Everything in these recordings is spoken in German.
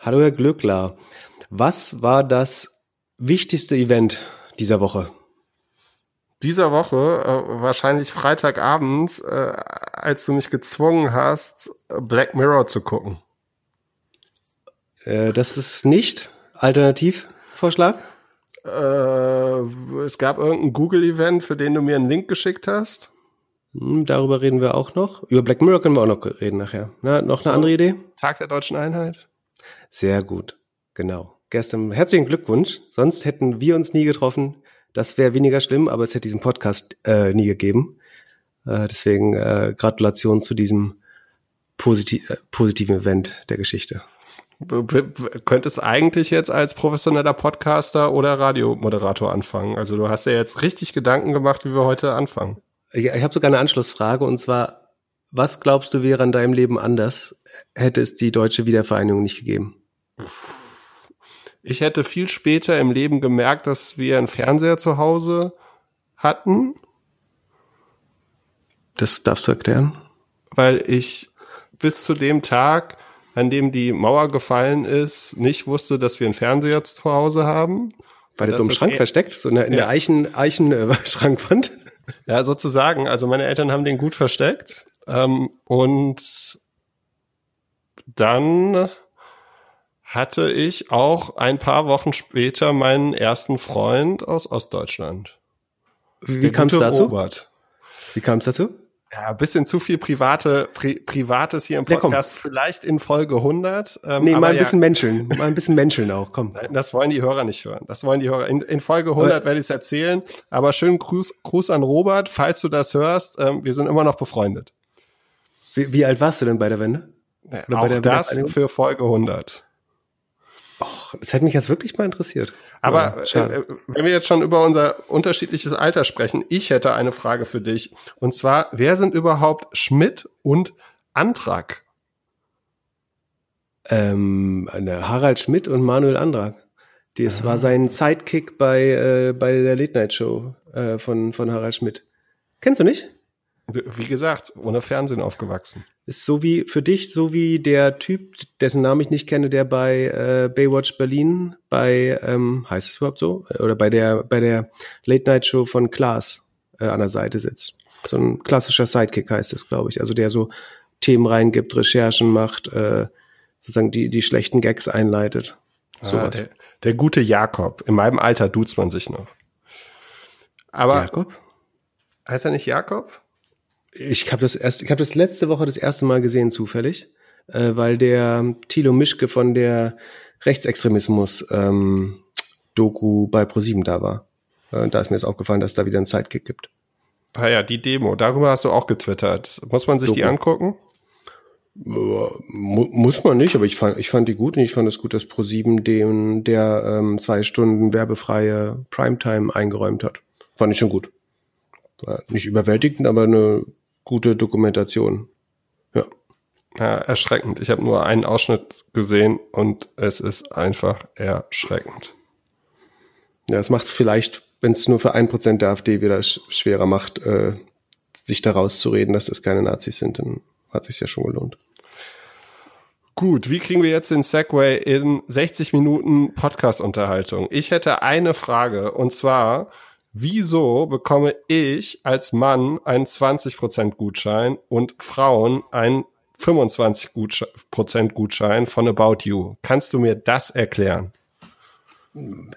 Hallo Herr Glückler. Was war das wichtigste Event dieser Woche? Dieser Woche, äh, wahrscheinlich Freitagabend, äh, als du mich gezwungen hast, Black Mirror zu gucken. Äh, das ist nicht Alternativvorschlag? Äh, es gab irgendein Google-Event, für den du mir einen Link geschickt hast. Hm, darüber reden wir auch noch. Über Black Mirror können wir auch noch reden nachher. Na, noch eine andere Idee? Tag der deutschen Einheit. Sehr gut, genau. Gestern herzlichen Glückwunsch. Sonst hätten wir uns nie getroffen. Das wäre weniger schlimm, aber es hätte diesen Podcast äh, nie gegeben. Äh, deswegen äh, Gratulation zu diesem positi äh, positiven Event der Geschichte. Könntest eigentlich jetzt als professioneller Podcaster oder Radiomoderator anfangen. Also du hast ja jetzt richtig Gedanken gemacht, wie wir heute anfangen. Ich, ich habe sogar eine Anschlussfrage und zwar, was glaubst du wäre an deinem Leben anders, hätte es die deutsche Wiedervereinigung nicht gegeben? Ich hätte viel später im Leben gemerkt, dass wir einen Fernseher zu Hause hatten. Das darfst du erklären? Weil ich bis zu dem Tag, an dem die Mauer gefallen ist, nicht wusste, dass wir einen Fernseher zu Hause haben. Weil der so im Schrank versteckt, so in der, in ja. der Eichen, Eichen äh. Ja, sozusagen. Also meine Eltern haben den gut versteckt. Ähm, und dann hatte ich auch ein paar Wochen später meinen ersten Freund aus Ostdeutschland. Wie kam es dazu? Robert. Wie kam es dazu? Ja, ein bisschen zu viel private, Pri Privates hier im Podcast, ja, vielleicht in Folge 100. Ähm, nee, mal ein bisschen ja, menscheln, mal ein bisschen menscheln auch, komm. Das wollen die Hörer nicht hören. Das wollen die Hörer. In, in Folge 100 werde ich es erzählen, aber schönen Gruß, Gruß an Robert, falls du das hörst. Ähm, wir sind immer noch befreundet. Wie, wie alt warst du denn bei der Wende? Oder auch das für Folge 100. Och, das hätte mich jetzt wirklich mal interessiert. Aber ja, äh, wenn wir jetzt schon über unser unterschiedliches Alter sprechen, ich hätte eine Frage für dich. Und zwar, wer sind überhaupt Schmidt und Antrag? Ähm, Harald Schmidt und Manuel Antrag. Das ah. war sein Sidekick bei, äh, bei der Late Night Show äh, von, von Harald Schmidt. Kennst du nicht? Wie gesagt, ohne Fernsehen aufgewachsen. Ist so wie für dich, so wie der Typ, dessen Namen ich nicht kenne, der bei äh, Baywatch Berlin, bei, ähm, heißt es überhaupt so? Oder bei der, bei der Late Night Show von Klaas äh, an der Seite sitzt. So ein klassischer Sidekick heißt es, glaube ich. Also der so Themen reingibt, Recherchen macht, äh, sozusagen die, die schlechten Gags einleitet. Ah, Sowas. Der, der gute Jakob. In meinem Alter duzt man sich noch. Aber. Jakob? Heißt er nicht Jakob? Ich habe das erst, ich habe das letzte Woche das erste Mal gesehen zufällig, äh, weil der Thilo Mischke von der Rechtsextremismus ähm, Doku bei ProSieben da war. Äh, und da ist mir jetzt aufgefallen, dass es da wieder einen Sidekick gibt. Ah ja, die Demo. Darüber hast du auch getwittert. Muss man sich Doku. die angucken? Muss man nicht, aber ich fand, ich fand die gut und ich fand es gut, dass ProSieben dem der ähm, zwei Stunden werbefreie Primetime eingeräumt hat. Fand ich schon gut. War nicht überwältigend, aber eine gute Dokumentation. Ja. Ja, erschreckend. Ich habe nur einen Ausschnitt gesehen und es ist einfach erschreckend. Ja, es macht es vielleicht, wenn es nur für ein Prozent der AfD wieder schwerer macht, äh, sich da rauszureden, dass es keine Nazis sind, dann hat sich ja schon gelohnt. Gut, wie kriegen wir jetzt den Segway in 60 Minuten Podcast-Unterhaltung? Ich hätte eine Frage und zwar, wieso bekomme ich als Mann einen 20% Gutschein und Frauen einen 25% Gutschein von About You? Kannst du mir das erklären?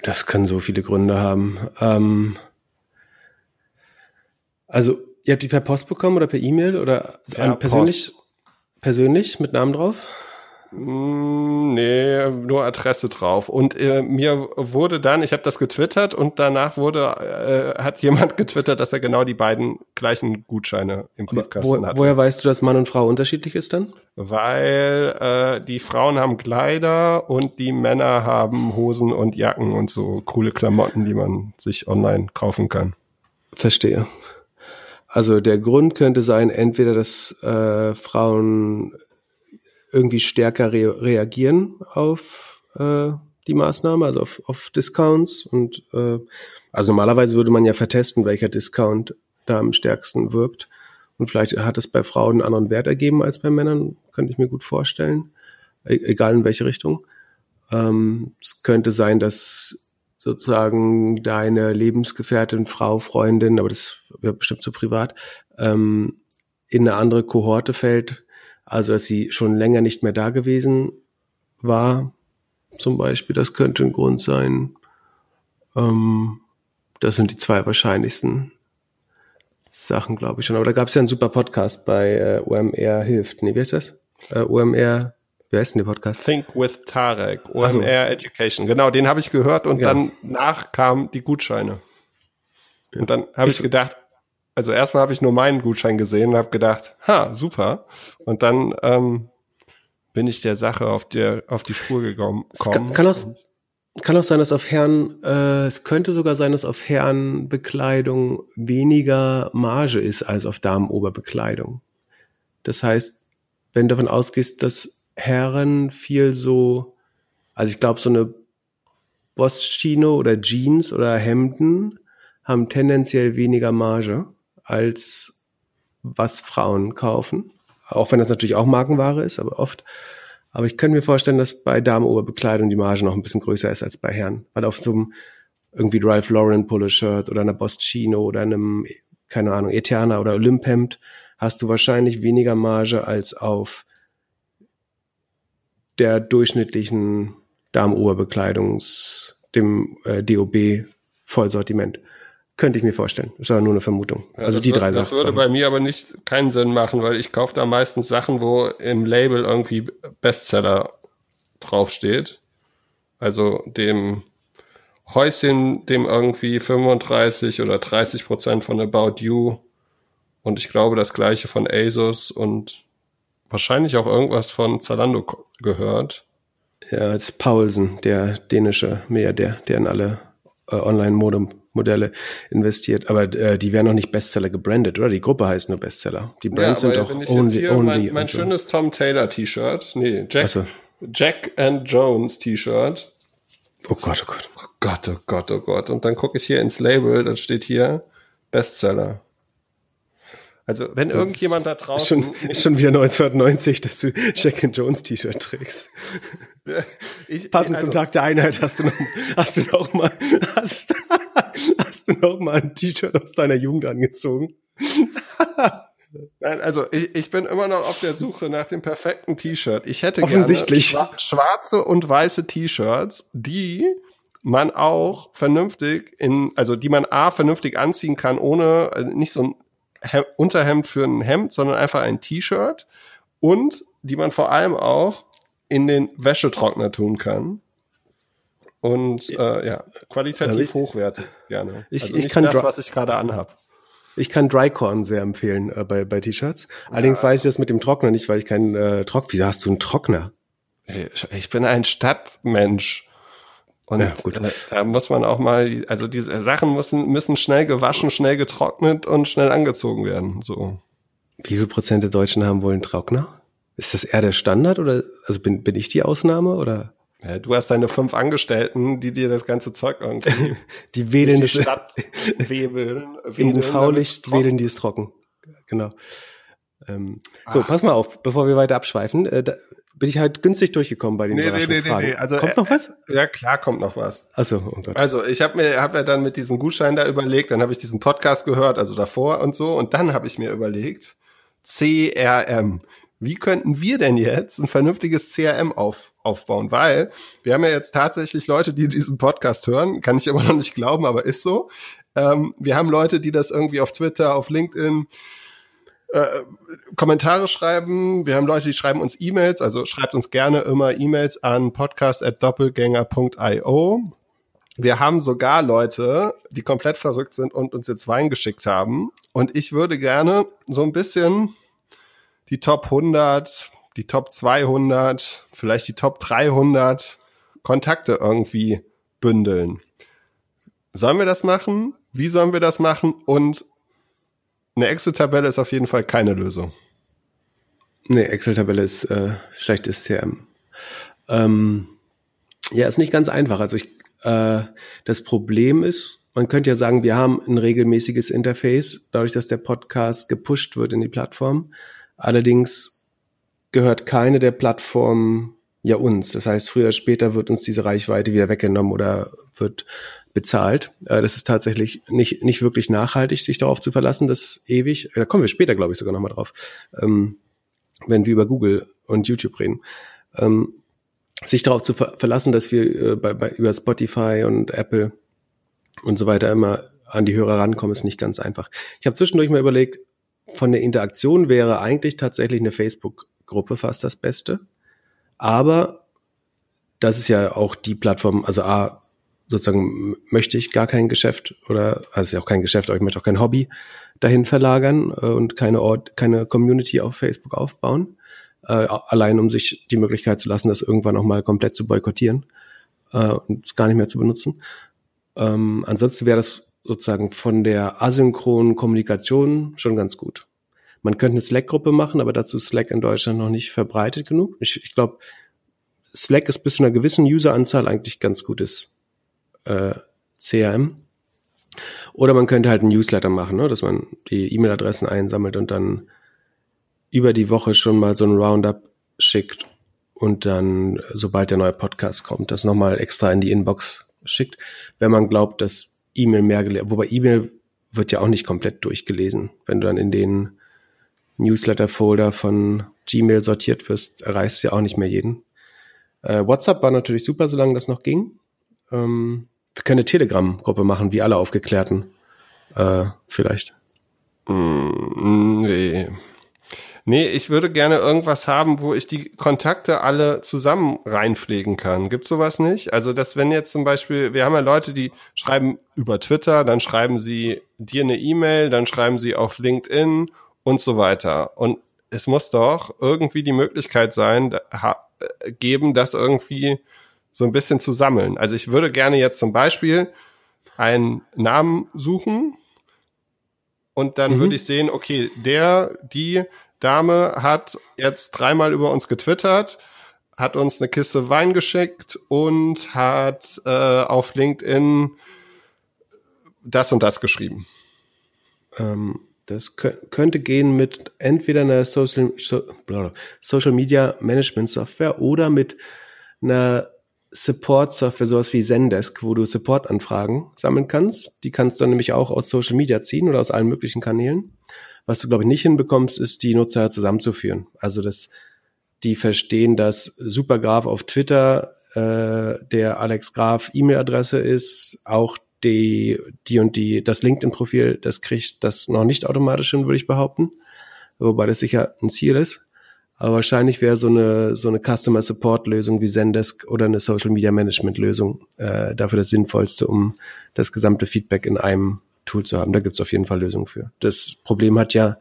Das kann so viele Gründe haben. Ähm, also, ihr habt die per Post bekommen oder per E-Mail oder persönlich, Post. persönlich mit Namen drauf? Mm, nee, nur Adresse drauf. Und äh, mir wurde dann, ich habe das getwittert und danach wurde, äh, hat jemand getwittert, dass er genau die beiden gleichen Gutscheine im Briefkasten wo, hat. Woher weißt du, dass Mann und Frau unterschiedlich ist dann? Weil äh, die Frauen haben Kleider und die Männer haben Hosen und Jacken und so coole Klamotten, die man sich online kaufen kann. Verstehe. Also der Grund könnte sein, entweder dass äh, Frauen irgendwie stärker re reagieren auf äh, die Maßnahme, also auf, auf Discounts. Und äh, also normalerweise würde man ja vertesten, welcher Discount da am stärksten wirkt. Und vielleicht hat es bei Frauen einen anderen Wert ergeben als bei Männern, könnte ich mir gut vorstellen. E egal in welche Richtung. Ähm, es könnte sein, dass sozusagen deine Lebensgefährtin, Frau, Freundin, aber das wäre bestimmt zu privat, ähm, in eine andere Kohorte fällt, also dass sie schon länger nicht mehr da gewesen war, zum Beispiel, das könnte ein Grund sein. Ähm, das sind die zwei wahrscheinlichsten Sachen, glaube ich schon. Aber da gab es ja einen super Podcast bei äh, OMR Hilft. Nee, wie heißt das? Äh, OMR, wie heißt denn der Podcast? Think with Tarek, OMR also. Education. Genau, den habe ich gehört und ja. dann nach kamen die Gutscheine. Und dann habe ich, ich gedacht, also erstmal habe ich nur meinen Gutschein gesehen und habe gedacht, ha, super. Und dann ähm, bin ich der Sache auf, der, auf die Spur gekommen. Kann, kann, auch, kann auch sein, dass auf Herren, äh, es könnte sogar sein, dass auf Herrenbekleidung weniger Marge ist als auf Damenoberbekleidung. Das heißt, wenn du davon ausgehst, dass Herren viel so, also ich glaube, so eine Boss-Chino oder Jeans oder Hemden haben tendenziell weniger Marge als was Frauen kaufen. Auch wenn das natürlich auch Markenware ist, aber oft. Aber ich könnte mir vorstellen, dass bei Damenoberbekleidung die Marge noch ein bisschen größer ist als bei Herren. Weil auf so einem irgendwie Ralph Lauren Polo-Shirt oder einer Boschino oder einem, keine Ahnung, Eterna oder Olymphemd hast du wahrscheinlich weniger Marge als auf der durchschnittlichen Damenoberbekleidungs, dem äh, DOB Vollsortiment. Könnte ich mir vorstellen. Das ist aber nur eine Vermutung. Ja, also die drei Sachen. Das würde bei mir aber nicht keinen Sinn machen, weil ich kaufe da meistens Sachen, wo im Label irgendwie Bestseller draufsteht. Also dem Häuschen, dem irgendwie 35 oder 30 Prozent von About You und ich glaube das gleiche von ASUS und wahrscheinlich auch irgendwas von Zalando gehört. Ja, ist Paulsen, der dänische Milliardär, der in alle äh, Online-Mode Modelle investiert, aber äh, die werden noch nicht Bestseller gebrandet, oder? Die Gruppe heißt nur Bestseller. Die Brands ja, sind doch only, only. Mein, mein schönes so. Tom Taylor T-Shirt, nee, Jack, so. Jack and Jones T-Shirt. Oh Gott, oh Gott. Oh Gott, oh Gott, oh Gott. Und dann gucke ich hier ins Label, da steht hier Bestseller. Also, wenn das irgendjemand da draußen. Schon, ist schon wieder 1990, dass du Jack and Jones T-Shirt trägst. Ich, Passend also, zum Tag der Einheit hast du noch, hast du noch mal, hast, hast du noch mal ein T-Shirt aus deiner Jugend angezogen? Nein, also ich, ich bin immer noch auf der Suche nach dem perfekten T-Shirt. Ich hätte Offensichtlich. gerne schwarze und weiße T-Shirts, die man auch vernünftig in, also die man A vernünftig anziehen kann, ohne äh, nicht so ein Hem Unterhemd für ein Hemd, sondern einfach ein T-Shirt und die man vor allem auch in den Wäschetrockner tun kann. Und äh, ja, qualitativ also ich, hochwertig, gerne. Ich, also ich kann das, was ich gerade anhab. Ich kann Drycorn sehr empfehlen äh, bei, bei T-Shirts. Allerdings ja. weiß ich das mit dem Trockner nicht, weil ich keinen äh, Trockner. Wieso hast du einen Trockner? Ich bin ein Stadtmensch. Und ja, äh, da muss man auch mal, also diese Sachen müssen, müssen schnell gewaschen, schnell getrocknet und schnell angezogen werden. So. Wie viel Prozent der Deutschen haben wohl einen Trockner? Ist das eher der Standard oder also bin, bin ich die Ausnahme oder? Ja, du hast deine fünf Angestellten, die dir das ganze Zeug irgendwie die wählen die Stadt webeln, Im UV-Licht wählen die es trocken. Genau. Ähm, so, ah. pass mal auf, bevor wir weiter abschweifen. Äh, da, bin ich halt günstig durchgekommen bei den nee, Überraschungsfragen. Nee, nee, nee, Also, kommt noch was? Äh, ja, klar kommt noch was. Achso, oh Gott. Also ich habe mir hab mir dann mit diesem Gutschein da überlegt, dann habe ich diesen Podcast gehört, also davor und so, und dann habe ich mir überlegt, CRM. Wie könnten wir denn jetzt ein vernünftiges CRM auf, aufbauen? Weil wir haben ja jetzt tatsächlich Leute, die diesen Podcast hören, kann ich aber noch nicht glauben, aber ist so. Ähm, wir haben Leute, die das irgendwie auf Twitter, auf LinkedIn, äh, Kommentare schreiben. Wir haben Leute, die schreiben uns E-Mails, also schreibt uns gerne immer E-Mails an podcast@doppelgänger.io. Wir haben sogar Leute, die komplett verrückt sind und uns jetzt Wein geschickt haben. Und ich würde gerne so ein bisschen die Top 100, die Top 200, vielleicht die Top 300 Kontakte irgendwie bündeln. Sollen wir das machen? Wie sollen wir das machen? Und eine Excel-Tabelle ist auf jeden Fall keine Lösung. Nee, Excel-Tabelle ist äh, schlechtes CRM. Ähm, ja, ist nicht ganz einfach. Also ich, äh, das Problem ist, man könnte ja sagen, wir haben ein regelmäßiges Interface, dadurch, dass der Podcast gepusht wird in die Plattform. Allerdings gehört keine der Plattformen ja uns. Das heißt, früher oder später wird uns diese Reichweite wieder weggenommen oder wird bezahlt. Äh, das ist tatsächlich nicht, nicht wirklich nachhaltig, sich darauf zu verlassen, dass ewig, da kommen wir später, glaube ich, sogar nochmal drauf, ähm, wenn wir über Google und YouTube reden. Ähm, sich darauf zu ver verlassen, dass wir äh, bei, bei, über Spotify und Apple und so weiter immer an die Hörer rankommen, ist nicht ganz einfach. Ich habe zwischendurch mal überlegt, von der Interaktion wäre eigentlich tatsächlich eine Facebook-Gruppe fast das Beste. Aber das ist ja auch die Plattform, also A, sozusagen möchte ich gar kein Geschäft oder, also ist ja auch kein Geschäft, aber ich möchte auch kein Hobby dahin verlagern äh, und keine Ort, keine Community auf Facebook aufbauen, äh, allein um sich die Möglichkeit zu lassen, das irgendwann auch mal komplett zu boykottieren äh, und es gar nicht mehr zu benutzen. Ähm, ansonsten wäre das sozusagen von der asynchronen Kommunikation schon ganz gut. Man könnte eine Slack-Gruppe machen, aber dazu ist Slack in Deutschland noch nicht verbreitet genug. Ich, ich glaube, Slack ist bis zu einer gewissen Useranzahl eigentlich ganz gutes äh, CRM. Oder man könnte halt ein Newsletter machen, ne? dass man die E-Mail-Adressen einsammelt und dann über die Woche schon mal so ein Roundup schickt und dann, sobald der neue Podcast kommt, das nochmal extra in die Inbox schickt, wenn man glaubt, dass E-Mail mehr gelesen, wobei E-Mail wird ja auch nicht komplett durchgelesen. Wenn du dann in den Newsletter-Folder von Gmail sortiert wirst, erreichst du ja auch nicht mehr jeden. Äh, WhatsApp war natürlich super, solange das noch ging. Ähm, wir können eine Telegram-Gruppe machen, wie alle Aufgeklärten. Äh, vielleicht. Mm, nee. Nee, ich würde gerne irgendwas haben, wo ich die Kontakte alle zusammen reinpflegen kann. Gibt's sowas nicht? Also, dass wenn jetzt zum Beispiel, wir haben ja Leute, die schreiben über Twitter, dann schreiben sie dir eine E-Mail, dann schreiben sie auf LinkedIn und so weiter. Und es muss doch irgendwie die Möglichkeit sein, äh, geben, das irgendwie so ein bisschen zu sammeln. Also ich würde gerne jetzt zum Beispiel einen Namen suchen und dann mhm. würde ich sehen, okay, der, die Dame hat jetzt dreimal über uns getwittert, hat uns eine Kiste Wein geschickt und hat äh, auf LinkedIn das und das geschrieben. Ähm, das könnte gehen mit entweder einer Social, Social Media Management Software oder mit einer Support-Software, sowas wie Zendesk, wo du Support-Anfragen sammeln kannst. Die kannst du dann nämlich auch aus Social Media ziehen oder aus allen möglichen Kanälen. Was du, glaube ich, nicht hinbekommst, ist, die Nutzer zusammenzuführen. Also, dass die verstehen, dass Supergraph auf Twitter äh, der Alex Graf E-Mail-Adresse ist, auch die, die und die, das LinkedIn-Profil, das kriegt das noch nicht automatisch hin, würde ich behaupten. Wobei das sicher ein Ziel ist. Aber wahrscheinlich wäre so eine, so eine Customer Support Lösung wie Zendesk oder eine Social Media Management Lösung äh, dafür das Sinnvollste, um das gesamte Feedback in einem Tool zu haben. Da gibt's auf jeden Fall Lösungen für. Das Problem hat ja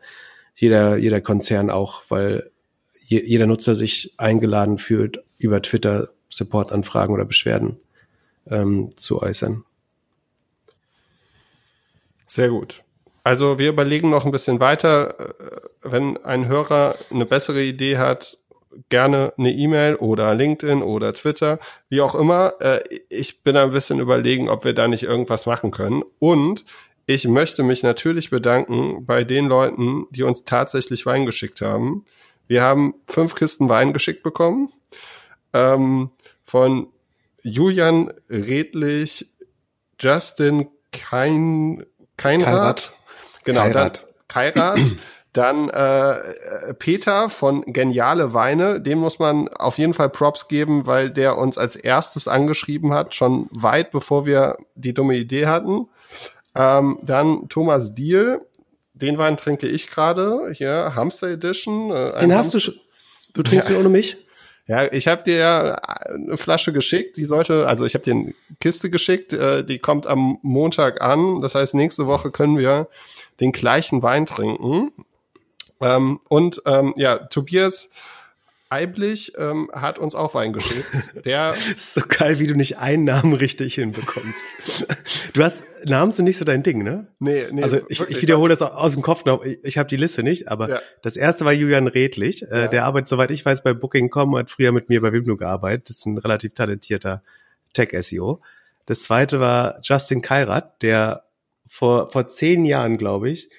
jeder, jeder Konzern auch, weil je, jeder Nutzer sich eingeladen fühlt, über Twitter Support-Anfragen oder Beschwerden ähm, zu äußern. Sehr gut. Also wir überlegen noch ein bisschen weiter. Äh, wenn ein Hörer eine bessere Idee hat, gerne eine E-Mail oder LinkedIn oder Twitter, wie auch immer. Äh, ich bin ein bisschen überlegen, ob wir da nicht irgendwas machen können. Und ich möchte mich natürlich bedanken bei den Leuten, die uns tatsächlich Wein geschickt haben. Wir haben fünf Kisten Wein geschickt bekommen ähm, von Julian Redlich, Justin Kein, Keinrad, genau, Kairat. dann Kairat, dann äh, Peter von Geniale Weine, dem muss man auf jeden Fall Props geben, weil der uns als erstes angeschrieben hat, schon weit bevor wir die dumme Idee hatten. Ähm, dann Thomas Diel, den Wein trinke ich gerade, hier, Hamster Edition. Äh, den hast Hamster du schon, du trinkst ja. ihn ohne mich? Ja, ich habe dir eine Flasche geschickt, die sollte, also ich habe dir eine Kiste geschickt, äh, die kommt am Montag an. Das heißt, nächste Woche können wir den gleichen Wein trinken. Ähm, und ähm, ja, Tobias Eiblich ähm, hat uns auch Wein geschickt. Der ist so geil, wie du nicht einen Namen richtig hinbekommst. Du hast Namen sind nicht so dein Ding, ne? Nee, nee. Also ich, ich wiederhole das aus dem Kopf noch. Ich, habe die Liste nicht, aber ja. das erste war Julian Redlich. Äh, ja. Der arbeitet, soweit ich weiß, bei Booking.com hat früher mit mir bei Wimnu gearbeitet. Das ist ein relativ talentierter Tech-SEO. Das zweite war Justin Kairat, der vor, vor zehn Jahren, glaube ich,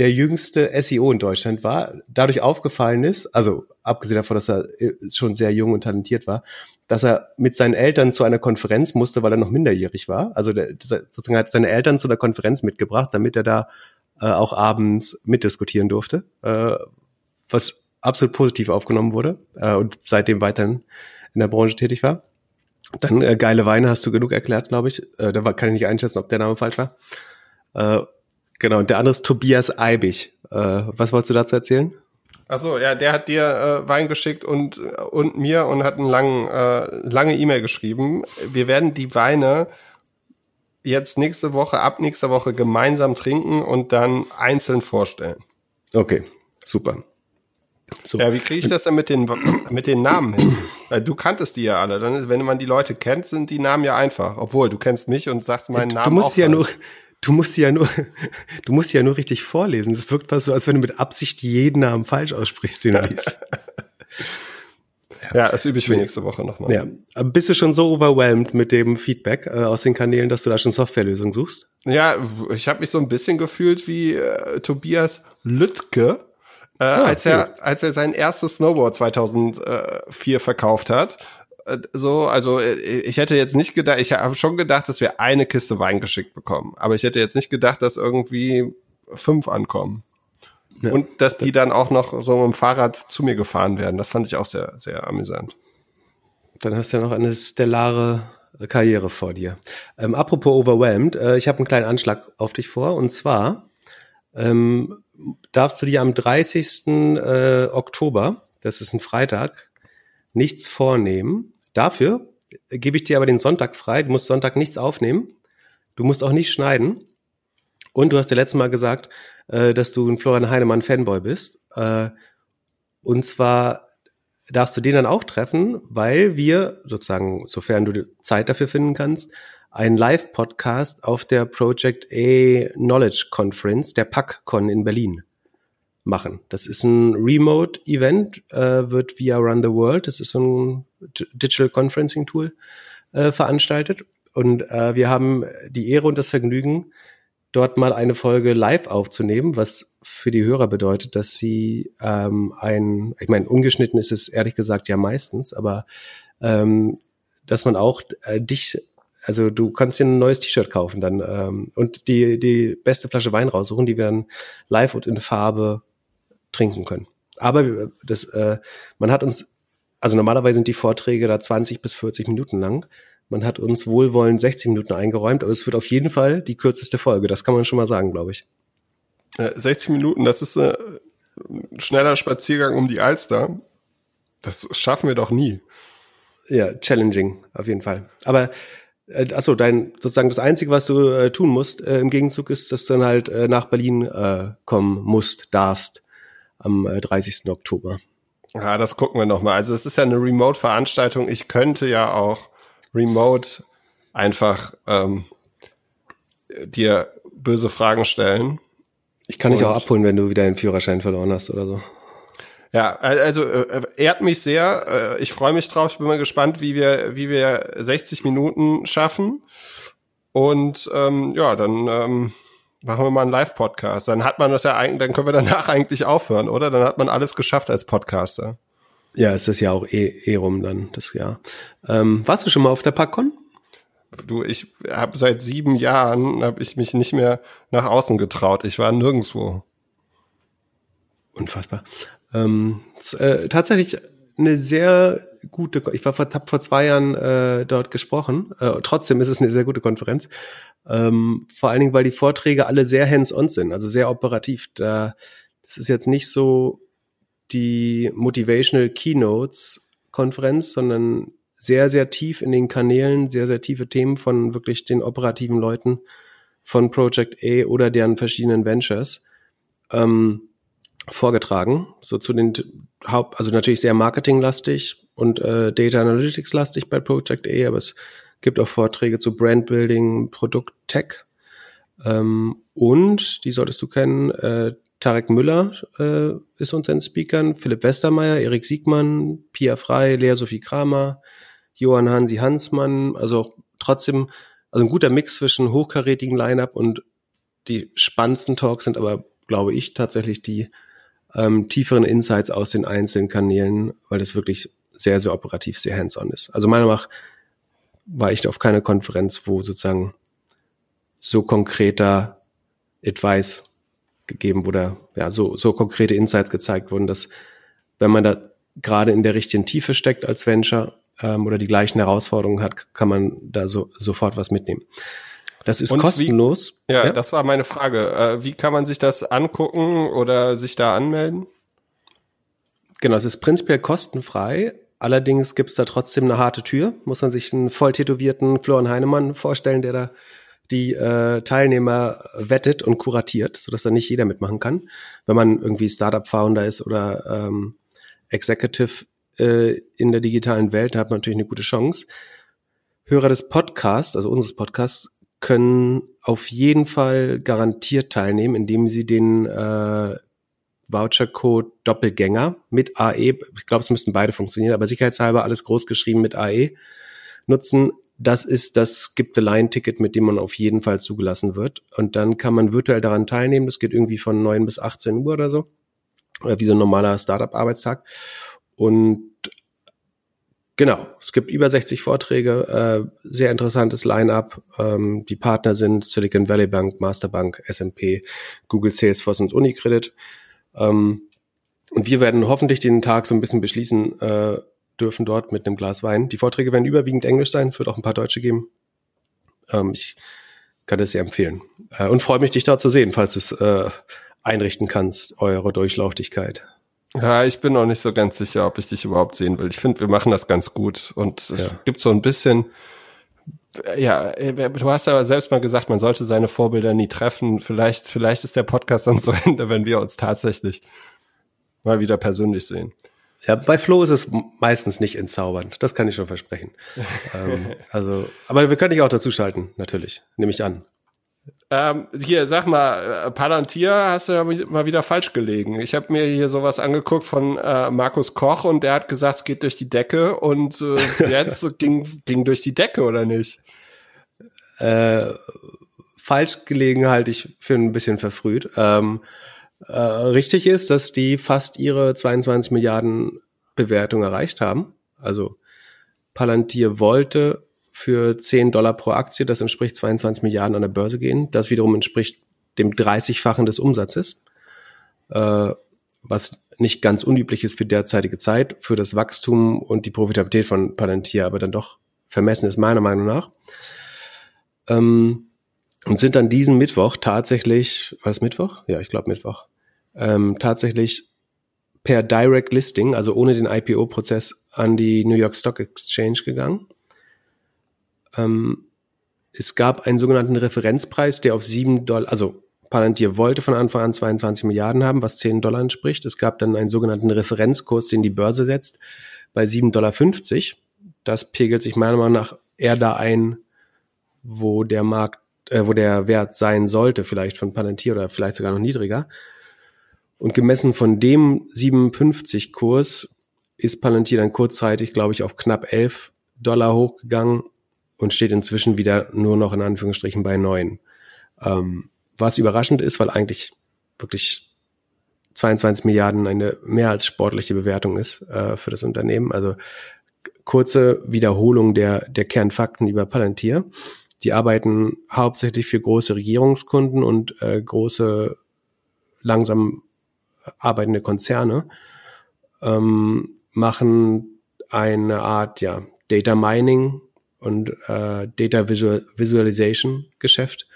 der jüngste SEO in Deutschland war, dadurch aufgefallen ist, also abgesehen davon, dass er äh, schon sehr jung und talentiert war, dass er mit seinen Eltern zu einer Konferenz musste, weil er noch minderjährig war. Also der, sozusagen hat seine Eltern zu einer Konferenz mitgebracht, damit er da äh, auch abends mitdiskutieren durfte, äh, was absolut positiv aufgenommen wurde äh, und seitdem weiterhin in der Branche tätig war. Dann äh, geile Weine hast du genug erklärt, glaube ich. Äh, da war, kann ich nicht einschätzen, ob der Name falsch war. Äh, genau, und der andere ist Tobias Eibig. Äh, was wolltest du dazu erzählen? Achso, ja, der hat dir äh, Wein geschickt und, und mir und hat eine lang, äh, lange E-Mail geschrieben. Wir werden die Weine jetzt nächste Woche, ab nächster Woche gemeinsam trinken und dann einzeln vorstellen. Okay, super. So. Ja, wie kriege ich das denn mit den, mit den Namen hin? Weil du kanntest die ja alle. Dann ist, wenn man die Leute kennt, sind die Namen ja einfach. Obwohl, du kennst mich und sagst meinen Namen. Du musst ja nur, du musst ja nur, du musst ja nur richtig vorlesen. Es wirkt fast so, als wenn du mit Absicht jeden Namen falsch aussprichst, den du liest. ja. das übe ich für nächste Woche nochmal. Ja. Bist du schon so overwhelmed mit dem Feedback äh, aus den Kanälen, dass du da schon Softwarelösungen suchst? Ja, ich habe mich so ein bisschen gefühlt wie äh, Tobias Lüttke äh, ah, als er als er sein erstes Snowboard 2004 verkauft hat. Äh, so, also äh, ich hätte jetzt nicht gedacht, ich habe schon gedacht, dass wir eine Kiste Wein geschickt bekommen, aber ich hätte jetzt nicht gedacht, dass irgendwie fünf ankommen. Ja. Und dass die dann auch noch so mit dem Fahrrad zu mir gefahren werden. Das fand ich auch sehr, sehr amüsant. Dann hast du ja noch eine stellare Karriere vor dir. Ähm, apropos overwhelmed, äh, ich habe einen kleinen Anschlag auf dich vor. Und zwar ähm, darfst du dir am 30. Äh, Oktober, das ist ein Freitag, nichts vornehmen. Dafür gebe ich dir aber den Sonntag frei. Du musst Sonntag nichts aufnehmen. Du musst auch nicht schneiden. Und du hast ja letztes Mal gesagt, äh, dass du ein Florian Heinemann Fanboy bist. Äh, und zwar darfst du den dann auch treffen, weil wir sozusagen, sofern du Zeit dafür finden kannst, einen Live-Podcast auf der Project A Knowledge Conference, der PackCon in Berlin machen. Das ist ein Remote-Event, äh, wird via Run the World, das ist so ein Digital Conferencing Tool, äh, veranstaltet. Und äh, wir haben die Ehre und das Vergnügen, dort mal eine Folge live aufzunehmen, was für die Hörer bedeutet, dass sie ähm, ein, ich meine, ungeschnitten ist es ehrlich gesagt ja meistens, aber ähm, dass man auch äh, dich also du kannst dir ein neues T-Shirt kaufen dann ähm, und die die beste Flasche Wein raussuchen, die wir dann live und in Farbe trinken können. Aber das, äh, man hat uns, also normalerweise sind die Vorträge da 20 bis 40 Minuten lang. Man hat uns wohlwollend 60 Minuten eingeräumt, aber es wird auf jeden Fall die kürzeste Folge. Das kann man schon mal sagen, glaube ich. 60 Minuten, das ist äh, ein schneller Spaziergang um die Alster. Das schaffen wir doch nie. Ja, challenging, auf jeden Fall. Aber äh, achso, dein sozusagen das Einzige, was du äh, tun musst äh, im Gegenzug ist, dass du dann halt äh, nach Berlin äh, kommen musst, darfst am 30. Äh, Oktober. Ja, das gucken wir nochmal. Also es ist ja eine Remote-Veranstaltung. Ich könnte ja auch remote einfach ähm, dir böse Fragen stellen. Ich kann dich auch abholen, wenn du wieder den Führerschein verloren hast oder so. Ja, also äh, ehrt mich sehr. Äh, ich freue mich drauf. Ich bin mal gespannt, wie wir, wie wir 60 Minuten schaffen. Und ähm, ja, dann ähm, machen wir mal einen Live-Podcast. Dann hat man das ja eigentlich, dann können wir danach eigentlich aufhören, oder? Dann hat man alles geschafft als Podcaster. Ja, es ist ja auch eh, eh rum dann, das Jahr. Ähm, warst du schon mal auf der PackCon? Du, ich habe seit sieben Jahren, habe ich mich nicht mehr nach außen getraut. Ich war nirgendwo. Unfassbar. Ähm, äh, tatsächlich eine sehr gute, ich war vor, hab vor zwei Jahren äh, dort gesprochen. Äh, trotzdem ist es eine sehr gute Konferenz. Ähm, vor allen Dingen, weil die Vorträge alle sehr hands-on sind, also sehr operativ. Da, das ist jetzt nicht so die Motivational Keynotes Konferenz, sondern sehr, sehr tief in den Kanälen, sehr, sehr tiefe Themen von wirklich den operativen Leuten von Project A oder deren verschiedenen Ventures. Ähm, vorgetragen, so zu den Haupt, also natürlich sehr marketinglastig und äh, Data Analytics lastig bei Project A, aber es gibt auch Vorträge zu Brandbuilding, Produkt Tech ähm, und die solltest du kennen. Äh, Tarek Müller äh, ist unter den Speakern, Philipp Westermeier, Erik Siegmann, Pia Frei, Lea Sophie Kramer, Johann Hansi Hansmann, also trotzdem, also ein guter Mix zwischen hochkarätigen Line-Up und die spannendsten Talks sind aber, glaube ich, tatsächlich die ähm, tieferen Insights aus den einzelnen Kanälen, weil das wirklich sehr, sehr operativ, sehr hands-on ist. Also meiner Meinung nach war ich auf keiner Konferenz, wo sozusagen so konkreter Advice gegeben wurde, ja, so, so konkrete Insights gezeigt wurden, dass wenn man da gerade in der richtigen Tiefe steckt als Venture ähm, oder die gleichen Herausforderungen hat, kann man da so, sofort was mitnehmen. Das ist Und kostenlos. Wie, ja, ja, das war meine Frage. Äh, wie kann man sich das angucken oder sich da anmelden? Genau, es ist prinzipiell kostenfrei. Allerdings gibt es da trotzdem eine harte Tür. Muss man sich einen voll tätowierten Florian Heinemann vorstellen, der da die äh, Teilnehmer wettet und kuratiert, sodass da nicht jeder mitmachen kann. Wenn man irgendwie Startup-Founder ist oder ähm, Executive äh, in der digitalen Welt, hat man natürlich eine gute Chance. Hörer des Podcasts, also unseres Podcasts, können auf jeden Fall garantiert teilnehmen, indem sie den äh, Vouchercode Doppelgänger mit AE, ich glaube, es müssten beide funktionieren, aber sicherheitshalber alles groß geschrieben mit AE nutzen. Das ist das Skip the Line Ticket, mit dem man auf jeden Fall zugelassen wird. Und dann kann man virtuell daran teilnehmen. Das geht irgendwie von 9 bis 18 Uhr oder so. Oder wie so ein normaler Startup-Arbeitstag. Und Genau, es gibt über 60 Vorträge, äh, sehr interessantes Line-up. Ähm, die Partner sind Silicon Valley Bank, Masterbank, S&P, Google, Salesforce und Unicredit. Ähm, und wir werden hoffentlich den Tag so ein bisschen beschließen äh, dürfen dort mit einem Glas Wein. Die Vorträge werden überwiegend Englisch sein, es wird auch ein paar Deutsche geben. Ähm, ich kann das sehr empfehlen äh, und freue mich, dich da zu sehen, falls du es äh, einrichten kannst, eure Durchlauchtigkeit. Ja, ich bin noch nicht so ganz sicher, ob ich dich überhaupt sehen will. Ich finde, wir machen das ganz gut und es ja. gibt so ein bisschen, ja, du hast ja selbst mal gesagt, man sollte seine Vorbilder nie treffen. Vielleicht, vielleicht ist der Podcast dann zu Ende, wenn wir uns tatsächlich mal wieder persönlich sehen. Ja, bei Flo ist es meistens nicht entzaubernd. Das kann ich schon versprechen. ähm, also, aber wir können dich auch dazu schalten, natürlich. Nehme ich an. Ähm, hier, sag mal, äh, Palantir hast du ja mal wieder falsch gelegen. Ich habe mir hier sowas angeguckt von äh, Markus Koch und der hat gesagt, es geht durch die Decke und äh, jetzt ging, ging durch die Decke, oder nicht? Äh, falsch gelegen halte ich für ein bisschen verfrüht. Ähm, äh, richtig ist, dass die fast ihre 22 Milliarden Bewertung erreicht haben. Also Palantir wollte für 10 Dollar pro Aktie, das entspricht 22 Milliarden an der Börse gehen. Das wiederum entspricht dem 30-fachen des Umsatzes, äh, was nicht ganz unüblich ist für derzeitige Zeit, für das Wachstum und die Profitabilität von Palantir, aber dann doch vermessen ist meiner Meinung nach. Ähm, und sind dann diesen Mittwoch tatsächlich, war es Mittwoch? Ja, ich glaube Mittwoch, ähm, tatsächlich per Direct Listing, also ohne den IPO-Prozess, an die New York Stock Exchange gegangen ähm, es gab einen sogenannten Referenzpreis, der auf sieben Dollar, also Palantir wollte von Anfang an 22 Milliarden haben, was 10 Dollar entspricht. Es gab dann einen sogenannten Referenzkurs, den die Börse setzt, bei 7,50 Dollar. Das pegelt sich meiner Meinung nach eher da ein, wo der Markt, äh, wo der Wert sein sollte, vielleicht von Palantir oder vielleicht sogar noch niedriger. Und gemessen von dem 57 Kurs ist Palantir dann kurzzeitig, glaube ich, auf knapp 11 Dollar hochgegangen und steht inzwischen wieder nur noch in Anführungsstrichen bei neun. Ähm, was überraschend ist, weil eigentlich wirklich 22 Milliarden eine mehr als sportliche Bewertung ist äh, für das Unternehmen. Also kurze Wiederholung der, der Kernfakten über Palantir. Die arbeiten hauptsächlich für große Regierungskunden und äh, große, langsam arbeitende Konzerne, ähm, machen eine Art ja, Data Mining und äh, Data Visual Visualization Geschäft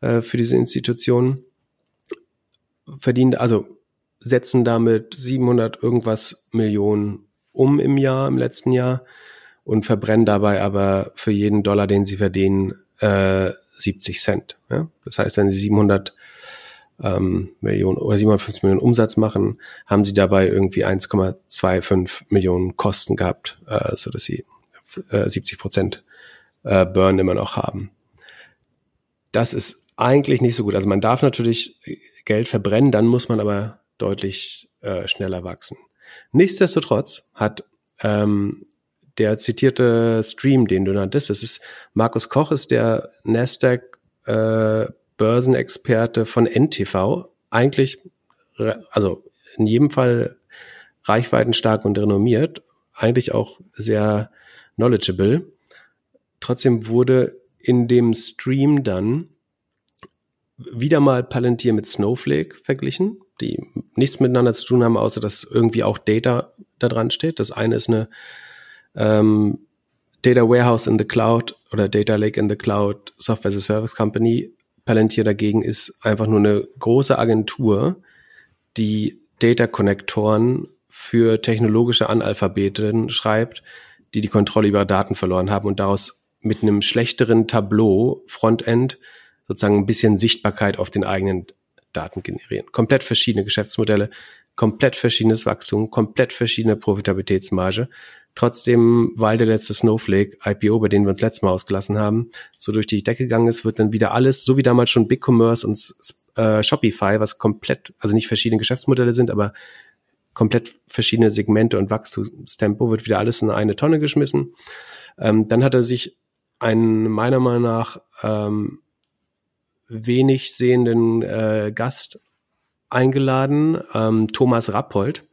äh, für diese Institutionen. Verdienen, also setzen damit 700 irgendwas Millionen um im Jahr, im letzten Jahr und verbrennen dabei aber für jeden Dollar, den sie verdienen, äh, 70 Cent. Ja? Das heißt, wenn sie 700 ähm, Millionen oder 750 Millionen Umsatz machen, haben sie dabei irgendwie 1,25 Millionen Kosten gehabt, äh, so dass sie 70 äh, Prozent äh, Burn immer noch haben. Das ist eigentlich nicht so gut. Also man darf natürlich Geld verbrennen, dann muss man aber deutlich äh, schneller wachsen. Nichtsdestotrotz hat ähm, der zitierte Stream, den du nanntest, das ist Markus Koch, ist der Nasdaq äh, Börsenexperte von NTV. Eigentlich, also in jedem Fall reichweitenstark und renommiert, eigentlich auch sehr knowledgeable. Trotzdem wurde in dem Stream dann wieder mal Palantir mit Snowflake verglichen, die nichts miteinander zu tun haben, außer dass irgendwie auch Data da dran steht. Das eine ist eine ähm, Data Warehouse in the Cloud oder Data Lake in the Cloud Software as a Service Company. Palantir dagegen ist einfach nur eine große Agentur, die Data Konnektoren für technologische Analphabeten schreibt, die die Kontrolle über Daten verloren haben und daraus mit einem schlechteren Tableau Frontend sozusagen ein bisschen Sichtbarkeit auf den eigenen Daten generieren. Komplett verschiedene Geschäftsmodelle, komplett verschiedenes Wachstum, komplett verschiedene Profitabilitätsmarge. Trotzdem, weil der letzte Snowflake IPO, bei dem wir uns letztes Mal ausgelassen haben, so durch die Decke gegangen ist, wird dann wieder alles, so wie damals schon BigCommerce und äh, Shopify, was komplett, also nicht verschiedene Geschäftsmodelle sind, aber komplett verschiedene Segmente und Wachstumstempo, wird wieder alles in eine Tonne geschmissen. Ähm, dann hat er sich einen meiner Meinung nach ähm, wenig sehenden äh, Gast eingeladen, ähm, Thomas Rappold,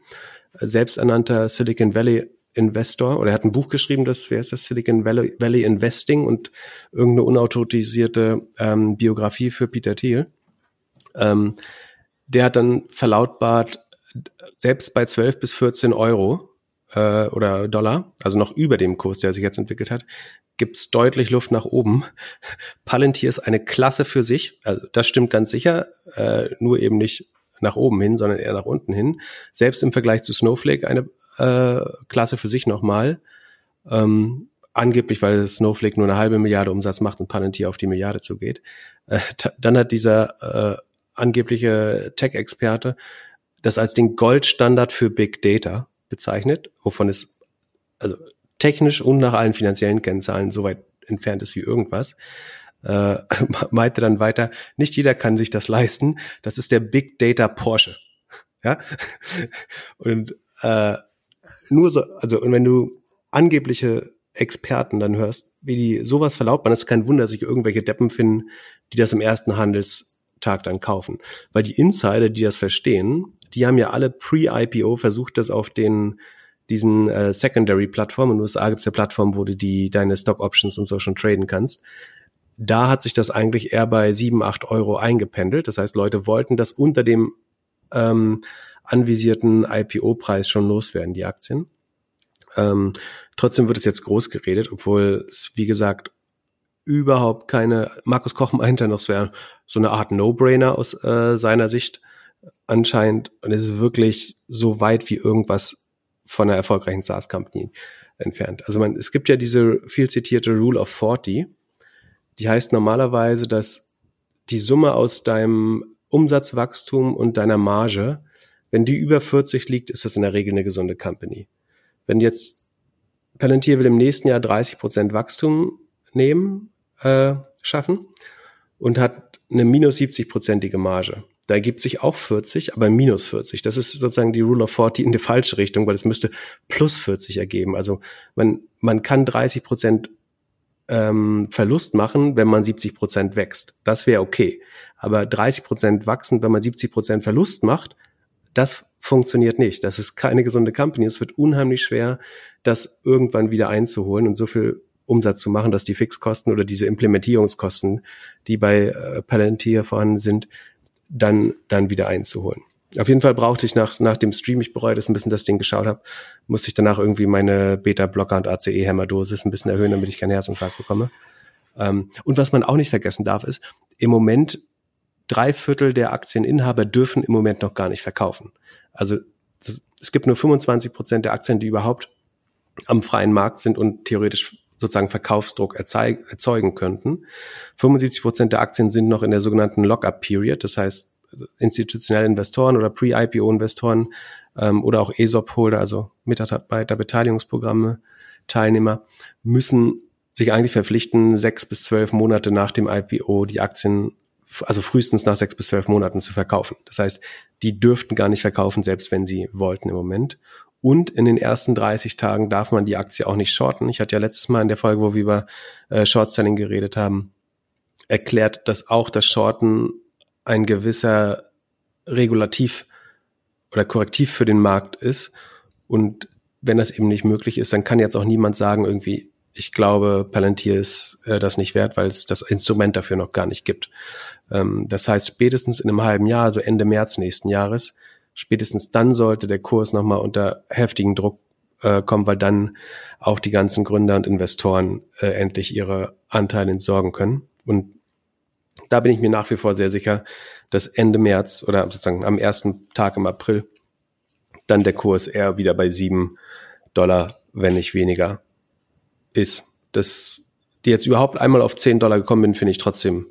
selbsternannter Silicon Valley Investor, oder er hat ein Buch geschrieben, das ist das Silicon Valley, Valley Investing und irgendeine unautorisierte ähm, Biografie für Peter Thiel. Ähm, der hat dann verlautbart, selbst bei 12 bis 14 Euro äh, oder Dollar, also noch über dem Kurs, der sich jetzt entwickelt hat, gibt's deutlich Luft nach oben. Palantir ist eine Klasse für sich, also das stimmt ganz sicher, äh, nur eben nicht nach oben hin, sondern eher nach unten hin. Selbst im Vergleich zu Snowflake eine äh, Klasse für sich nochmal. Ähm, angeblich, weil Snowflake nur eine halbe Milliarde Umsatz macht und Palantir auf die Milliarde zugeht. Äh, dann hat dieser äh, angebliche Tech-Experte das als den Goldstandard für Big Data bezeichnet, wovon es also technisch und nach allen finanziellen Kennzahlen so weit entfernt ist wie irgendwas. Äh, meinte dann weiter, nicht jeder kann sich das leisten. Das ist der Big Data Porsche. Ja. Und äh, nur so, also und wenn du angebliche Experten dann hörst, wie die sowas verlautbaren, ist kein Wunder, dass sich irgendwelche Deppen finden, die das im ersten Handelstag dann kaufen. Weil die Insider, die das verstehen, die haben ja alle pre-IPO versucht, das auf den diesen äh, Secondary-Plattformen. In den USA gibt es ja Plattformen, wo du die deine Stock-Options und so schon traden kannst. Da hat sich das eigentlich eher bei sieben, acht Euro eingependelt. Das heißt, Leute wollten das unter dem ähm, anvisierten IPO-Preis schon loswerden, die Aktien. Ähm, trotzdem wird es jetzt groß geredet, obwohl es, wie gesagt, überhaupt keine, Markus Koch meinte noch, es wäre so eine Art No-Brainer aus äh, seiner Sicht anscheinend. Und es ist wirklich so weit wie irgendwas von einer erfolgreichen SaaS-Company entfernt. Also man, es gibt ja diese viel zitierte Rule of 40. Die heißt normalerweise, dass die Summe aus deinem Umsatzwachstum und deiner Marge, wenn die über 40 liegt, ist das in der Regel eine gesunde Company. Wenn jetzt Palantir will im nächsten Jahr 30 Prozent Wachstum nehmen, äh, schaffen und hat eine minus 70 prozentige Marge, da ergibt sich auch 40, aber minus 40. Das ist sozusagen die Rule of 40 in die falsche Richtung, weil es müsste plus 40 ergeben. Also man, man kann 30 Prozent ähm, Verlust machen, wenn man 70 Prozent wächst. Das wäre okay. Aber 30 Prozent wachsen, wenn man 70 Prozent Verlust macht, das funktioniert nicht. Das ist keine gesunde Company. Es wird unheimlich schwer, das irgendwann wieder einzuholen und so viel Umsatz zu machen, dass die Fixkosten oder diese Implementierungskosten, die bei äh, Palantir vorhanden sind, dann, dann wieder einzuholen. Auf jeden Fall brauchte ich nach, nach dem Stream, ich bereue das ein bisschen, das Ding geschaut habe, musste ich danach irgendwie meine Beta-Blocker und ACE-Hämmerdosis ein bisschen erhöhen, damit ich keinen Herzinfarkt bekomme. Ähm, und was man auch nicht vergessen darf, ist, im Moment drei Viertel der Aktieninhaber dürfen im Moment noch gar nicht verkaufen. Also es gibt nur 25 Prozent der Aktien, die überhaupt am freien Markt sind und theoretisch sozusagen Verkaufsdruck erzeugen könnten. 75 Prozent der Aktien sind noch in der sogenannten Lock-up-Period, das heißt institutionelle Investoren oder Pre-IPO-Investoren ähm, oder auch ESOP-Holder, also Mitarbeiterbeteiligungsprogramme, Teilnehmer, müssen sich eigentlich verpflichten, sechs bis zwölf Monate nach dem IPO die Aktien, also frühestens nach sechs bis zwölf Monaten zu verkaufen. Das heißt, die dürften gar nicht verkaufen, selbst wenn sie wollten im Moment. Und in den ersten 30 Tagen darf man die Aktie auch nicht shorten. Ich hatte ja letztes Mal in der Folge, wo wir über äh, Short-Selling geredet haben, erklärt, dass auch das Shorten ein gewisser Regulativ oder korrektiv für den Markt ist. Und wenn das eben nicht möglich ist, dann kann jetzt auch niemand sagen, irgendwie, ich glaube, Palantir ist äh, das nicht wert, weil es das Instrument dafür noch gar nicht gibt. Ähm, das heißt, spätestens in einem halben Jahr, also Ende März nächsten Jahres, spätestens dann sollte der Kurs nochmal unter heftigen Druck äh, kommen, weil dann auch die ganzen Gründer und Investoren äh, endlich ihre Anteile entsorgen können. Und da bin ich mir nach wie vor sehr sicher, dass Ende März oder sozusagen am ersten Tag im April dann der Kurs eher wieder bei sieben Dollar, wenn nicht weniger, ist. Dass die jetzt überhaupt einmal auf zehn Dollar gekommen bin, finde ich trotzdem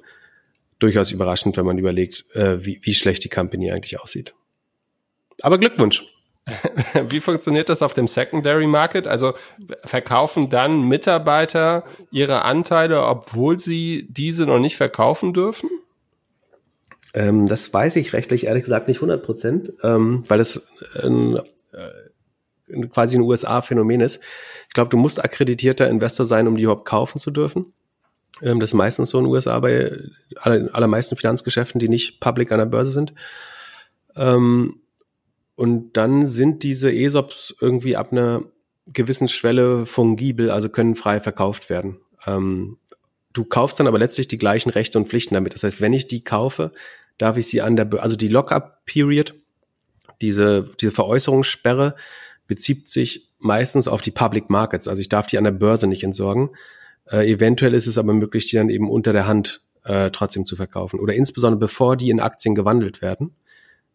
durchaus überraschend, wenn man überlegt, äh, wie, wie schlecht die Company eigentlich aussieht. Aber Glückwunsch. Wie funktioniert das auf dem Secondary Market? Also verkaufen dann Mitarbeiter ihre Anteile, obwohl sie diese noch nicht verkaufen dürfen? Ähm, das weiß ich rechtlich ehrlich gesagt nicht 100 Prozent, ähm, weil das ein, äh, quasi ein USA-Phänomen ist. Ich glaube, du musst akkreditierter Investor sein, um die überhaupt kaufen zu dürfen. Ähm, das ist meistens so in den USA bei aller, allermeisten Finanzgeschäften, die nicht public an der Börse sind. Ähm, und dann sind diese ESOPs irgendwie ab einer gewissen Schwelle fungibel, also können frei verkauft werden. Ähm, du kaufst dann aber letztlich die gleichen Rechte und Pflichten damit. Das heißt, wenn ich die kaufe, darf ich sie an der, also die Lockup-Period, diese, diese Veräußerungssperre bezieht sich meistens auf die Public Markets. Also ich darf die an der Börse nicht entsorgen. Äh, eventuell ist es aber möglich, die dann eben unter der Hand äh, trotzdem zu verkaufen. Oder insbesondere bevor die in Aktien gewandelt werden.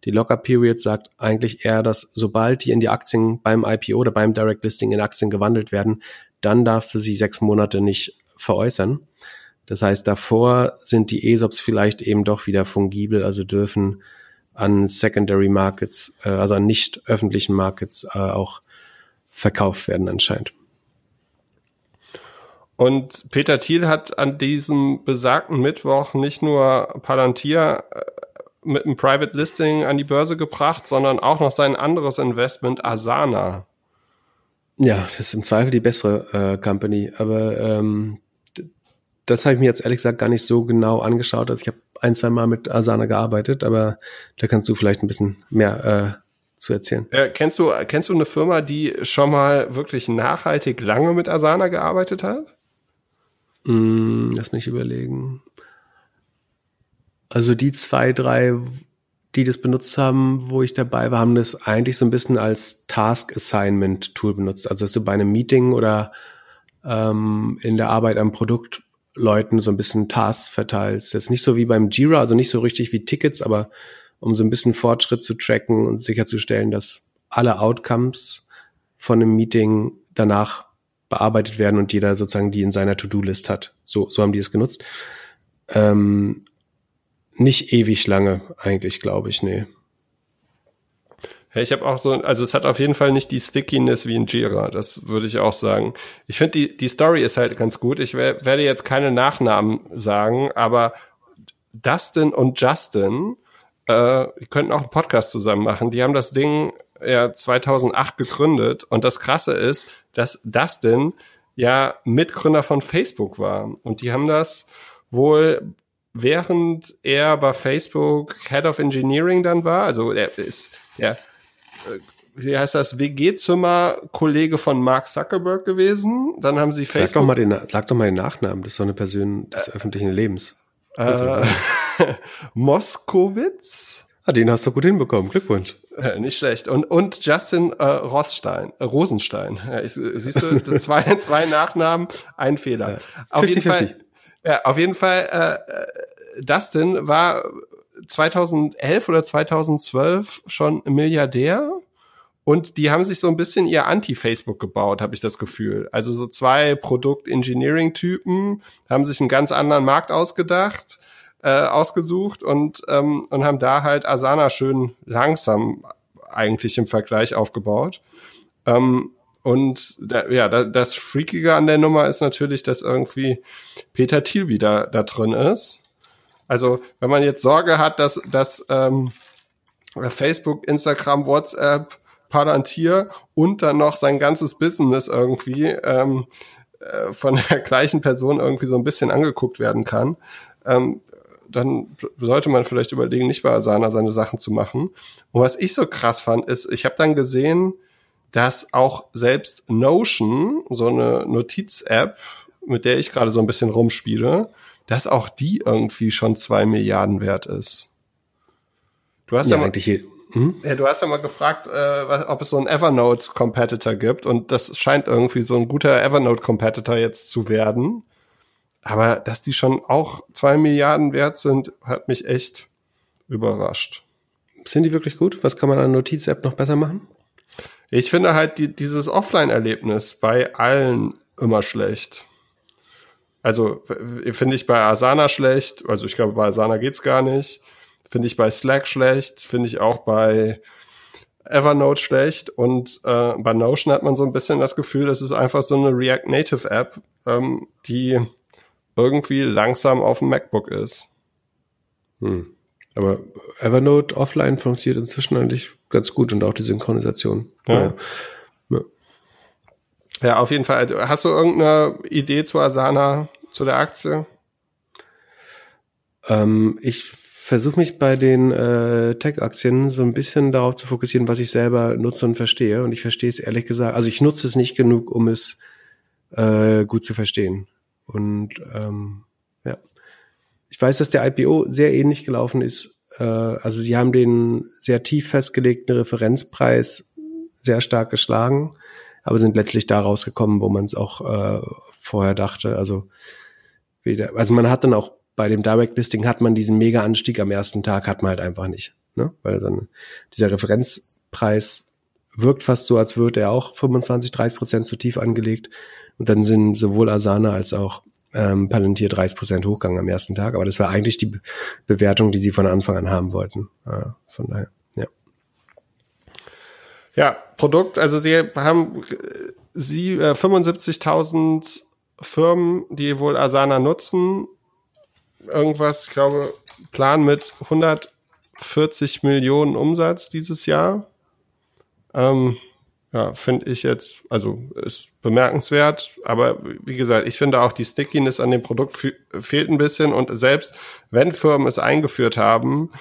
Die Lockup-Period sagt eigentlich eher, dass sobald die in die Aktien beim IPO oder beim Direct Listing in Aktien gewandelt werden, dann darfst du sie sechs Monate nicht veräußern. Das heißt, davor sind die ESOPs vielleicht eben doch wieder fungibel, also dürfen an Secondary Markets, äh, also an nicht öffentlichen Markets äh, auch verkauft werden anscheinend. Und Peter Thiel hat an diesem besagten Mittwoch nicht nur Palantir äh, mit einem Private Listing an die Börse gebracht, sondern auch noch sein anderes Investment Asana. Ja, das ist im Zweifel die bessere äh, Company, aber ähm, das habe ich mir jetzt ehrlich gesagt gar nicht so genau angeschaut. Also ich habe ein, zwei Mal mit Asana gearbeitet, aber da kannst du vielleicht ein bisschen mehr äh, zu erzählen. Äh, kennst du kennst du eine Firma, die schon mal wirklich nachhaltig lange mit Asana gearbeitet hat? Mm, lass mich überlegen. Also die zwei, drei, die das benutzt haben, wo ich dabei war, haben das eigentlich so ein bisschen als Task Assignment Tool benutzt. Also dass du bei einem Meeting oder ähm, in der Arbeit am Produkt Leuten so ein bisschen Tasks verteilst. Das ist nicht so wie beim Jira, also nicht so richtig wie Tickets, aber um so ein bisschen Fortschritt zu tracken und sicherzustellen, dass alle Outcomes von einem Meeting danach bearbeitet werden und jeder sozusagen die in seiner To-Do-List hat. So, so haben die es genutzt. Ähm, nicht ewig lange eigentlich, glaube ich, nee. Ja, ich habe auch so, also es hat auf jeden Fall nicht die Stickiness wie in Jira, das würde ich auch sagen. Ich finde, die, die Story ist halt ganz gut. Ich werde jetzt keine Nachnamen sagen, aber Dustin und Justin, äh, könnten auch einen Podcast zusammen machen. Die haben das Ding ja 2008 gegründet und das Krasse ist, dass Dustin ja Mitgründer von Facebook war und die haben das wohl während er bei Facebook Head of Engineering dann war, also er ist ja äh, wie heißt das, WG-Zimmer-Kollege von Mark Zuckerberg gewesen. Dann haben sie Facebook. Sag doch mal den, sag doch mal den Nachnamen, das ist so eine Person des äh, öffentlichen Lebens. Äh, Moskowitz. Ah, den hast du gut hinbekommen. Glückwunsch. Äh, nicht schlecht. Und, und Justin äh, Rothstein, äh, Rosenstein. Ja, ich, siehst du, zwei, zwei Nachnamen, ein Fehler. Ja, auf 50, jeden 50. Fall. Ja, auf jeden Fall. Äh, äh Dustin war 2011 oder 2012 schon Milliardär. Und die haben sich so ein bisschen ihr Anti-Facebook gebaut, habe ich das Gefühl. Also so zwei Produkt-Engineering-Typen haben sich einen ganz anderen Markt ausgedacht, äh, ausgesucht und, ähm, und haben da halt Asana schön langsam eigentlich im Vergleich aufgebaut. Ähm, und da, ja, das Freakige an der Nummer ist natürlich, dass irgendwie Peter Thiel wieder da drin ist. Also wenn man jetzt Sorge hat, dass, dass ähm, Facebook, Instagram, WhatsApp, Palantir und dann noch sein ganzes Business irgendwie ähm, äh, von der gleichen Person irgendwie so ein bisschen angeguckt werden kann, ähm, dann sollte man vielleicht überlegen, nicht bei Asana seine Sachen zu machen. Und was ich so krass fand, ist, ich habe dann gesehen, dass auch selbst Notion, so eine Notiz-App, mit der ich gerade so ein bisschen rumspiele, dass auch die irgendwie schon zwei Milliarden wert ist. Du hast ja, ja mal, hm? ja, du hast ja mal gefragt, äh, was, ob es so einen Evernote-Competitor gibt und das scheint irgendwie so ein guter Evernote-Competitor jetzt zu werden. Aber dass die schon auch zwei Milliarden wert sind, hat mich echt überrascht. Sind die wirklich gut? Was kann man an Notiz-App noch besser machen? Ich finde halt die, dieses Offline-Erlebnis bei allen immer schlecht. Also finde ich bei Asana schlecht, also ich glaube, bei Asana geht's gar nicht. Finde ich bei Slack schlecht, finde ich auch bei Evernote schlecht und äh, bei Notion hat man so ein bisschen das Gefühl, das ist einfach so eine React Native App, ähm, die irgendwie langsam auf dem MacBook ist. Hm. Aber Evernote offline funktioniert inzwischen eigentlich ganz gut und auch die Synchronisation. Ja. ja. ja auf jeden Fall. Hast du irgendeine Idee zu Asana, zu der Aktie? Ähm, ich versuche mich bei den äh, Tech-Aktien so ein bisschen darauf zu fokussieren, was ich selber nutze und verstehe. Und ich verstehe es ehrlich gesagt, also ich nutze es nicht genug, um es äh, gut zu verstehen. Und ähm, ja, ich weiß, dass der IPO sehr ähnlich gelaufen ist. Äh, also sie haben den sehr tief festgelegten Referenzpreis sehr stark geschlagen, aber sind letztlich da rausgekommen, wo man es auch äh, vorher dachte. Also weder, also man hat dann auch bei dem Direct Listing hat man diesen mega Anstieg am ersten Tag hat man halt einfach nicht, ne? Weil dann dieser Referenzpreis wirkt fast so, als würde er auch 25, 30 Prozent zu tief angelegt. Und dann sind sowohl Asana als auch ähm, Palantir 30 Prozent hochgegangen am ersten Tag. Aber das war eigentlich die Be Bewertung, die sie von Anfang an haben wollten. Äh, von daher, ja. Ja, Produkt, also sie haben sie äh, 75.000 Firmen, die wohl Asana nutzen. Irgendwas, ich glaube, Plan mit 140 Millionen Umsatz dieses Jahr. Ähm, ja, finde ich jetzt, also ist bemerkenswert, aber wie gesagt, ich finde auch die Stickiness an dem Produkt fehlt ein bisschen und selbst wenn Firmen es eingeführt haben,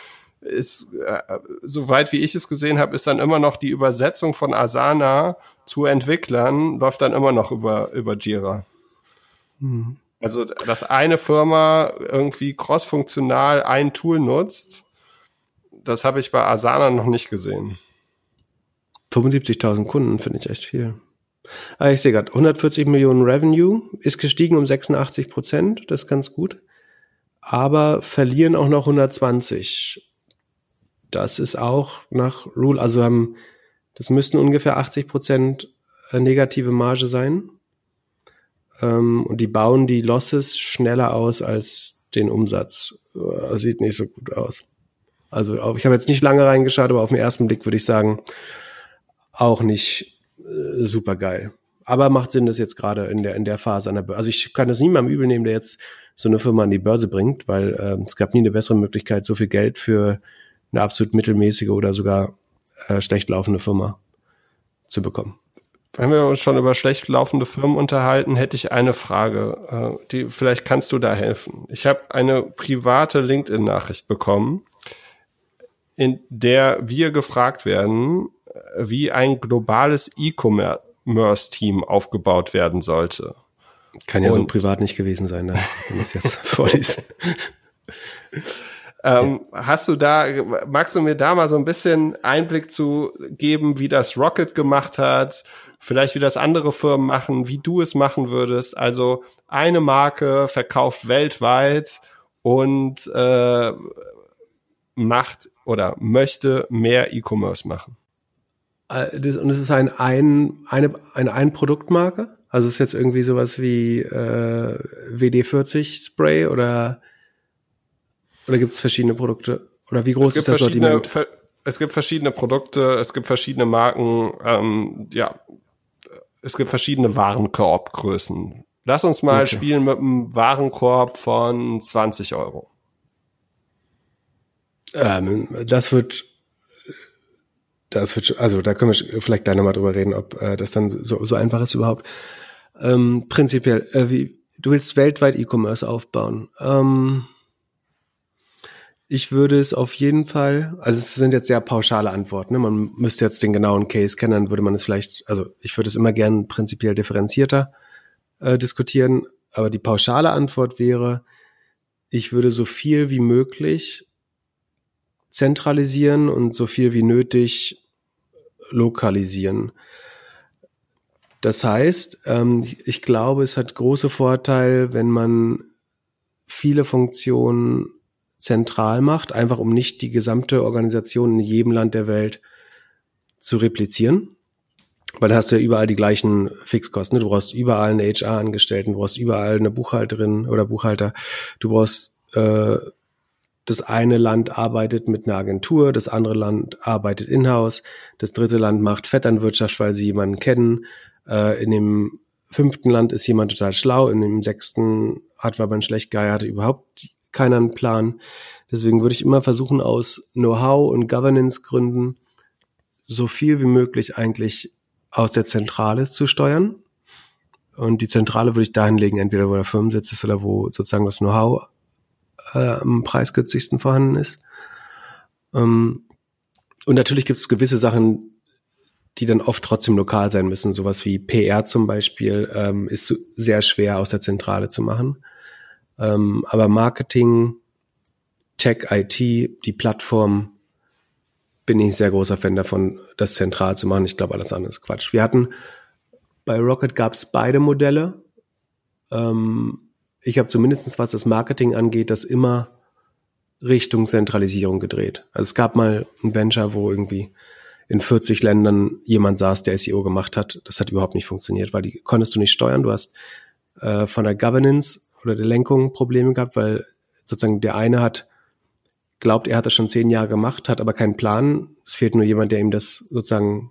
ist, äh, soweit wie ich es gesehen habe, ist dann immer noch die Übersetzung von Asana zu Entwicklern, läuft dann immer noch über, über Jira. Mhm. Also, dass eine Firma irgendwie crossfunktional ein Tool nutzt, das habe ich bei Asana noch nicht gesehen. 75.000 Kunden finde ich echt viel. Ah, ich sehe gerade, 140 Millionen Revenue ist gestiegen um 86 Prozent, das ist ganz gut. Aber verlieren auch noch 120. Das ist auch nach Rule, also haben, das müssten ungefähr 80 Prozent äh, negative Marge sein. Ähm, und die bauen die Losses schneller aus als den Umsatz. Äh, sieht nicht so gut aus. Also ich habe jetzt nicht lange reingeschaut, aber auf den ersten Blick würde ich sagen, auch nicht äh, super geil. Aber macht Sinn, das jetzt gerade in der, in der Phase an der Börse. Also ich kann das niemandem übel nehmen, der jetzt so eine Firma an die Börse bringt, weil äh, es gab nie eine bessere Möglichkeit, so viel Geld für eine absolut mittelmäßige oder sogar äh, schlecht laufende Firma zu bekommen. Wenn wir uns schon über schlecht laufende Firmen unterhalten, hätte ich eine Frage, äh, die vielleicht kannst du da helfen. Ich habe eine private LinkedIn-Nachricht bekommen, in der wir gefragt werden, wie ein globales E-Commerce-Team aufgebaut werden sollte. Kann ja Und, so privat nicht gewesen sein, ne? wenn ich jetzt vorliest. Ähm, ja. Hast du da, magst du mir da mal so ein bisschen Einblick zu geben, wie das Rocket gemacht hat, vielleicht wie das andere Firmen machen, wie du es machen würdest? Also eine Marke verkauft weltweit und äh, macht oder möchte mehr E-Commerce machen. Äh, das, und es ist ein, ein, eine, eine Ein-Produktmarke? Also es ist jetzt irgendwie sowas wie äh, WD-40 Spray oder, oder gibt es verschiedene Produkte? Oder wie groß ist das Sortiment? Es gibt verschiedene Produkte, es gibt verschiedene Marken, ähm, ja, es gibt verschiedene Warenkorbgrößen. Lass uns mal okay. spielen mit einem Warenkorb von 20 Euro. Ähm, das wird das wird, also da können wir vielleicht gleich nochmal drüber reden, ob äh, das dann so, so einfach ist überhaupt. Ähm, prinzipiell, äh, wie, du willst weltweit E-Commerce aufbauen. Ähm, Ich würde es auf jeden Fall, also es sind jetzt sehr pauschale Antworten. Ne? Man müsste jetzt den genauen Case kennen, dann würde man es vielleicht, also ich würde es immer gern prinzipiell differenzierter äh, diskutieren, aber die pauschale Antwort wäre, ich würde so viel wie möglich zentralisieren und so viel wie nötig lokalisieren. Das heißt, ähm, ich glaube, es hat große Vorteile, wenn man viele Funktionen zentral macht, einfach um nicht die gesamte Organisation in jedem Land der Welt zu replizieren. Weil da hast du ja überall die gleichen Fixkosten. Ne? Du brauchst überall einen HR-Angestellten, du brauchst überall eine Buchhalterin oder Buchhalter. Du brauchst äh, das eine Land arbeitet mit einer Agentur, das andere Land arbeitet in-house, das dritte Land macht Vetternwirtschaft, weil sie jemanden kennen. Äh, in dem fünften Land ist jemand total schlau, in dem sechsten hat einen schlecht geheiert, überhaupt keiner einen Plan. Deswegen würde ich immer versuchen, aus Know-how und Governance-Gründen so viel wie möglich eigentlich aus der Zentrale zu steuern. Und die Zentrale würde ich dahin legen, entweder wo der Firmensitz ist oder wo sozusagen das Know-how äh, am preisgünstigsten vorhanden ist. Ähm, und natürlich gibt es gewisse Sachen, die dann oft trotzdem lokal sein müssen. Sowas wie PR zum Beispiel ähm, ist sehr schwer aus der Zentrale zu machen. Ähm, aber Marketing, Tech, IT, die Plattform, bin ich ein sehr großer Fan davon, das zentral zu machen. Ich glaube, alles andere ist Quatsch. Wir hatten bei Rocket gab es beide Modelle. Ähm, ich habe zumindestens was das Marketing angeht, das immer Richtung Zentralisierung gedreht. Also es gab mal ein Venture, wo irgendwie in 40 Ländern jemand saß, der SEO gemacht hat. Das hat überhaupt nicht funktioniert, weil die konntest du nicht steuern. Du hast äh, von der Governance oder der Lenkung Probleme gehabt, weil sozusagen der eine hat glaubt, er hat das schon zehn Jahre gemacht, hat aber keinen Plan. Es fehlt nur jemand, der ihm das sozusagen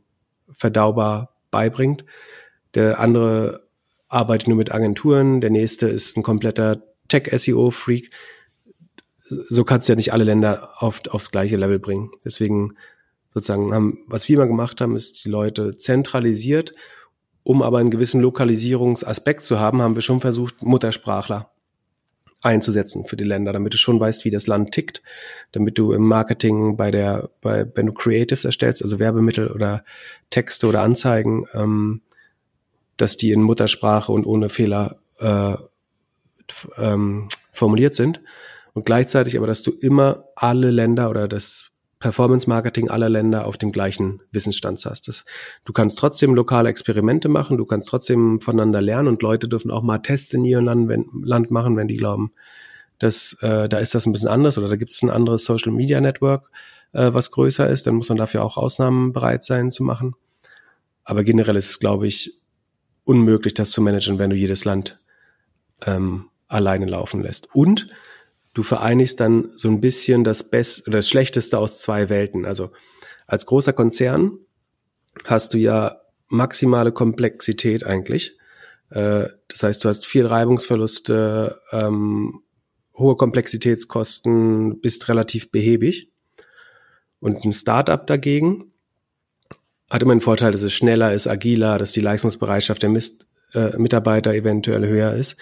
verdaubar beibringt. Der andere arbeitet nur mit Agenturen. Der nächste ist ein kompletter Tech-SEO-Freak. So kannst du ja nicht alle Länder auf, aufs gleiche Level bringen. Deswegen sozusagen haben, was wir immer gemacht haben, ist die Leute zentralisiert um aber einen gewissen Lokalisierungsaspekt zu haben, haben wir schon versucht, Muttersprachler einzusetzen für die Länder, damit du schon weißt, wie das Land tickt, damit du im Marketing bei der, bei, wenn du Creatives erstellst, also Werbemittel oder Texte oder Anzeigen, ähm, dass die in Muttersprache und ohne Fehler äh, ähm, formuliert sind und gleichzeitig aber, dass du immer alle Länder oder das Performance-Marketing aller Länder auf dem gleichen Wissensstand hast. Das, du kannst trotzdem lokale Experimente machen, du kannst trotzdem voneinander lernen und Leute dürfen auch mal Tests in ihrem Land, wenn, Land machen, wenn die glauben, dass äh, da ist das ein bisschen anders oder da gibt es ein anderes Social Media Network, äh, was größer ist, dann muss man dafür auch Ausnahmen bereit sein zu machen. Aber generell ist es, glaube ich, unmöglich, das zu managen, wenn du jedes Land ähm, alleine laufen lässt. Und du vereinigst dann so ein bisschen das Best oder das Schlechteste aus zwei Welten. Also als großer Konzern hast du ja maximale Komplexität eigentlich. Äh, das heißt, du hast viel Reibungsverluste, ähm, hohe Komplexitätskosten, bist relativ behäbig. Und ein Startup dagegen hat immer einen Vorteil, dass es schneller ist, agiler, dass die Leistungsbereitschaft der Mist, äh, Mitarbeiter eventuell höher ist.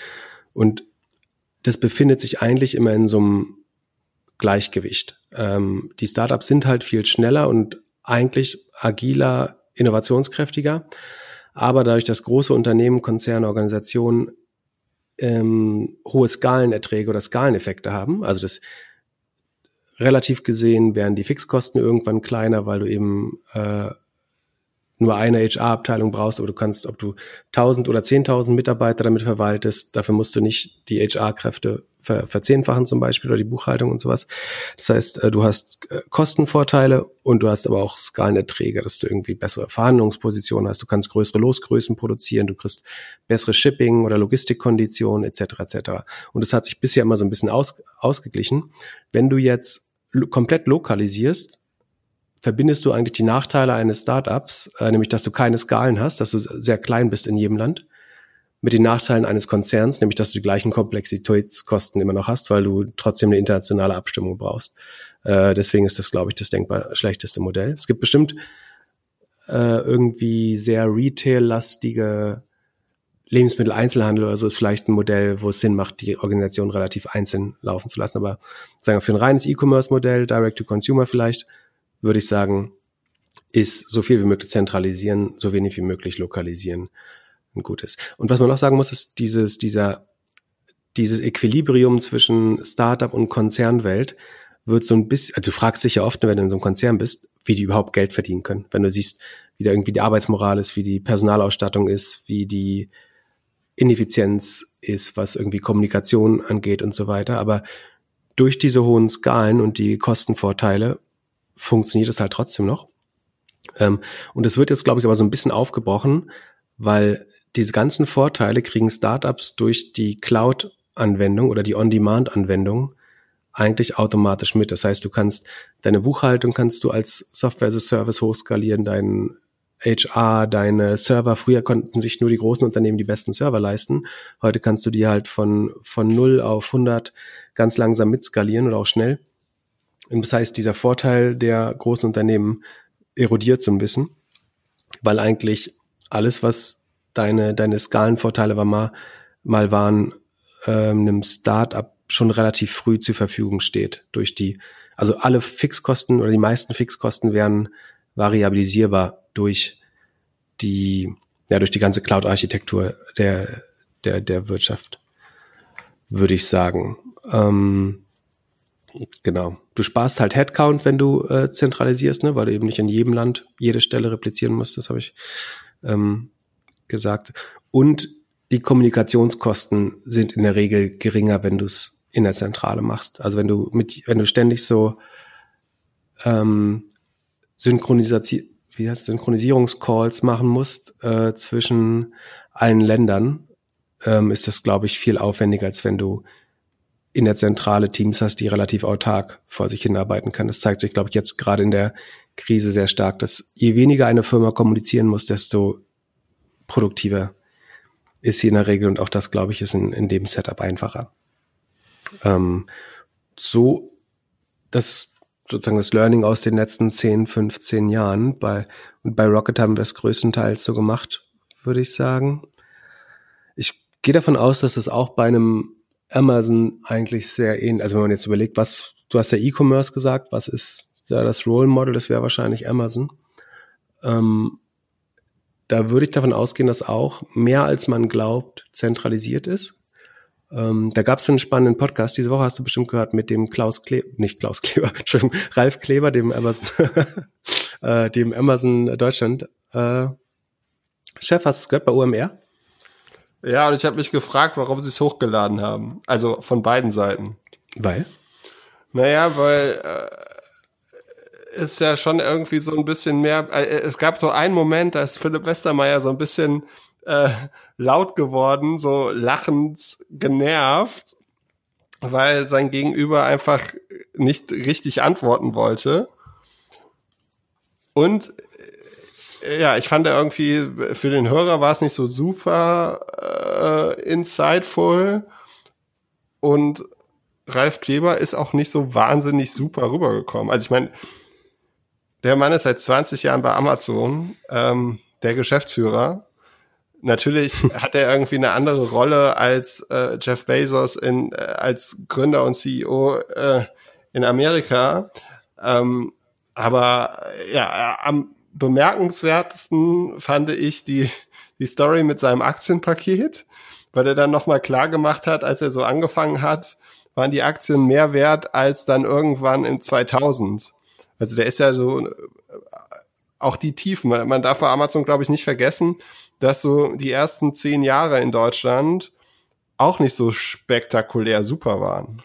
Und das befindet sich eigentlich immer in so einem Gleichgewicht. Ähm, die Startups sind halt viel schneller und eigentlich agiler, innovationskräftiger. Aber dadurch, dass große Unternehmen, Konzerne, Organisationen ähm, hohe Skalenerträge oder Skaleneffekte haben, also das relativ gesehen werden die Fixkosten irgendwann kleiner, weil du eben äh, nur eine HR-Abteilung brauchst, aber du kannst, ob du 1000 oder 10.000 Mitarbeiter damit verwaltest, dafür musst du nicht die HR-Kräfte ver verzehnfachen zum Beispiel oder die Buchhaltung und sowas. Das heißt, äh, du hast äh, Kostenvorteile und du hast aber auch Skalenerträge, dass du irgendwie bessere Verhandlungspositionen hast. Du kannst größere Losgrößen produzieren, du kriegst bessere Shipping- oder Logistikkonditionen etc. etc. Und das hat sich bisher immer so ein bisschen aus, ausgeglichen. Wenn du jetzt komplett lokalisierst, verbindest du eigentlich die Nachteile eines Startups, äh, nämlich dass du keine Skalen hast, dass du sehr klein bist in jedem Land, mit den Nachteilen eines Konzerns, nämlich dass du die gleichen Komplexitätskosten immer noch hast, weil du trotzdem eine internationale Abstimmung brauchst. Äh, deswegen ist das, glaube ich, das denkbar schlechteste Modell. Es gibt bestimmt äh, irgendwie sehr Retail-lastige Lebensmitteleinzelhandel oder so ist vielleicht ein Modell, wo es Sinn macht, die Organisation relativ einzeln laufen zu lassen. Aber sagen wir, für ein reines E-Commerce-Modell, Direct-to-Consumer vielleicht, würde ich sagen, ist so viel wie möglich zentralisieren, so wenig wie möglich lokalisieren ein gutes. Und was man auch sagen muss, ist dieses, dieser, dieses Equilibrium zwischen Startup und Konzernwelt wird so ein bisschen, also du fragst dich ja oft, wenn du in so einem Konzern bist, wie die überhaupt Geld verdienen können. Wenn du siehst, wie da irgendwie die Arbeitsmoral ist, wie die Personalausstattung ist, wie die Ineffizienz ist, was irgendwie Kommunikation angeht und so weiter. Aber durch diese hohen Skalen und die Kostenvorteile funktioniert es halt trotzdem noch. Ähm, und es wird jetzt, glaube ich, aber so ein bisschen aufgebrochen, weil diese ganzen Vorteile kriegen Startups durch die Cloud-Anwendung oder die On-Demand-Anwendung eigentlich automatisch mit. Das heißt, du kannst deine Buchhaltung kannst du als Software as a Service hochskalieren, dein HR, deine Server. Früher konnten sich nur die großen Unternehmen die besten Server leisten. Heute kannst du die halt von, von 0 auf 100 ganz langsam mitskalieren oder auch schnell. Und das heißt, dieser Vorteil der großen Unternehmen erodiert so ein bisschen, weil eigentlich alles, was deine, deine Skalenvorteile war mal, mal waren, ähm, einem Startup schon relativ früh zur Verfügung steht durch die, also alle Fixkosten oder die meisten Fixkosten werden variabilisierbar durch die, ja, durch die ganze Cloud-Architektur der, der, der Wirtschaft, würde ich sagen. Ähm, genau. Du sparst halt Headcount, wenn du äh, zentralisierst, ne, weil du eben nicht in jedem Land jede Stelle replizieren musst. Das habe ich ähm, gesagt. Und die Kommunikationskosten sind in der Regel geringer, wenn du es in der Zentrale machst. Also wenn du mit, wenn du ständig so ähm, Synchronisation, wie heißt Synchronisierungscalls machen musst äh, zwischen allen Ländern, ähm, ist das, glaube ich, viel aufwendiger, als wenn du in der Zentrale Teams hast, die relativ autark vor sich hinarbeiten können. Das zeigt sich, glaube ich, jetzt gerade in der Krise sehr stark, dass je weniger eine Firma kommunizieren muss, desto produktiver ist sie in der Regel und auch das, glaube ich, ist in, in dem Setup einfacher. Ähm, so, das sozusagen das Learning aus den letzten 10, 15 Jahren. Bei, und bei Rocket haben wir es größtenteils so gemacht, würde ich sagen. Ich gehe davon aus, dass es auch bei einem Amazon eigentlich sehr ähnlich, also wenn man jetzt überlegt, was, du hast ja E-Commerce gesagt, was ist da das Role Model, das wäre wahrscheinlich Amazon. Ähm, da würde ich davon ausgehen, dass auch mehr als man glaubt zentralisiert ist. Ähm, da gab es einen spannenden Podcast, diese Woche hast du bestimmt gehört, mit dem Klaus Kleber, nicht Klaus Kleber, Entschuldigung, Ralf Kleber, dem Amazon, äh, dem Amazon Deutschland äh, Chef, hast du es gehört bei UMR? Ja, und ich habe mich gefragt, warum sie es hochgeladen haben. Also von beiden Seiten. Weil? Naja, weil äh, ist ja schon irgendwie so ein bisschen mehr. Äh, es gab so einen Moment, da ist Philipp Westermeier so ein bisschen äh, laut geworden, so lachend genervt, weil sein Gegenüber einfach nicht richtig antworten wollte. Und ja, ich fand irgendwie, für den Hörer war es nicht so super äh, insightful. Und Ralf Kleber ist auch nicht so wahnsinnig super rübergekommen. Also ich meine, der Mann ist seit 20 Jahren bei Amazon, ähm, der Geschäftsführer. Natürlich hat er irgendwie eine andere Rolle als äh, Jeff Bezos in, äh, als Gründer und CEO äh, in Amerika. Ähm, aber ja, am bemerkenswertesten fand ich die, die Story mit seinem Aktienpaket, weil er dann nochmal klar gemacht hat, als er so angefangen hat, waren die Aktien mehr wert als dann irgendwann im 2000. Also der ist ja so, äh, auch die Tiefen, man, man darf bei Amazon, glaube ich, nicht vergessen, dass so die ersten zehn Jahre in Deutschland auch nicht so spektakulär super waren.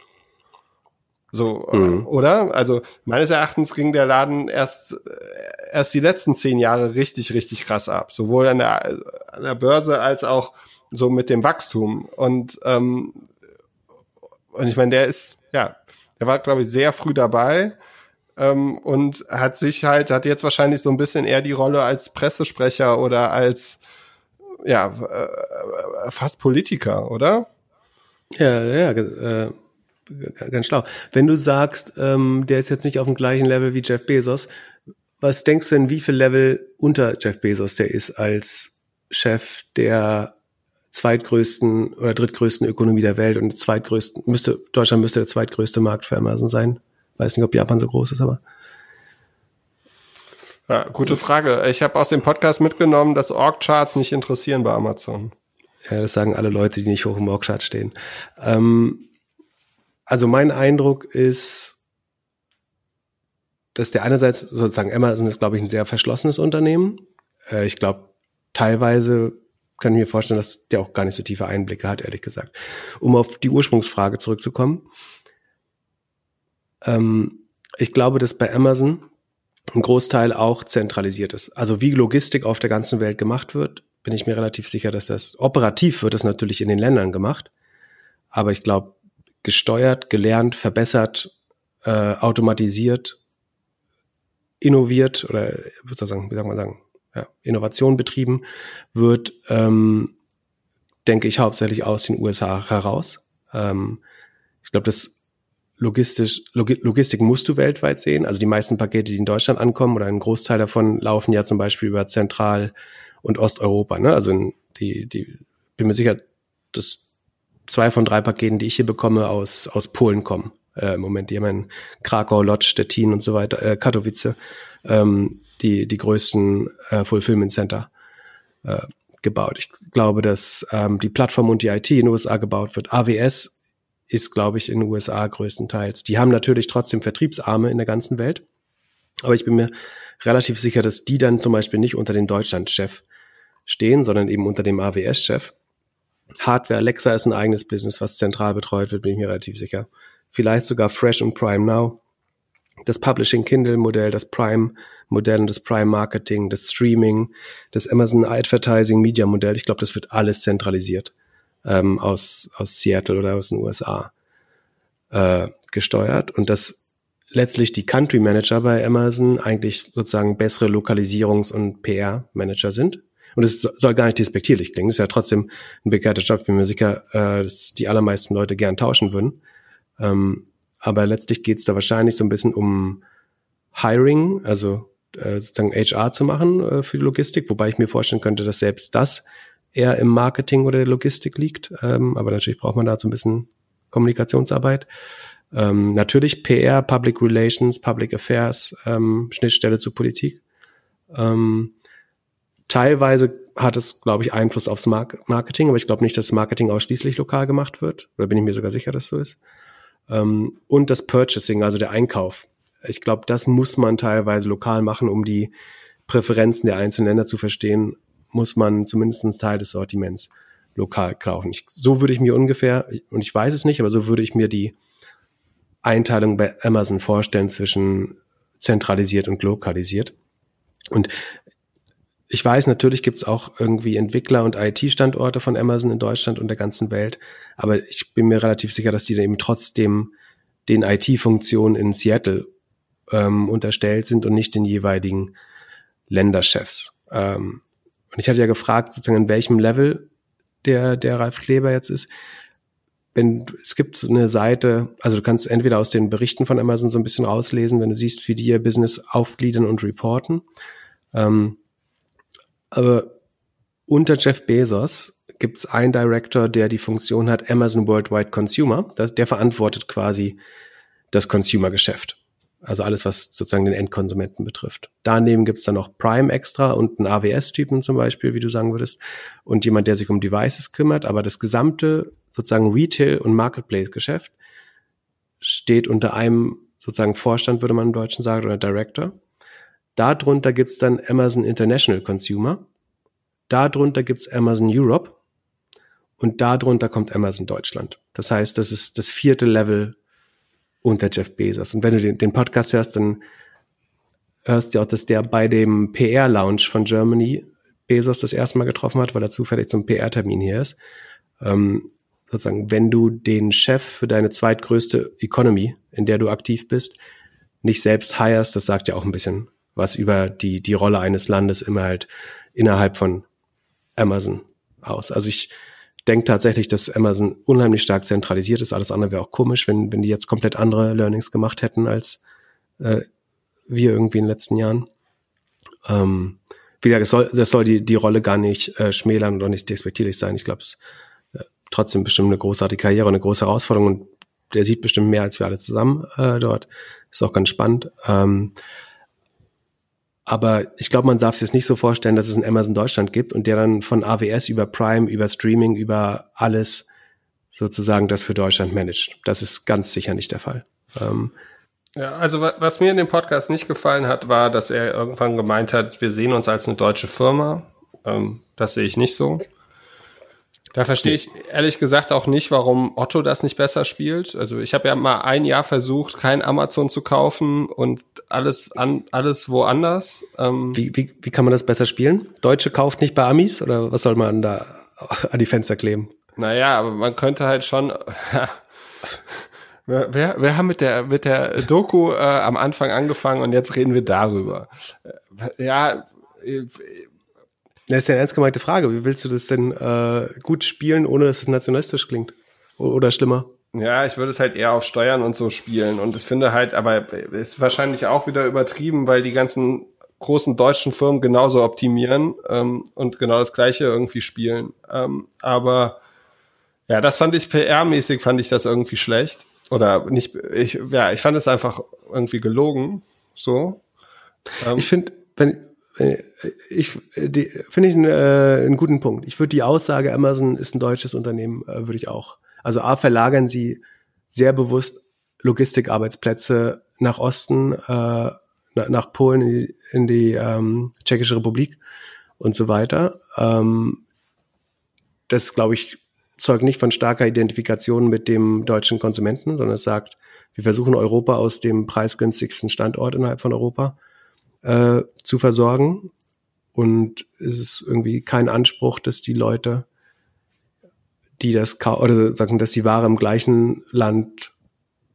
So, mhm. oder? Also meines Erachtens ging der Laden erst, äh, erst die letzten zehn Jahre richtig, richtig krass ab. Sowohl an der, an der Börse als auch so mit dem Wachstum. Und, ähm, und ich meine, der ist, ja, der war, glaube ich, sehr früh dabei ähm, und hat sich halt, hat jetzt wahrscheinlich so ein bisschen eher die Rolle als Pressesprecher oder als ja, äh, fast Politiker, oder? Ja, ja, äh, ganz schlau. Wenn du sagst, ähm, der ist jetzt nicht auf dem gleichen Level wie Jeff Bezos, was denkst du denn, wie viel Level unter Jeff Bezos der ist als Chef der zweitgrößten oder drittgrößten Ökonomie der Welt und zweitgrößten, müsste, Deutschland müsste der zweitgrößte Markt für Amazon sein. Weiß nicht, ob Japan so groß ist, aber. Ja, gute Frage. Ich habe aus dem Podcast mitgenommen, dass Org-Charts nicht interessieren bei Amazon. Ja, das sagen alle Leute, die nicht hoch im Org-Chart stehen. Ähm, also mein Eindruck ist, dass der einerseits sozusagen Amazon ist, glaube ich, ein sehr verschlossenes Unternehmen. Äh, ich glaube, teilweise kann ich mir vorstellen, dass der auch gar nicht so tiefe Einblicke hat, ehrlich gesagt. Um auf die Ursprungsfrage zurückzukommen. Ähm, ich glaube, dass bei Amazon ein Großteil auch zentralisiert ist. Also wie Logistik auf der ganzen Welt gemacht wird, bin ich mir relativ sicher, dass das operativ wird das natürlich in den Ländern gemacht. Aber ich glaube, gesteuert, gelernt, verbessert, äh, automatisiert, innoviert oder sozusagen, wie sagen wir sagen, ja, Innovation betrieben wird, ähm, denke ich hauptsächlich aus den USA heraus. Ähm, ich glaube, das logistisch, Log Logistik musst du weltweit sehen. Also die meisten Pakete, die in Deutschland ankommen oder ein Großteil davon laufen ja zum Beispiel über Zentral- und Osteuropa. Ne? Also die, die, bin mir sicher, dass zwei von drei Paketen, die ich hier bekomme, aus, aus Polen kommen. Äh, Im Moment, die haben in Krakau, Lodz, Stettin und so weiter, äh, Katowice, ähm, die, die größten äh, Fulfillment Center äh, gebaut. Ich glaube, dass ähm, die Plattform und die IT in den USA gebaut wird. AWS ist, glaube ich, in den USA größtenteils. Die haben natürlich trotzdem Vertriebsarme in der ganzen Welt. Aber ich bin mir relativ sicher, dass die dann zum Beispiel nicht unter dem Deutschland-Chef stehen, sondern eben unter dem AWS-Chef. Hardware Alexa ist ein eigenes Business, was zentral betreut wird, bin ich mir relativ sicher. Vielleicht sogar Fresh und Prime Now. Das Publishing Kindle Modell, das Prime Modell und das Prime Marketing, das Streaming, das Amazon Advertising Media Modell. Ich glaube, das wird alles zentralisiert ähm, aus, aus Seattle oder aus den USA äh, gesteuert und dass letztlich die Country Manager bei Amazon eigentlich sozusagen bessere Lokalisierungs- und PR-Manager sind. Und es soll gar nicht despektierlich klingen. Das ist ja trotzdem ein begehrter Job. Mir sicher, äh, dass die allermeisten Leute gern tauschen würden. Ähm, aber letztlich geht es da wahrscheinlich so ein bisschen um Hiring, also äh, sozusagen HR zu machen äh, für die Logistik, wobei ich mir vorstellen könnte, dass selbst das eher im Marketing oder der Logistik liegt. Ähm, aber natürlich braucht man da so ein bisschen Kommunikationsarbeit. Ähm, natürlich PR, Public Relations, Public Affairs, ähm, Schnittstelle zu Politik. Ähm, teilweise hat es, glaube ich, Einfluss aufs Mark Marketing, aber ich glaube nicht, dass Marketing ausschließlich lokal gemacht wird. Oder bin ich mir sogar sicher, dass so ist. Ähm, und das Purchasing, also der Einkauf. Ich glaube, das muss man teilweise lokal machen, um die Präferenzen der einzelnen Länder zu verstehen muss man zumindest einen Teil des Sortiments lokal kaufen. Ich, so würde ich mir ungefähr, und ich weiß es nicht, aber so würde ich mir die Einteilung bei Amazon vorstellen zwischen zentralisiert und lokalisiert. Und ich weiß, natürlich gibt es auch irgendwie Entwickler und IT-Standorte von Amazon in Deutschland und der ganzen Welt, aber ich bin mir relativ sicher, dass die dann eben trotzdem den IT-Funktionen in Seattle ähm, unterstellt sind und nicht den jeweiligen Länderchefs. Ähm, und ich hatte ja gefragt, sozusagen, in welchem Level der, der Ralf Kleber jetzt ist. Wenn, es gibt eine Seite, also du kannst entweder aus den Berichten von Amazon so ein bisschen rauslesen, wenn du siehst, wie die ihr Business aufgliedern und reporten. Ähm, aber unter Jeff Bezos gibt es einen Director, der die Funktion hat, Amazon Worldwide Consumer. Der verantwortet quasi das Consumer-Geschäft. Also alles, was sozusagen den Endkonsumenten betrifft. Daneben gibt's dann noch Prime extra und einen AWS-Typen zum Beispiel, wie du sagen würdest, und jemand, der sich um Devices kümmert. Aber das gesamte sozusagen Retail- und Marketplace-Geschäft steht unter einem sozusagen Vorstand, würde man im Deutschen sagen, oder Director. Darunter gibt's dann Amazon International Consumer. Darunter gibt's Amazon Europe. Und darunter kommt Amazon Deutschland. Das heißt, das ist das vierte Level unter Jeff Bezos. Und wenn du den, den Podcast hörst, dann hörst du auch, dass der bei dem PR-Lounge von Germany Bezos das erste Mal getroffen hat, weil er zufällig zum PR-Termin hier ist. Ähm, sozusagen, wenn du den Chef für deine zweitgrößte Economy, in der du aktiv bist, nicht selbst hirest, das sagt ja auch ein bisschen was über die, die Rolle eines Landes immer halt innerhalb von Amazon aus. Also ich denke tatsächlich, dass Amazon unheimlich stark zentralisiert ist. Alles andere wäre auch komisch, wenn, wenn die jetzt komplett andere Learnings gemacht hätten als äh, wir irgendwie in den letzten Jahren. Ähm, wie gesagt, das soll, das soll die, die Rolle gar nicht äh, schmälern oder nicht despektierlich sein. Ich glaube, es ist äh, trotzdem bestimmt eine großartige Karriere und eine große Herausforderung und der sieht bestimmt mehr als wir alle zusammen äh, dort. Ist auch ganz spannend. Ähm, aber ich glaube, man darf sich jetzt nicht so vorstellen, dass es ein Amazon Deutschland gibt und der dann von AWS über Prime, über Streaming, über alles sozusagen das für Deutschland managt. Das ist ganz sicher nicht der Fall. Ähm, ja, also was mir in dem Podcast nicht gefallen hat, war, dass er irgendwann gemeint hat, wir sehen uns als eine deutsche Firma. Ähm, das sehe ich nicht so. Da verstehe ich ehrlich gesagt auch nicht, warum Otto das nicht besser spielt. Also ich habe ja mal ein Jahr versucht, kein Amazon zu kaufen und alles an alles woanders. Ähm wie, wie, wie kann man das besser spielen? Deutsche kauft nicht bei Amis oder was soll man da an die Fenster kleben? Naja, aber man könnte halt schon. wir, wir haben mit der mit der Doku äh, am Anfang angefangen und jetzt reden wir darüber. Äh, ja. Das ist ja eine ernst gemeinte Frage. Wie willst du das denn äh, gut spielen, ohne dass es nationalistisch klingt? Oder schlimmer? Ja, ich würde es halt eher auf Steuern und so spielen. Und ich finde halt, aber ist wahrscheinlich auch wieder übertrieben, weil die ganzen großen deutschen Firmen genauso optimieren ähm, und genau das gleiche irgendwie spielen. Ähm, aber ja, das fand ich PR-mäßig, fand ich das irgendwie schlecht. Oder nicht, ich, ja, ich fand es einfach irgendwie gelogen. So. Ähm, ich finde, wenn, ich finde ich einen, äh, einen guten Punkt. Ich würde die Aussage, Amazon ist ein deutsches Unternehmen, äh, würde ich auch. Also A, verlagern sie sehr bewusst Logistikarbeitsplätze nach Osten, äh, nach Polen, in die, in die ähm, Tschechische Republik und so weiter. Ähm, das, glaube ich, zeugt nicht von starker Identifikation mit dem deutschen Konsumenten, sondern es sagt, wir versuchen Europa aus dem preisgünstigsten Standort innerhalb von Europa äh, zu versorgen. Und es ist irgendwie kein Anspruch, dass die Leute, die das oder sagen, dass die Ware im gleichen Land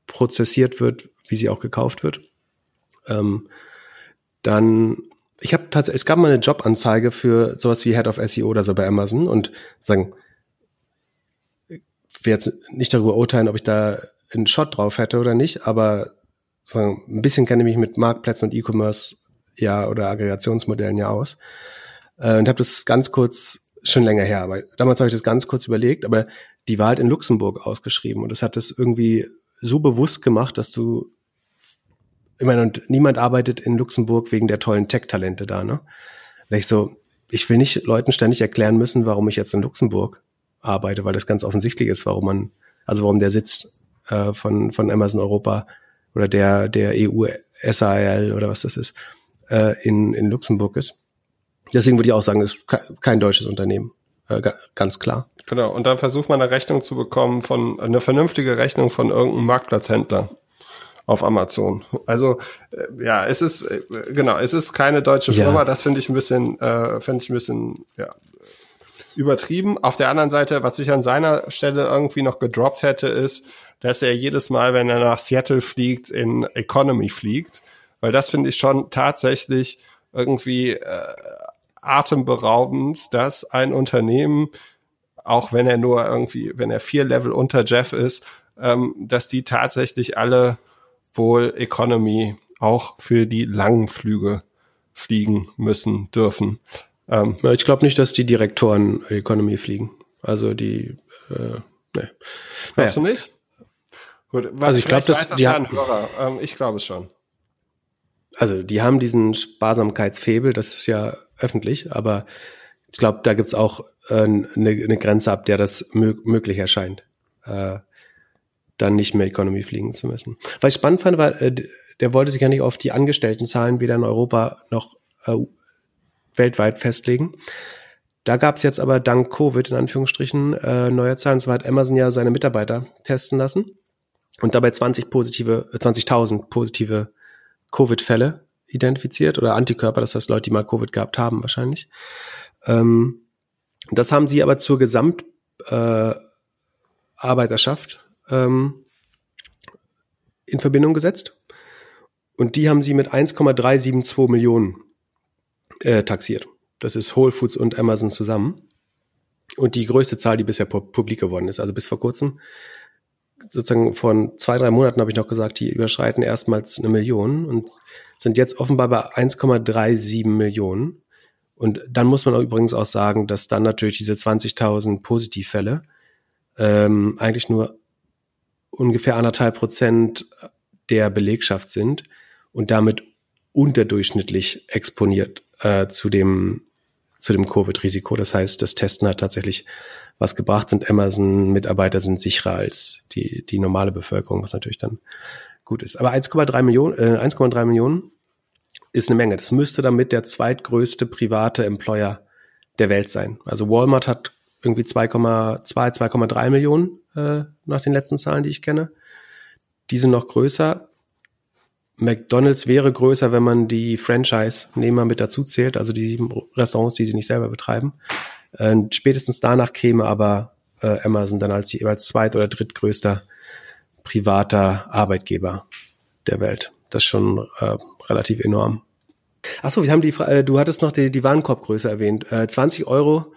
prozessiert wird, wie sie auch gekauft wird. Ähm, dann, ich habe tatsächlich, es gab mal eine Jobanzeige für sowas wie Head of SEO oder so bei Amazon und sagen, ich will jetzt nicht darüber urteilen, ob ich da einen Shot drauf hätte oder nicht, aber sagen, ein bisschen kenne ich mich mit Marktplätzen und E-Commerce ja oder Aggregationsmodellen ja aus. Äh, und habe das ganz kurz, schon länger her, aber damals habe ich das ganz kurz überlegt, aber die war halt in Luxemburg ausgeschrieben und das hat das irgendwie so bewusst gemacht, dass du ich meine, und niemand arbeitet in Luxemburg wegen der tollen Tech-Talente da, ne? Weil ich so, ich will nicht Leuten ständig erklären müssen, warum ich jetzt in Luxemburg arbeite, weil das ganz offensichtlich ist, warum man, also warum der Sitz äh, von, von Amazon Europa oder der, der EU SAL oder was das ist, äh, in, in Luxemburg ist. Deswegen würde ich auch sagen, es ist kein deutsches Unternehmen. Äh, ganz klar. Genau. Und dann versucht man eine Rechnung zu bekommen von, eine vernünftige Rechnung von irgendeinem Marktplatzhändler auf Amazon. Also äh, ja, es ist äh, genau, es ist keine deutsche Firma. Ja. Das finde ich ein bisschen, äh, finde ich ein bisschen ja, übertrieben. Auf der anderen Seite, was ich an seiner Stelle irgendwie noch gedroppt hätte, ist, dass er jedes Mal, wenn er nach Seattle fliegt, in Economy fliegt weil das finde ich schon tatsächlich irgendwie äh, atemberaubend, dass ein Unternehmen, auch wenn er nur irgendwie, wenn er vier Level unter Jeff ist, ähm, dass die tatsächlich alle wohl Economy auch für die langen Flüge fliegen müssen dürfen. Ähm, ich glaube nicht, dass die Direktoren Economy fliegen. Also die, äh, ne. Naja. du nicht? Gut, also ich glaube, das, ja, ähm, ich glaube es schon also die haben diesen Sparsamkeitsfebel, das ist ja öffentlich, aber ich glaube, da gibt's auch äh, eine, eine Grenze ab, der das mö möglich erscheint, äh, dann nicht mehr Economy fliegen zu müssen. Was ich spannend fand, war, äh, der wollte sich ja nicht auf die Angestelltenzahlen weder in Europa noch äh, weltweit festlegen. Da gab's jetzt aber dank Covid in Anführungsstrichen äh, neue Zahlen. Zwar hat Amazon ja seine Mitarbeiter testen lassen und dabei 20 positive, 20.000 positive Covid-Fälle identifiziert oder Antikörper, das heißt Leute, die mal Covid gehabt haben wahrscheinlich. Ähm, das haben sie aber zur Gesamtarbeiterschaft äh, ähm, in Verbindung gesetzt. Und die haben sie mit 1,372 Millionen äh, taxiert. Das ist Whole Foods und Amazon zusammen. Und die größte Zahl, die bisher publik geworden ist. Also bis vor kurzem sozusagen von zwei, drei Monaten habe ich noch gesagt, die überschreiten erstmals eine Million und sind jetzt offenbar bei 1,37 Millionen. Und dann muss man auch übrigens auch sagen, dass dann natürlich diese 20.000 Positivfälle ähm, eigentlich nur ungefähr anderthalb Prozent der Belegschaft sind und damit unterdurchschnittlich exponiert äh, zu dem zu dem Covid-Risiko. Das heißt, das Testen hat tatsächlich was gebracht und Amazon-Mitarbeiter sind sicherer als die die normale Bevölkerung, was natürlich dann gut ist. Aber 1,3 Millionen, äh, 1,3 Millionen ist eine Menge. Das müsste damit der zweitgrößte private Employer der Welt sein. Also Walmart hat irgendwie 2,2, 2,3 Millionen äh, nach den letzten Zahlen, die ich kenne. Die sind noch größer. McDonald's wäre größer, wenn man die Franchise-Nehmer mit dazu zählt, also die Restaurants, die sie nicht selber betreiben. Äh, spätestens danach käme aber äh, Amazon dann als jeweils zweit- oder drittgrößter privater Arbeitgeber der Welt. Das ist schon äh, relativ enorm. Achso, wir haben die, äh, du hattest noch die, die Warenkorbgröße erwähnt. Äh, 20 Euro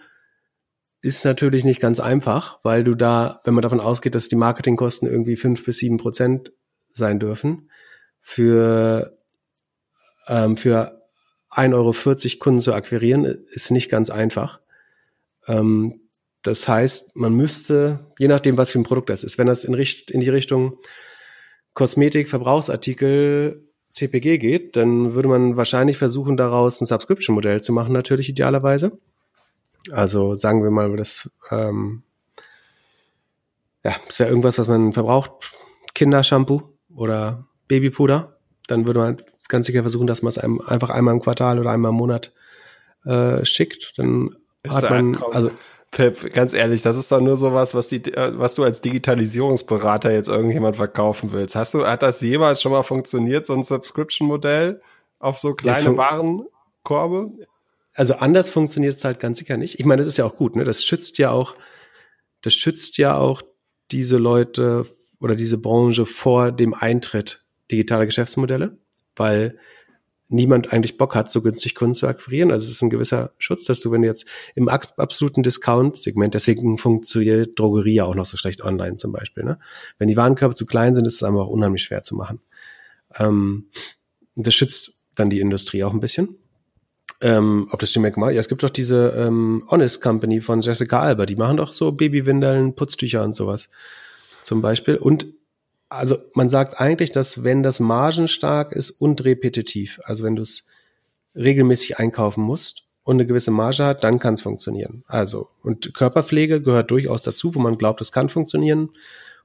ist natürlich nicht ganz einfach, weil du da, wenn man davon ausgeht, dass die Marketingkosten irgendwie fünf bis sieben Prozent sein dürfen, für, ähm, für 1,40 Euro Kunden zu akquirieren, ist nicht ganz einfach. Ähm, das heißt, man müsste, je nachdem, was für ein Produkt das ist, wenn das in, Richt in die Richtung Kosmetik, Verbrauchsartikel, CPG geht, dann würde man wahrscheinlich versuchen, daraus ein Subscription-Modell zu machen, natürlich idealerweise. Also sagen wir mal, das, ähm, ja, das wäre irgendwas, was man verbraucht, Kindershampoo oder Babypuder. Dann würde man ganz sicher versuchen, dass man es einem einfach einmal im Quartal oder einmal im Monat äh, schickt. Dann ist hat man, also Pip, ganz ehrlich, das ist doch nur sowas, was die, äh, was du als Digitalisierungsberater jetzt irgendjemand verkaufen willst. Hast du, hat das jemals schon mal funktioniert, so ein Subscription-Modell auf so kleine Warenkorbe? Also anders funktioniert es halt ganz sicher nicht. Ich meine, das ist ja auch gut, ne? Das schützt ja auch, das schützt ja auch diese Leute oder diese Branche vor dem Eintritt digitaler Geschäftsmodelle, weil niemand eigentlich Bock hat, so günstig Kunden zu akquirieren. Also es ist ein gewisser Schutz, dass du, wenn du jetzt im absoluten Discount-Segment, deswegen funktioniert Drogerie ja auch noch so schlecht online zum Beispiel. Ne? Wenn die Warenkörbe zu klein sind, ist es einfach unheimlich schwer zu machen. Ähm, das schützt dann die Industrie auch ein bisschen. Ähm, ob das stimmt, mal. Ja, es gibt doch diese ähm, Honest Company von Jessica Alba, die machen doch so Babywindeln, Putztücher und sowas zum Beispiel. Und also man sagt eigentlich, dass wenn das margenstark ist und repetitiv, also wenn du es regelmäßig einkaufen musst und eine gewisse Marge hat, dann kann es funktionieren. Also, und Körperpflege gehört durchaus dazu, wo man glaubt, es kann funktionieren.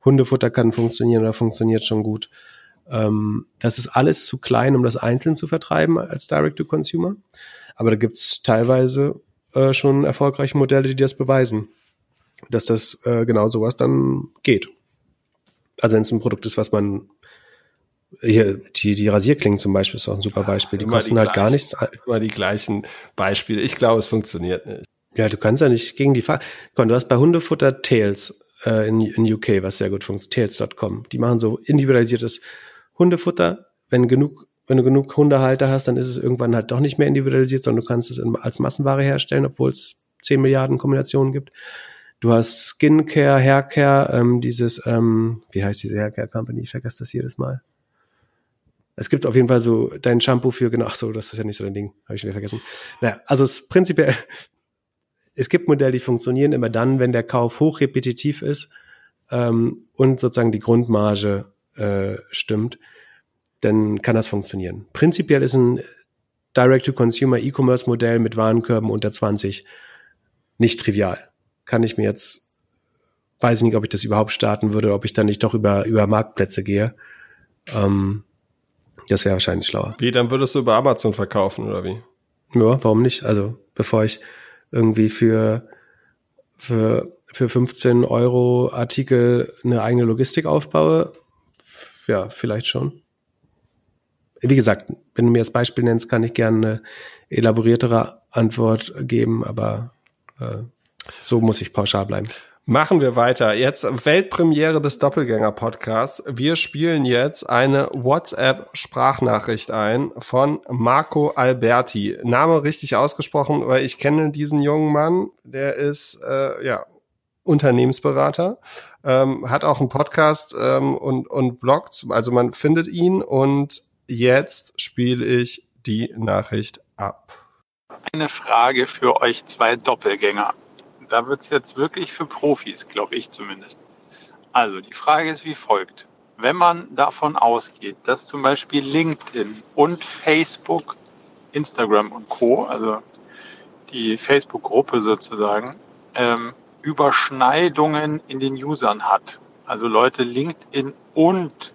Hundefutter kann funktionieren oder funktioniert schon gut. Ähm, das ist alles zu klein, um das einzeln zu vertreiben als Direct-to-Consumer. Aber da gibt's teilweise äh, schon erfolgreiche Modelle, die das beweisen, dass das äh, genau sowas dann geht. Also wenn es ein Produkt ist, was man hier, die, die Rasierklingen zum Beispiel ist auch ein super Beispiel. Die kosten die halt gar nichts. Immer die gleichen Beispiele. Ich glaube, es funktioniert nicht. Ja, du kannst ja nicht gegen die Fahrt. Du hast bei Hundefutter Tails äh, in, in UK, was sehr gut funktioniert, Tails.com. Die machen so individualisiertes Hundefutter. Wenn genug, wenn du genug Hundehalter hast, dann ist es irgendwann halt doch nicht mehr individualisiert, sondern du kannst es in, als Massenware herstellen, obwohl es 10 Milliarden Kombinationen gibt. Du hast Skincare, Haircare, ähm, dieses, ähm, wie heißt diese Haircare Company? Ich vergesse das jedes Mal. Es gibt auf jeden Fall so dein Shampoo für, genau, ach so, das ist ja nicht so dein Ding, habe ich wieder vergessen. Naja, also es prinzipiell, es gibt Modelle, die funktionieren immer dann, wenn der Kauf hochrepetitiv ist ähm, und sozusagen die Grundmarge äh, stimmt, dann kann das funktionieren. Prinzipiell ist ein Direct-to-Consumer E-Commerce-Modell mit Warenkörben unter 20 nicht trivial kann ich mir jetzt, weiß ich nicht, ob ich das überhaupt starten würde, ob ich dann nicht doch über, über Marktplätze gehe. Ähm, das wäre wahrscheinlich schlauer. Wie, dann würdest du über Amazon verkaufen, oder wie? Ja, warum nicht? Also, bevor ich irgendwie für, für, für 15 Euro Artikel eine eigene Logistik aufbaue, ja, vielleicht schon. Wie gesagt, wenn du mir das Beispiel nennst, kann ich gerne eine elaboriertere Antwort geben, aber äh, so muss ich pauschal bleiben. Machen wir weiter. Jetzt Weltpremiere des Doppelgänger-Podcasts. Wir spielen jetzt eine WhatsApp-Sprachnachricht ein von Marco Alberti. Name richtig ausgesprochen, weil ich kenne diesen jungen Mann. Der ist äh, ja Unternehmensberater, ähm, hat auch einen Podcast ähm, und, und bloggt. Also man findet ihn und jetzt spiele ich die Nachricht ab. eine Frage für euch zwei Doppelgänger. Da wird es jetzt wirklich für Profis, glaube ich zumindest. Also die Frage ist wie folgt. Wenn man davon ausgeht, dass zum Beispiel LinkedIn und Facebook, Instagram und Co., also die Facebook-Gruppe sozusagen, ähm, Überschneidungen in den Usern hat. Also Leute LinkedIn und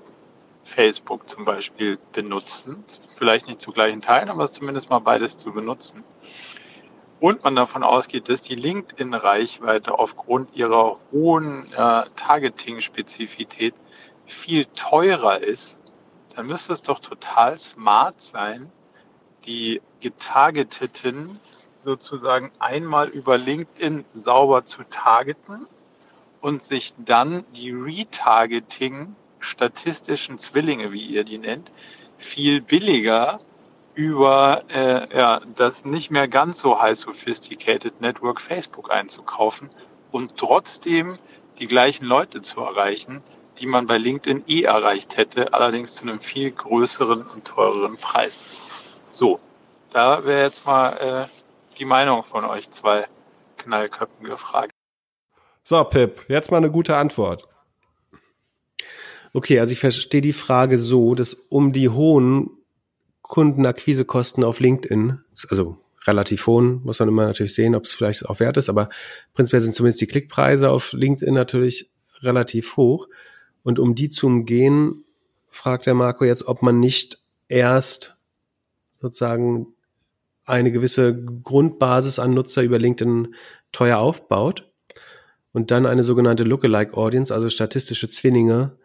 Facebook zum Beispiel benutzen. Vielleicht nicht zu gleichen Teilen, aber zumindest mal beides zu benutzen. Und man davon ausgeht, dass die LinkedIn-Reichweite aufgrund ihrer hohen äh, Targeting-Spezifität viel teurer ist, dann müsste es doch total smart sein, die getargeteten sozusagen einmal über LinkedIn sauber zu targeten und sich dann die Retargeting statistischen Zwillinge, wie ihr die nennt, viel billiger über äh, ja, das nicht mehr ganz so high sophisticated Network Facebook einzukaufen und trotzdem die gleichen Leute zu erreichen, die man bei LinkedIn eh erreicht hätte, allerdings zu einem viel größeren und teureren Preis. So, da wäre jetzt mal äh, die Meinung von euch zwei Knallköpfen gefragt. So, Pip, jetzt mal eine gute Antwort. Okay, also ich verstehe die Frage so, dass um die hohen Kundenakquisekosten auf LinkedIn, also relativ hohen, muss man immer natürlich sehen, ob es vielleicht auch wert ist, aber prinzipiell sind zumindest die Klickpreise auf LinkedIn natürlich relativ hoch. Und um die zu umgehen, fragt der Marco jetzt, ob man nicht erst sozusagen eine gewisse Grundbasis an Nutzer über LinkedIn teuer aufbaut und dann eine sogenannte Lookalike Audience, also statistische Zwillinge,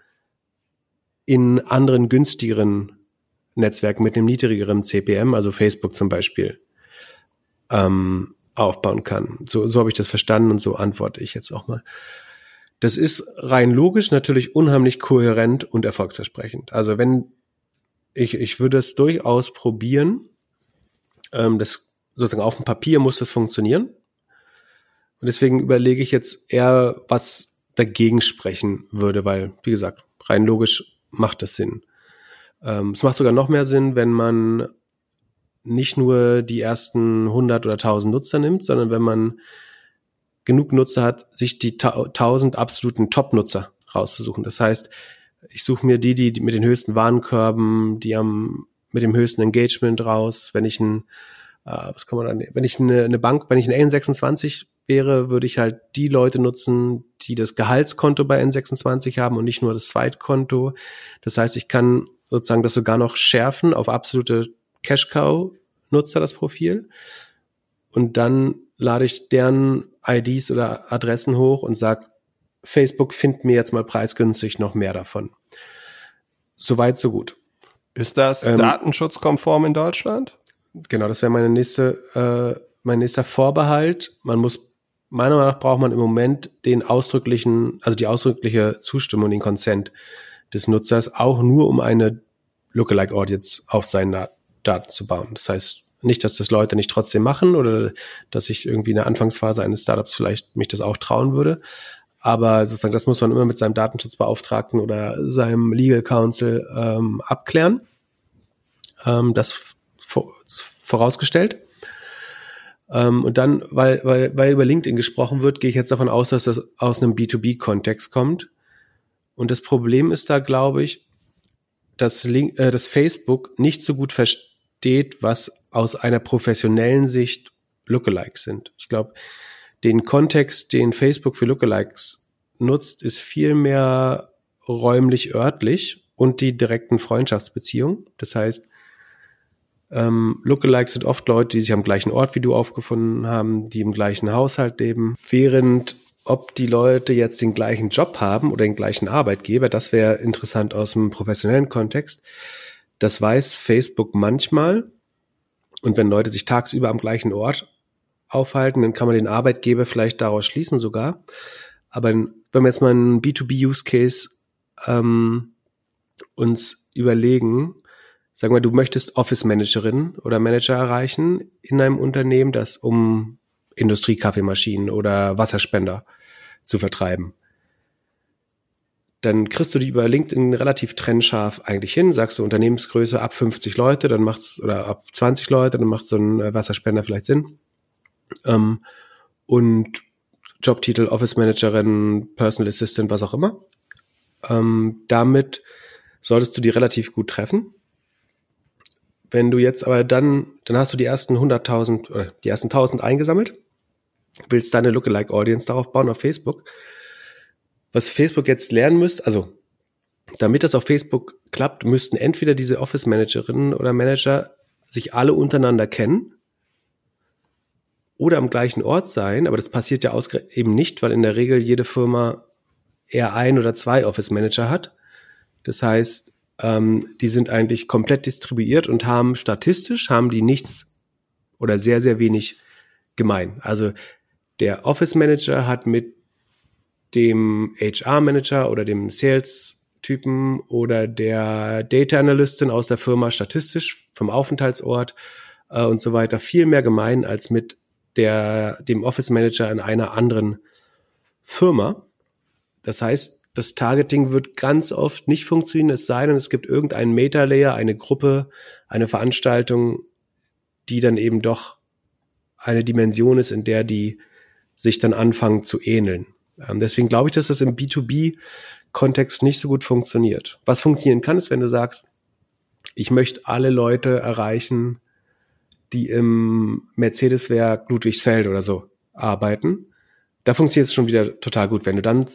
in anderen günstigeren Netzwerken mit einem niedrigeren CPM, also Facebook zum Beispiel, ähm, aufbauen kann. So, so habe ich das verstanden und so antworte ich jetzt auch mal. Das ist rein logisch natürlich unheimlich kohärent und erfolgsversprechend. Also wenn ich, ich würde es durchaus probieren, ähm, das sozusagen auf dem Papier muss das funktionieren. Und deswegen überlege ich jetzt eher, was dagegen sprechen würde, weil, wie gesagt, rein logisch macht das Sinn. Ähm, es macht sogar noch mehr Sinn, wenn man nicht nur die ersten 100 oder 1000 Nutzer nimmt, sondern wenn man genug Nutzer hat, sich die 1000 absoluten Top-Nutzer rauszusuchen. Das heißt, ich suche mir die, die mit den höchsten Warenkörben, die am mit dem höchsten Engagement raus. Wenn ich ein, äh, was kann man dann, wenn ich eine, eine Bank, wenn ich ein N26 wäre, würde ich halt die Leute nutzen, die das Gehaltskonto bei N26 haben und nicht nur das Zweitkonto. Das heißt, ich kann sozusagen das sogar noch schärfen auf absolute Cash-Cow-Nutzer, das Profil. Und dann lade ich deren IDs oder Adressen hoch und sag, Facebook findet mir jetzt mal preisgünstig noch mehr davon. Soweit, so gut. Ist das ähm, datenschutzkonform in Deutschland? Genau, das wäre meine nächste, äh, mein nächster Vorbehalt. Man muss, meiner Meinung nach braucht man im Moment den ausdrücklichen, also die ausdrückliche Zustimmung, den Consent des Nutzers, auch nur um eine Lookalike Audience auf seinen Daten zu bauen. Das heißt, nicht, dass das Leute nicht trotzdem machen oder dass ich irgendwie in der Anfangsphase eines Startups vielleicht mich das auch trauen würde. Aber sozusagen, das muss man immer mit seinem Datenschutzbeauftragten oder seinem Legal Counsel ähm, abklären. Ähm, das vorausgestellt. Ähm, und dann, weil, weil, weil über LinkedIn gesprochen wird, gehe ich jetzt davon aus, dass das aus einem B2B-Kontext kommt. Und das Problem ist da, glaube ich, dass, Link, äh, dass Facebook nicht so gut versteht, was aus einer professionellen Sicht Lookalikes sind. Ich glaube, den Kontext, den Facebook für Lookalikes nutzt, ist viel mehr räumlich örtlich und die direkten Freundschaftsbeziehungen. Das heißt, ähm, Lookalikes sind oft Leute, die sich am gleichen Ort wie du aufgefunden haben, die im gleichen Haushalt leben, während ob die Leute jetzt den gleichen Job haben oder den gleichen Arbeitgeber, das wäre interessant aus dem professionellen Kontext. Das weiß Facebook manchmal. Und wenn Leute sich tagsüber am gleichen Ort aufhalten, dann kann man den Arbeitgeber vielleicht daraus schließen sogar. Aber wenn wir jetzt mal einen B2B-Use-Case ähm, uns überlegen, sagen wir, du möchtest Office-Managerin oder Manager erreichen in einem Unternehmen, das um Industriekaffeemaschinen oder Wasserspender zu vertreiben. dann kriegst du die über LinkedIn relativ trennscharf eigentlich hin. Sagst du Unternehmensgröße ab 50 Leute, dann macht's oder ab 20 Leute, dann macht so ein äh, Wasserspender vielleicht Sinn. Ähm, und Jobtitel Office Managerin, Personal Assistant, was auch immer. Ähm, damit solltest du die relativ gut treffen. Wenn du jetzt aber dann, dann hast du die ersten 100.000 oder die ersten 1.000 eingesammelt, willst deine Lookalike Audience darauf bauen auf Facebook. Was Facebook jetzt lernen müsste, also damit das auf Facebook klappt, müssten entweder diese Office Managerinnen oder Manager sich alle untereinander kennen oder am gleichen Ort sein, aber das passiert ja eben nicht, weil in der Regel jede Firma eher ein oder zwei Office Manager hat. Das heißt, ähm, die sind eigentlich komplett distribuiert und haben statistisch haben die nichts oder sehr sehr wenig gemein. Also der Office Manager hat mit dem HR Manager oder dem Sales Typen oder der Data Analystin aus der Firma statistisch vom Aufenthaltsort äh, und so weiter viel mehr gemein als mit der dem Office Manager in einer anderen Firma. Das heißt, das Targeting wird ganz oft nicht funktionieren, es sei denn, es gibt irgendeinen Meta-Layer, eine Gruppe, eine Veranstaltung, die dann eben doch eine Dimension ist, in der die sich dann anfangen zu ähneln. Ähm, deswegen glaube ich, dass das im B2B-Kontext nicht so gut funktioniert. Was funktionieren kann, ist, wenn du sagst, ich möchte alle Leute erreichen, die im Mercedes-Werk Ludwigsfeld oder so arbeiten. Da funktioniert es schon wieder total gut. Wenn du dann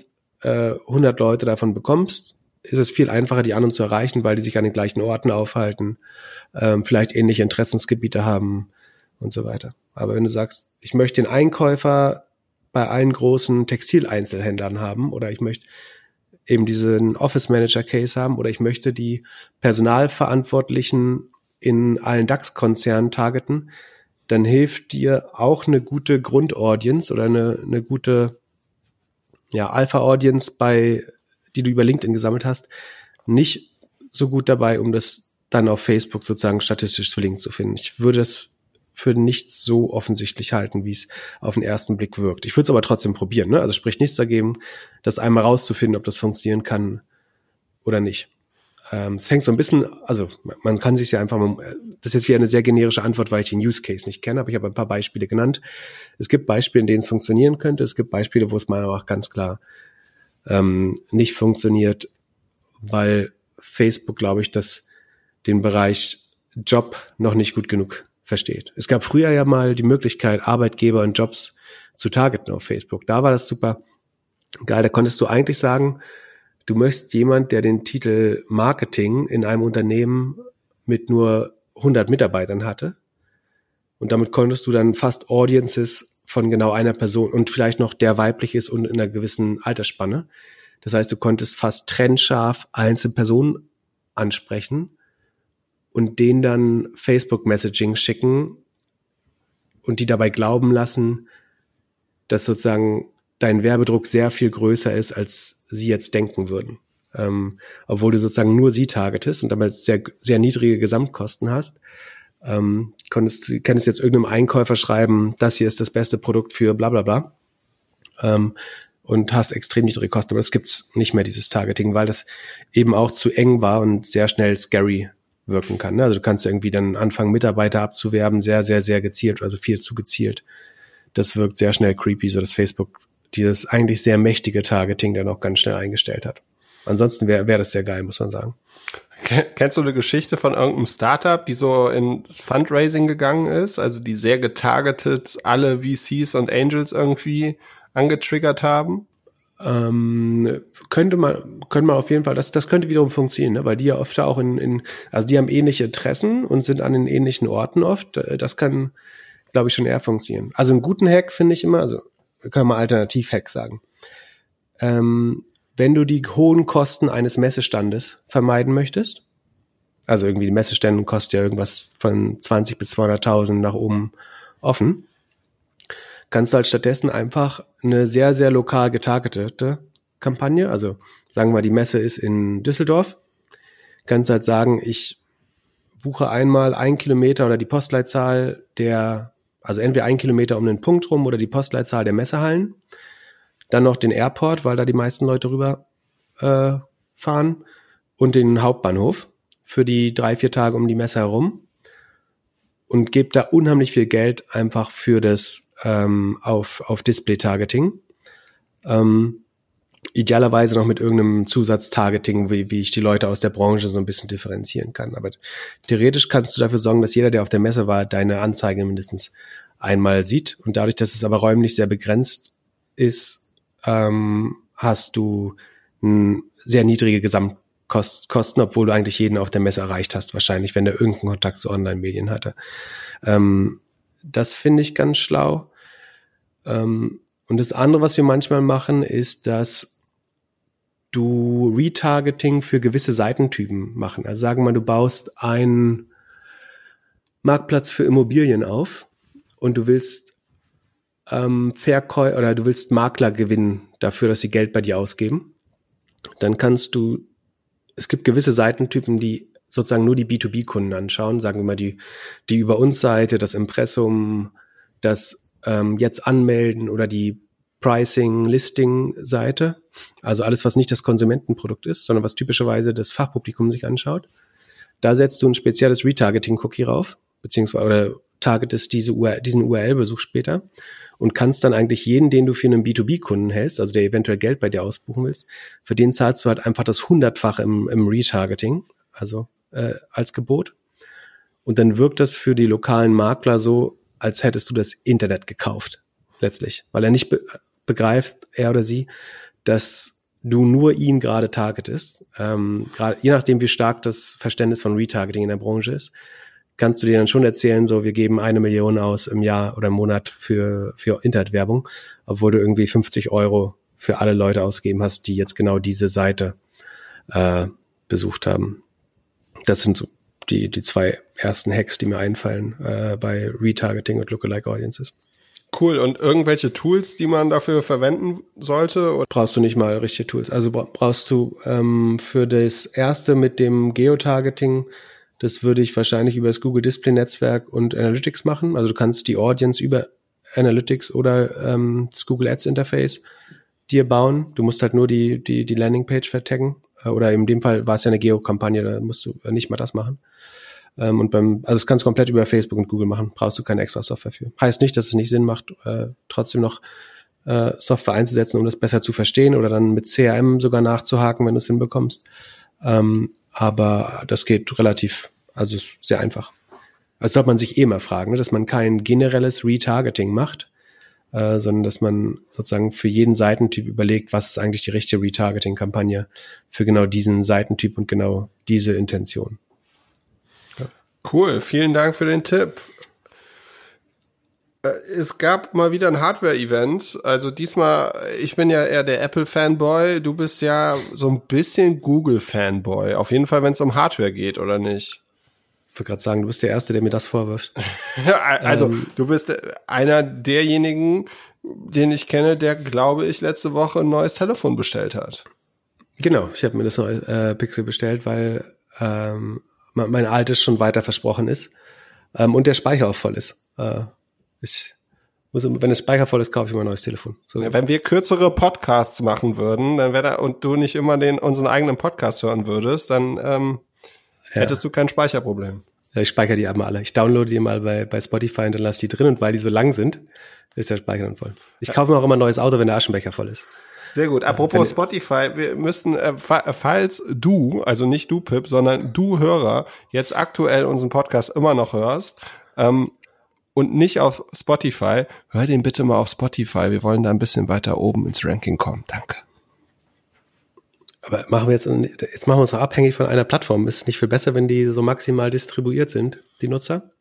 äh, 100 Leute davon bekommst, ist es viel einfacher, die anderen zu erreichen, weil die sich an den gleichen Orten aufhalten, ähm, vielleicht ähnliche Interessensgebiete haben und so weiter. Aber wenn du sagst, ich möchte den Einkäufer bei allen großen Textileinzelhändlern haben oder ich möchte eben diesen Office Manager Case haben oder ich möchte die Personalverantwortlichen in allen DAX-Konzernen targeten, dann hilft dir auch eine gute Grundaudience oder eine, eine gute ja, Alpha-Audience bei, die du über LinkedIn gesammelt hast, nicht so gut dabei, um das dann auf Facebook sozusagen statistisch zu Link zu finden. Ich würde es für nicht so offensichtlich halten, wie es auf den ersten Blick wirkt. Ich würde es aber trotzdem probieren. Ne? Also spricht nichts dagegen, das einmal rauszufinden, ob das funktionieren kann oder nicht. Ähm, es hängt so ein bisschen, also man kann sich ja einfach mal, das ist jetzt wieder eine sehr generische Antwort, weil ich den Use Case nicht kenne, aber ich habe ein paar Beispiele genannt. Es gibt Beispiele, in denen es funktionieren könnte. Es gibt Beispiele, wo es meiner Meinung nach ganz klar ähm, nicht funktioniert, weil Facebook, glaube ich, dass den Bereich Job noch nicht gut genug versteht. Es gab früher ja mal die Möglichkeit, Arbeitgeber und Jobs zu targeten auf Facebook. Da war das super geil. Da konntest du eigentlich sagen, du möchtest jemand, der den Titel Marketing in einem Unternehmen mit nur 100 Mitarbeitern hatte. Und damit konntest du dann fast Audiences von genau einer Person und vielleicht noch der weiblich ist und in einer gewissen Altersspanne. Das heißt, du konntest fast trennscharf einzelne Personen ansprechen und denen dann Facebook Messaging schicken und die dabei glauben lassen, dass sozusagen dein Werbedruck sehr viel größer ist, als sie jetzt denken würden. Ähm, obwohl du sozusagen nur sie targetest und damit sehr, sehr niedrige Gesamtkosten hast. Ähm, konntest, könntest jetzt irgendeinem Einkäufer schreiben, das hier ist das beste Produkt für bla bla bla. Ähm, und hast extrem niedrige Kosten. Aber es gibt's nicht mehr, dieses Targeting, weil das eben auch zu eng war und sehr schnell scary wirken kann. Ne? Also du kannst irgendwie dann anfangen, Mitarbeiter abzuwerben, sehr, sehr, sehr gezielt, also viel zu gezielt. Das wirkt sehr schnell creepy, so dass Facebook dieses eigentlich sehr mächtige Targeting dann auch ganz schnell eingestellt hat. Ansonsten wäre wär das sehr geil, muss man sagen. Kennst du eine Geschichte von irgendeinem Startup, die so in Fundraising gegangen ist, also die sehr getargetet alle VCs und Angels irgendwie angetriggert haben? Ähm, könnte man, können man auf jeden Fall, das, das könnte wiederum funktionieren, ne? weil die ja oft auch in, in, also die haben ähnliche Interessen und sind an den ähnlichen Orten oft. Das kann, glaube ich, schon eher funktionieren. Also einen guten Hack finde ich immer, also können wir Alternativ-Hack sagen. Ähm, wenn du die hohen Kosten eines Messestandes vermeiden möchtest, also irgendwie die Messestände kosten ja irgendwas von 20 bis 200.000 nach oben offen, kannst du halt stattdessen einfach eine sehr, sehr lokal getargetete Kampagne, also sagen wir, die Messe ist in Düsseldorf, kannst halt sagen, ich buche einmal ein Kilometer oder die Postleitzahl der also entweder ein Kilometer um den Punkt rum oder die Postleitzahl der Messehallen. Dann noch den Airport, weil da die meisten Leute rüber äh, fahren und den Hauptbahnhof für die drei, vier Tage um die Messe herum und gebe da unheimlich viel Geld einfach für das ähm, auf, auf Display-Targeting. Ähm, idealerweise noch mit irgendeinem Zusatztargeting, wie, wie ich die Leute aus der Branche so ein bisschen differenzieren kann. Aber theoretisch kannst du dafür sorgen, dass jeder, der auf der Messe war, deine Anzeige mindestens einmal sieht. Und dadurch, dass es aber räumlich sehr begrenzt ist, ähm, hast du sehr niedrige Gesamtkosten, obwohl du eigentlich jeden auf der Messe erreicht hast, wahrscheinlich, wenn er irgendeinen Kontakt zu Online-Medien hatte. Ähm, das finde ich ganz schlau. Ähm, und das andere, was wir manchmal machen, ist, dass du Retargeting für gewisse Seitentypen machen. Also sagen wir mal, du baust einen Marktplatz für Immobilien auf und du willst ähm, Verkäu oder du willst Makler gewinnen dafür, dass sie Geld bei dir ausgeben. Dann kannst du, es gibt gewisse Seitentypen, die sozusagen nur die B2B-Kunden anschauen, sagen wir mal die, die über uns Seite, das Impressum, das ähm, jetzt anmelden oder die Pricing-Listing-Seite. Also alles, was nicht das Konsumentenprodukt ist, sondern was typischerweise das Fachpublikum sich anschaut. Da setzt du ein spezielles Retargeting-Cookie rauf, beziehungsweise oder targetest diese URL, diesen URL-Besuch später und kannst dann eigentlich jeden, den du für einen B2B-Kunden hältst, also der eventuell Geld bei dir ausbuchen willst, für den zahlst du halt einfach das hundertfache im, im Retargeting, also äh, als Gebot. Und dann wirkt das für die lokalen Makler so, als hättest du das Internet gekauft, letztlich, weil er nicht be begreift, er oder sie, dass du nur ihn gerade targetest. Ähm, gerade je nachdem, wie stark das Verständnis von Retargeting in der Branche ist, kannst du dir dann schon erzählen, so wir geben eine Million aus im Jahr oder im Monat für, für Internetwerbung, obwohl du irgendwie 50 Euro für alle Leute ausgeben hast, die jetzt genau diese Seite äh, besucht haben. Das sind so die, die zwei ersten Hacks, die mir einfallen äh, bei Retargeting und Lookalike Audiences. Cool. Und irgendwelche Tools, die man dafür verwenden sollte? Oder? Brauchst du nicht mal richtige Tools. Also brauchst du ähm, für das erste mit dem Geotargeting, das würde ich wahrscheinlich über das Google Display Netzwerk und Analytics machen. Also du kannst die Audience über Analytics oder ähm, das Google Ads Interface dir bauen. Du musst halt nur die, die, die Landingpage vertaggen oder in dem Fall war es ja eine Geo-Kampagne, da musst du nicht mal das machen. Ähm, und beim, also das kannst du komplett über Facebook und Google machen, brauchst du keine extra Software für. Heißt nicht, dass es nicht Sinn macht, äh, trotzdem noch äh, Software einzusetzen, um das besser zu verstehen oder dann mit CRM sogar nachzuhaken, wenn du es hinbekommst. Ähm, aber das geht relativ, also sehr einfach. Also sollte man sich eh mal fragen, ne, dass man kein generelles Retargeting macht, äh, sondern dass man sozusagen für jeden Seitentyp überlegt, was ist eigentlich die richtige Retargeting-Kampagne für genau diesen Seitentyp und genau diese Intention. Cool, vielen Dank für den Tipp. Äh, es gab mal wieder ein Hardware-Event. Also diesmal, ich bin ja eher der Apple-Fanboy. Du bist ja so ein bisschen Google-Fanboy. Auf jeden Fall, wenn es um Hardware geht, oder nicht? Ich wollte gerade sagen, du bist der Erste, der mir das vorwirft. also, ähm, du bist einer derjenigen, den ich kenne, der, glaube ich, letzte Woche ein neues Telefon bestellt hat. Genau, ich habe mir das neue äh, Pixel bestellt, weil ähm, mein altes schon weiter versprochen ist ähm, und der Speicher auch voll ist. Äh, ich muss, wenn der Speicher voll ist, kaufe ich mir ein neues Telefon. So. Ja, wenn wir kürzere Podcasts machen würden, dann wäre da und du nicht immer den unseren eigenen Podcast hören würdest, dann ähm, ja. hättest du kein Speicherproblem. Ja, ich speichere die einmal alle. Ich downloade die mal bei, bei Spotify und dann lasse die drin und weil die so lang sind, ist der Speicher dann voll. Ich kaufe mir auch immer ein neues Auto, wenn der Aschenbecher voll ist. Sehr gut. Apropos Spotify, wir müssten, äh, falls du, also nicht du, Pip, sondern du Hörer, jetzt aktuell unseren Podcast immer noch hörst ähm, und nicht auf Spotify, hör den bitte mal auf Spotify. Wir wollen da ein bisschen weiter oben ins Ranking kommen. Danke. Aber machen wir jetzt, jetzt machen wir uns noch abhängig von einer Plattform. Ist es nicht viel besser, wenn die so maximal distribuiert sind, die Nutzer?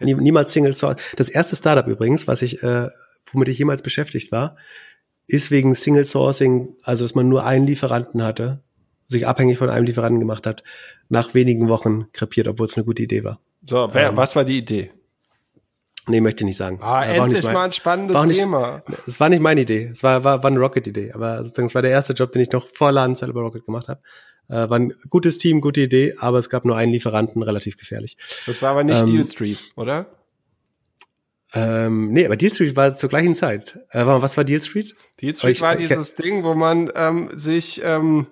Niemals Single Source. Das erste Startup übrigens, was ich, äh, womit ich jemals beschäftigt war, ist wegen Single Sourcing, also dass man nur einen Lieferanten hatte, sich abhängig von einem Lieferanten gemacht hat, nach wenigen Wochen krepiert, obwohl es eine gute Idee war. So, wer, ähm, was war die Idee? Nee, möchte ich nicht sagen. Ah, äh, endlich mein, mal ein spannendes nicht, Thema. Es war nicht meine Idee. Es war, war, war eine Rocket-Idee. Aber sozusagen, es war der erste Job, den ich noch vor Ladenzeit über Rocket gemacht habe. Äh, war ein gutes Team, gute Idee, aber es gab nur einen Lieferanten, relativ gefährlich. Das war aber nicht ähm, Steel Street, oder? Ähm, nee, aber Deal Street war zur gleichen Zeit. Äh, was war Deal Street? Deal Street ich- war ich- dieses Ding, wo man ähm, sich, ähm,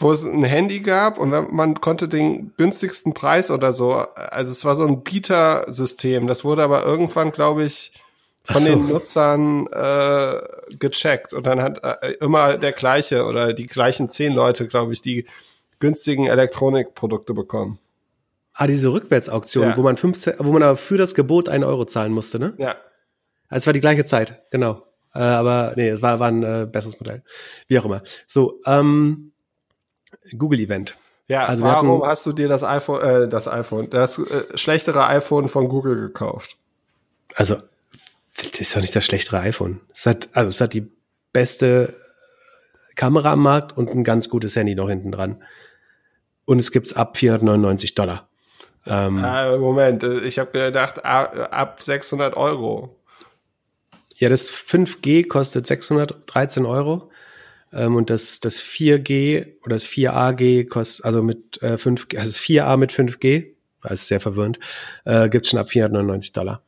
wo es ein Handy gab und man konnte den günstigsten Preis oder so, also es war so ein Bieter-System. Das wurde aber irgendwann, glaube ich, von so. den Nutzern äh, gecheckt und dann hat äh, immer der gleiche oder die gleichen zehn Leute, glaube ich, die günstigen Elektronikprodukte bekommen. Ah, diese Rückwärtsauktion, Ja. wo man fünf, Cent- wo man aber für das Gebot einen Euro zahlen musste, ne? Ja. Es war die gleiche Zeit, genau. Äh, aber nee, es war, war ein äh, besseres Modell. Wie auch immer. So, ähm, Google Event. Ja, Also warum hatten- hast du dir das iPhone, äh, das iPhone, das äh, schlechtere iPhone von Google gekauft? Also, das ist doch nicht das schlechtere iPhone. Es hat, also es hat die beste Kamera am Markt und ein ganz gutes Handy noch hinten dran. Und es gibt's ab 499 Dollar. Ähm, Äh, Moment, äh, ich habe gedacht, ab 600 Euro. Ja, das 5G kostet 613 Euro. Ähm, und das, das 4G oder das 4AG kostet, also mit äh, 5G, also das 4A mit 5G, das ist sehr verwirrend, äh, gibt's schon ab 499 Dollar.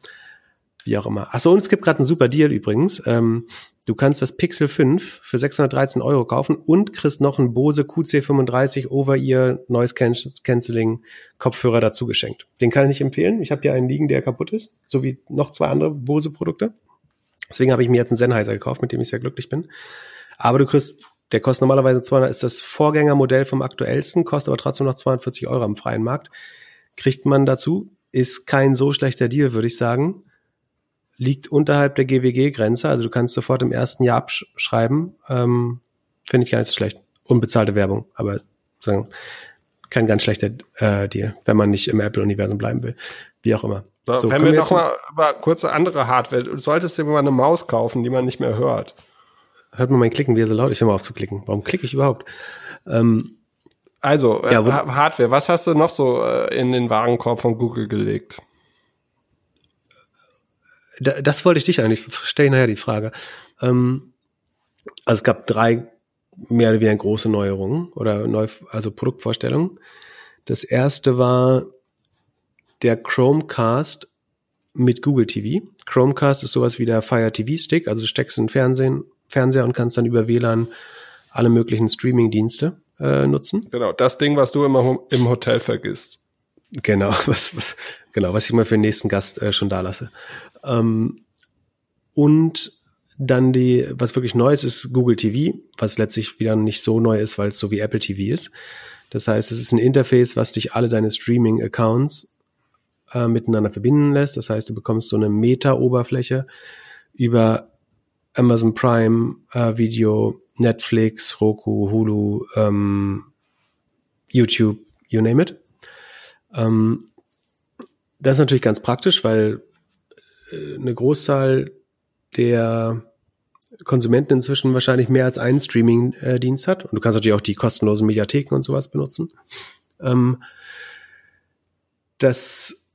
Wie auch immer. Achso, und es gibt gerade einen super Deal übrigens. Ähm, du kannst das Pixel 5 für 613 Euro kaufen und kriegst noch einen Bose QC35 Over-Ear Noise Can- Cancelling Kopfhörer dazu geschenkt. Den kann ich nicht empfehlen. Ich habe hier einen liegen, der kaputt ist, sowie noch zwei andere Bose Produkte. Deswegen habe ich mir jetzt einen Sennheiser gekauft, mit dem ich sehr glücklich bin. Aber du kriegst, der kostet normalerweise 200, ist das Vorgängermodell vom aktuellsten, kostet aber trotzdem noch 240 Euro am freien Markt. Kriegt man dazu, ist kein so schlechter Deal, würde ich sagen. Liegt unterhalb der GWG-Grenze, also du kannst sofort im ersten Jahr abschreiben. Ähm, Finde ich gar nicht so schlecht. Unbezahlte Werbung, aber sagen, kein ganz schlechter äh, Deal, wenn man nicht im Apple-Universum bleiben will. Wie auch immer. So, So, wenn wir wir noch mal über kurze andere Hardware, du solltest dir mal eine Maus kaufen, die man nicht mehr hört. Hört man mein Klicken, wie er so laut. Ich höre mal auf zu klicken. Warum klicke ich überhaupt? Ähm, Also, äh, Ja, Ha- Hardware, was hast du noch so äh, in den Warenkorb von Google gelegt? da, das wollte ich dich eigentlich stelle ich nachher die Frage. Ähm, also es gab drei mehr oder weniger große Neuerungen oder neu, also Produktvorstellungen. Das erste war der Chromecast mit Google TV. Chromecast ist sowas wie der Fire TV Stick, also du steckst in den Fernsehen, Fernseher und kannst dann über WLAN alle möglichen Streaming-Dienste äh, nutzen. Genau, das Ding, was du immer im Hotel vergisst. Genau, was, was, genau, was ich mal für den nächsten Gast äh, schon da lasse. Ähm, und dann die, was wirklich neu ist, ist Google TV, was letztlich wieder nicht so neu ist, weil es so wie Apple TV ist. Das heißt, es ist ein Interface, was dich alle deine Streaming-Accounts äh, miteinander verbinden lässt. Das heißt, du bekommst so eine Meta-Oberfläche über Amazon Prime, äh, Video, Netflix, Roku, Hulu, ähm, YouTube, you name it. Ähm, das ist natürlich ganz praktisch, weil äh, eine Großzahl der Konsumenten inzwischen wahrscheinlich mehr als einen Streaming-Dienst hat. Und du kannst natürlich auch die kostenlosen Mediatheken und sowas benutzen. Ähm, das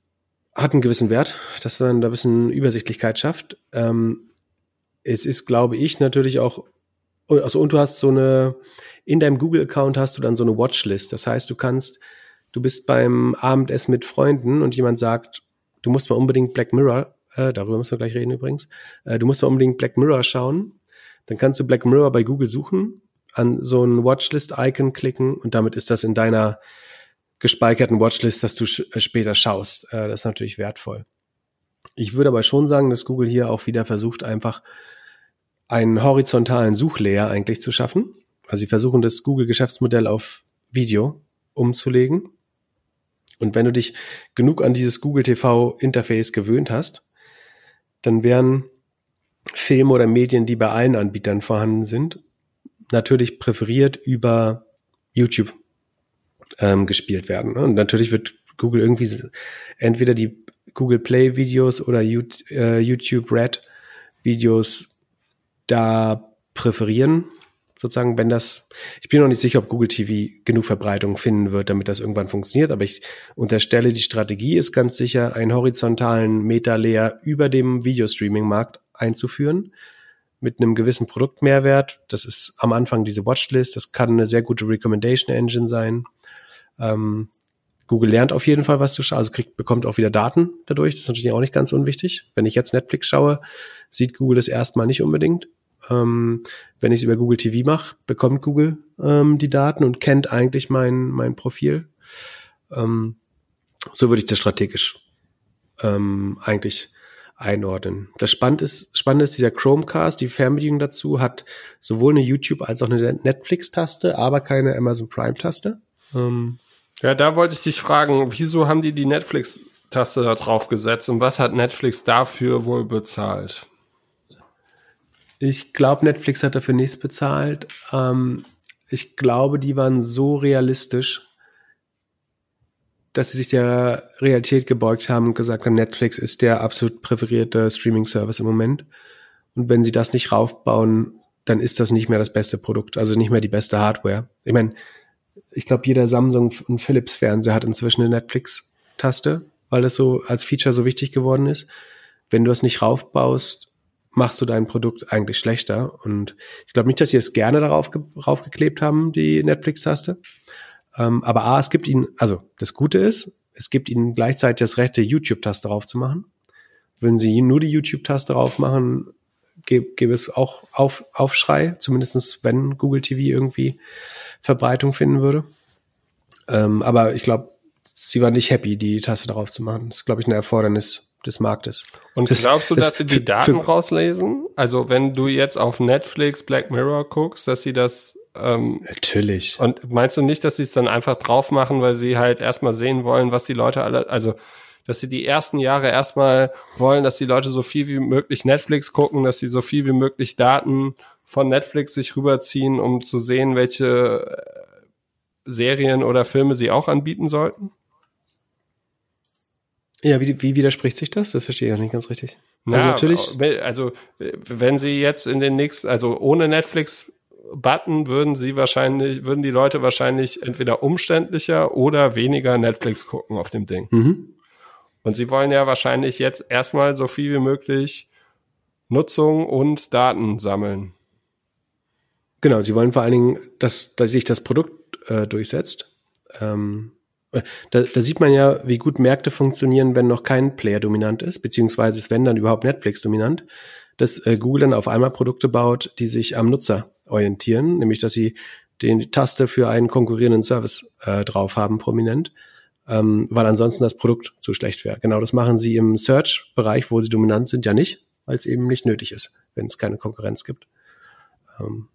hat einen gewissen Wert, dass man da ein bisschen Übersichtlichkeit schafft. Ähm, es ist, glaube ich, natürlich auch, also und du hast so eine, in deinem Google-Account hast du dann so eine Watchlist. Das heißt, du kannst, du bist beim Abendessen mit Freunden und jemand sagt, du musst mal unbedingt Black Mirror, äh, darüber müssen wir gleich reden übrigens, äh, du musst mal unbedingt Black Mirror schauen. Dann kannst du Black Mirror bei Google suchen, an so ein Watchlist-Icon klicken und damit ist das in deiner gespeicherten Watchlist, dass du äh, später schaust. Äh, das ist natürlich wertvoll. Ich würde aber schon sagen, dass Google hier auch wieder versucht, einfach einen horizontalen Suchlayer eigentlich zu schaffen. Also sie versuchen das Google-Geschäftsmodell auf Video umzulegen. Und wenn du dich genug an dieses Google TV-Interface gewöhnt hast, dann wären Filme oder Medien, die bei allen Anbietern vorhanden sind, natürlich präferiert über YouTube ähm, gespielt werden. ne? Und natürlich wird Google irgendwie entweder die Google Play Videos oder äh, YouTube Red Videos da präferieren, sozusagen, wenn das, ich bin noch nicht sicher, ob Google TV genug Verbreitung finden wird, damit das irgendwann funktioniert, aber ich unterstelle, die Strategie ist ganz sicher, einen horizontalen Meta-Layer über dem Videostreaming-Markt einzuführen, mit einem gewissen Produktmehrwert. Das ist am Anfang diese Watchlist, das kann eine sehr gute Recommendation Engine sein. Ähm, Google lernt auf jeden Fall, was du schaust, also kriegt, bekommt auch wieder Daten dadurch. Das ist natürlich auch nicht ganz unwichtig. Wenn ich jetzt Netflix schaue, sieht Google das erstmal nicht unbedingt. Ähm, wenn ich es über Google TV mache, bekommt Google ähm, die Daten und kennt eigentlich mein, mein Profil. Ähm, so würde ich das strategisch ähm, eigentlich einordnen. Das Spannende ist, Spannende ist, dieser Chromecast, die Fernbedienung dazu, hat sowohl eine YouTube als auch eine Netflix-Taste, aber keine Amazon Prime-Taste. Ähm, ja, da wollte ich dich fragen, wieso haben die die Netflix-Taste da drauf gesetzt und was hat Netflix dafür wohl bezahlt? Ich glaube, Netflix hat dafür nichts bezahlt. Ähm, ich glaube, die waren so realistisch, dass sie sich der Realität gebeugt haben und gesagt haben, Netflix ist der absolut präferierte Streaming-Service im Moment. Und wenn sie das nicht raufbauen, dann ist das nicht mehr das beste Produkt, also nicht mehr die beste Hardware. Ich meine, ich glaube, jeder Samsung und Philips Fernseher hat inzwischen eine Netflix-Taste, weil das so als Feature so wichtig geworden ist. Wenn du es nicht raufbaust, machst du dein Produkt eigentlich schlechter. Und ich glaube nicht, dass sie es gerne darauf raufgeklebt haben, die Netflix-Taste. Ähm, aber A, es gibt ihnen, also das Gute ist, es gibt ihnen gleichzeitig das Recht, die YouTube-Taste drauf zu machen. Wenn sie nur die YouTube-Taste drauf machen, gäbe es auch auf, Aufschrei, zumindestens wenn Google TV irgendwie Verbreitung finden würde. Ähm, aber ich glaube, sie waren nicht happy, die Taste drauf zu machen. Das ist, glaube ich, ein Erfordernis des Marktes. Und das, glaubst du, das, dass sie die Daten rauslesen? Also wenn du jetzt auf Netflix Black Mirror guckst, dass sie das ähm, Natürlich. Und meinst du nicht, dass sie es dann einfach drauf machen, weil sie halt erstmal sehen wollen, was die Leute alle, also dass sie die ersten Jahre erstmal wollen, dass die Leute so viel wie möglich Netflix gucken, dass sie so viel wie möglich Daten von Netflix sich rüberziehen, um zu sehen, welche äh, Serien oder Filme sie auch anbieten sollten? Ja, wie, wie widerspricht sich das? Das verstehe ich auch nicht ganz richtig. Also Na, natürlich. Also, wenn sie jetzt in den nächsten, also ohne Netflix Button würden sie wahrscheinlich, würden die Leute wahrscheinlich entweder umständlicher oder weniger Netflix gucken auf dem Ding. Mhm. Und sie wollen ja wahrscheinlich jetzt erstmal so viel wie möglich Nutzung und Daten sammeln. Genau, sie wollen vor allen Dingen, dass, dass sich das Produkt äh, durchsetzt. Ähm, äh, da, da sieht man ja, wie gut Märkte funktionieren, wenn noch kein Player dominant ist, beziehungsweise ist wenn dann überhaupt Netflix dominant, dass äh, Google dann auf einmal Produkte baut, die sich am Nutzer orientieren, nämlich dass sie die Taste für einen konkurrierenden Service äh, drauf haben, prominent, ähm, weil ansonsten das Produkt zu schlecht wäre. Genau das machen sie im Search-Bereich, wo sie dominant sind, ja nicht, weil es eben nicht nötig ist, wenn es keine Konkurrenz gibt. Ähm,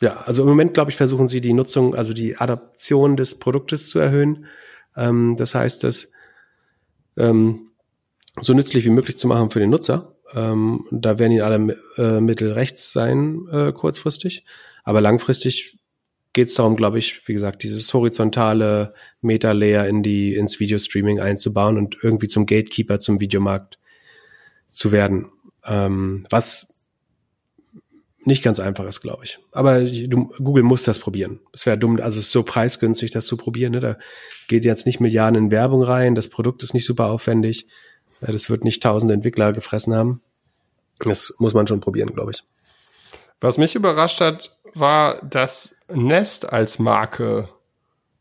ja, also im Moment, glaube ich, versuchen sie die Nutzung, also die Adaption des Produktes zu erhöhen. Ähm, das heißt, das ähm, so nützlich wie möglich zu machen für den Nutzer. Ähm, da werden ihnen alle äh, Mittel rechts sein, äh, kurzfristig. Aber langfristig geht es darum, glaube ich, wie gesagt, dieses horizontale Meta-Layer in die, ins Videostreaming einzubauen und irgendwie zum Gatekeeper zum Videomarkt zu werden. Ähm, was nicht ganz einfach ist, glaube ich. Aber du, Google muss das probieren. Es wäre dumm, also es ist so preisgünstig, das zu probieren. Ne? Da geht jetzt nicht Milliarden in Werbung rein, das Produkt ist nicht super aufwendig. Das wird nicht tausende Entwickler gefressen haben. Das muss man schon probieren, glaube ich. Was mich überrascht hat, war, dass Nest als Marke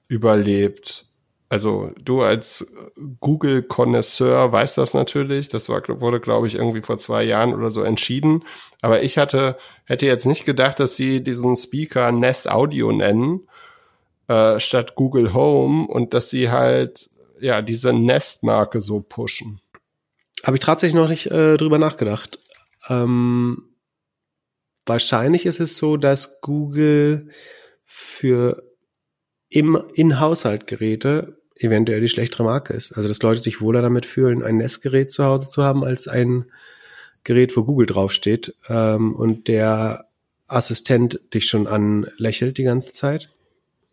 überlebt. Also du als Google-Konnoisseur weißt das natürlich. Das war, wurde, glaube ich, irgendwie vor zwei Jahren oder so entschieden. Aber ich hatte, hätte jetzt nicht gedacht, dass sie diesen Speaker Nest Audio nennen, äh, statt Google Home und dass sie halt, ja, diese Nest-Marke so pushen. Habe ich tatsächlich noch nicht äh, drüber nachgedacht. Ähm, wahrscheinlich ist es so, dass Google für im In-Haushalt-Geräte eventuell die schlechtere Marke ist. Also dass Leute sich wohler damit fühlen, ein Nest-Gerät zu Hause zu haben, als ein Gerät, wo Google draufsteht ähm, und der Assistent dich schon anlächelt die ganze Zeit.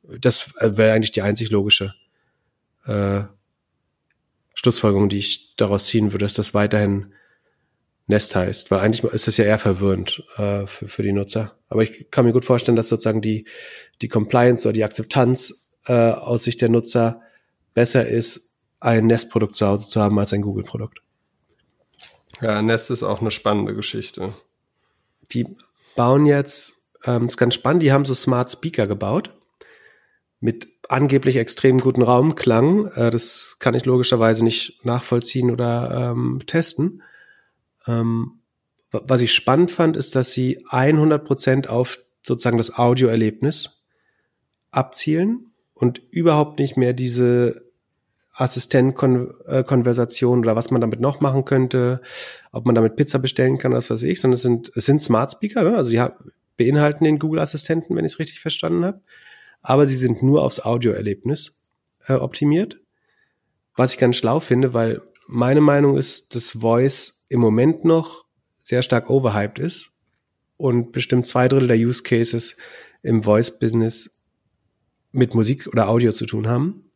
Das wäre eigentlich die einzig logische äh, Schlussfolgerung, die ich daraus ziehen würde, dass das weiterhin Nest heißt, weil eigentlich ist das ja eher verwirrend äh, für, für die Nutzer. Aber ich kann mir gut vorstellen, dass sozusagen die, die Compliance oder die Akzeptanz äh, aus Sicht der Nutzer besser ist, ein Nest-Produkt zu Hause zu haben als ein Google-Produkt. Ja, Nest ist auch eine spannende Geschichte. Die bauen jetzt, ähm, ist ganz spannend, die haben so Smart Speaker gebaut mit angeblich extrem guten Raumklang. Äh, das kann ich logischerweise nicht nachvollziehen oder ähm, testen. Ähm, was ich spannend fand, ist, dass sie 100 Prozent auf sozusagen das Audioerlebnis abzielen und überhaupt nicht mehr diese Assistent-Konversation oder was man damit noch machen könnte, ob man damit Pizza bestellen kann, was weiß ich, sondern es sind, es sind Smart Speaker, ne? also die beinhalten den Google-Assistenten, wenn ich es richtig verstanden habe, aber sie sind nur aufs Audioerlebnis äh, optimiert, was ich ganz schlau finde, weil meine Meinung ist, dass Voice im Moment noch sehr stark overhyped ist und bestimmt zwei Drittel der Use Cases im Voice-Business mit Musik oder Audio zu tun haben.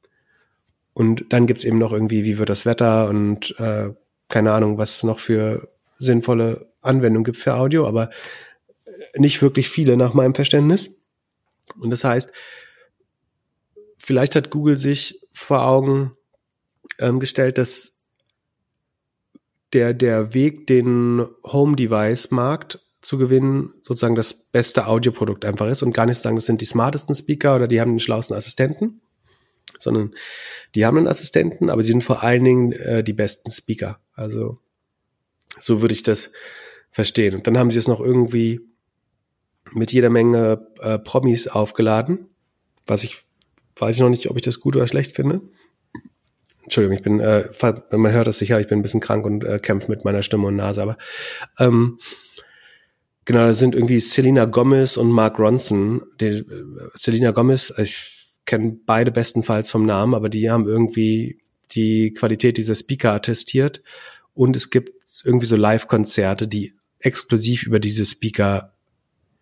Und dann gibt's eben noch irgendwie, wie wird das Wetter und äh, keine Ahnung, was noch für sinnvolle Anwendungen gibt für Audio, aber nicht wirklich viele nach meinem Verständnis. Und das heißt, vielleicht hat Google sich vor Augen ähm, gestellt, dass der, der Weg, den Home-Device-Markt zu gewinnen, sozusagen das beste Audioprodukt einfach ist und gar nicht sagen, das sind die smartesten Speaker oder die haben den schlauesten Assistenten, sondern die haben einen Assistenten, aber sie sind vor allen Dingen äh, die besten Speaker. Also so würde ich das verstehen. Und dann haben sie es noch irgendwie mit jeder Menge äh, Promis aufgeladen, was ich weiß ich noch nicht, ob ich das gut oder schlecht finde. Entschuldigung, ich bin, äh, man hört das sicher, ich bin ein bisschen krank und äh, kämpfe mit meiner Stimme und Nase, aber ähm, genau, da sind irgendwie Selena Gomez und Mark Ronson. Die, äh, Selena Gomez, ich kenne beide bestenfalls vom Namen, aber die haben irgendwie die Qualität dieser Speaker attestiert und es gibt irgendwie so Live-Konzerte, die exklusiv über diese Speaker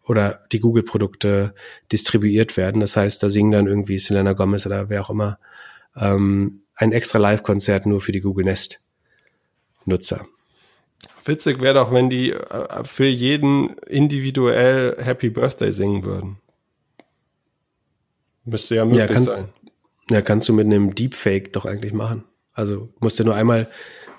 oder die Google-Produkte distribuiert werden. Das heißt, da singen dann irgendwie Selena Gomez oder wer auch immer ähm, ein extra Live-Konzert nur für die Google Nest-Nutzer. Witzig wäre doch, wenn die äh, für jeden individuell Happy Birthday singen würden. Müsste ja möglich ja, kannst, sein. Ja, kannst du mit einem Deepfake doch eigentlich machen. Also musst du nur einmal,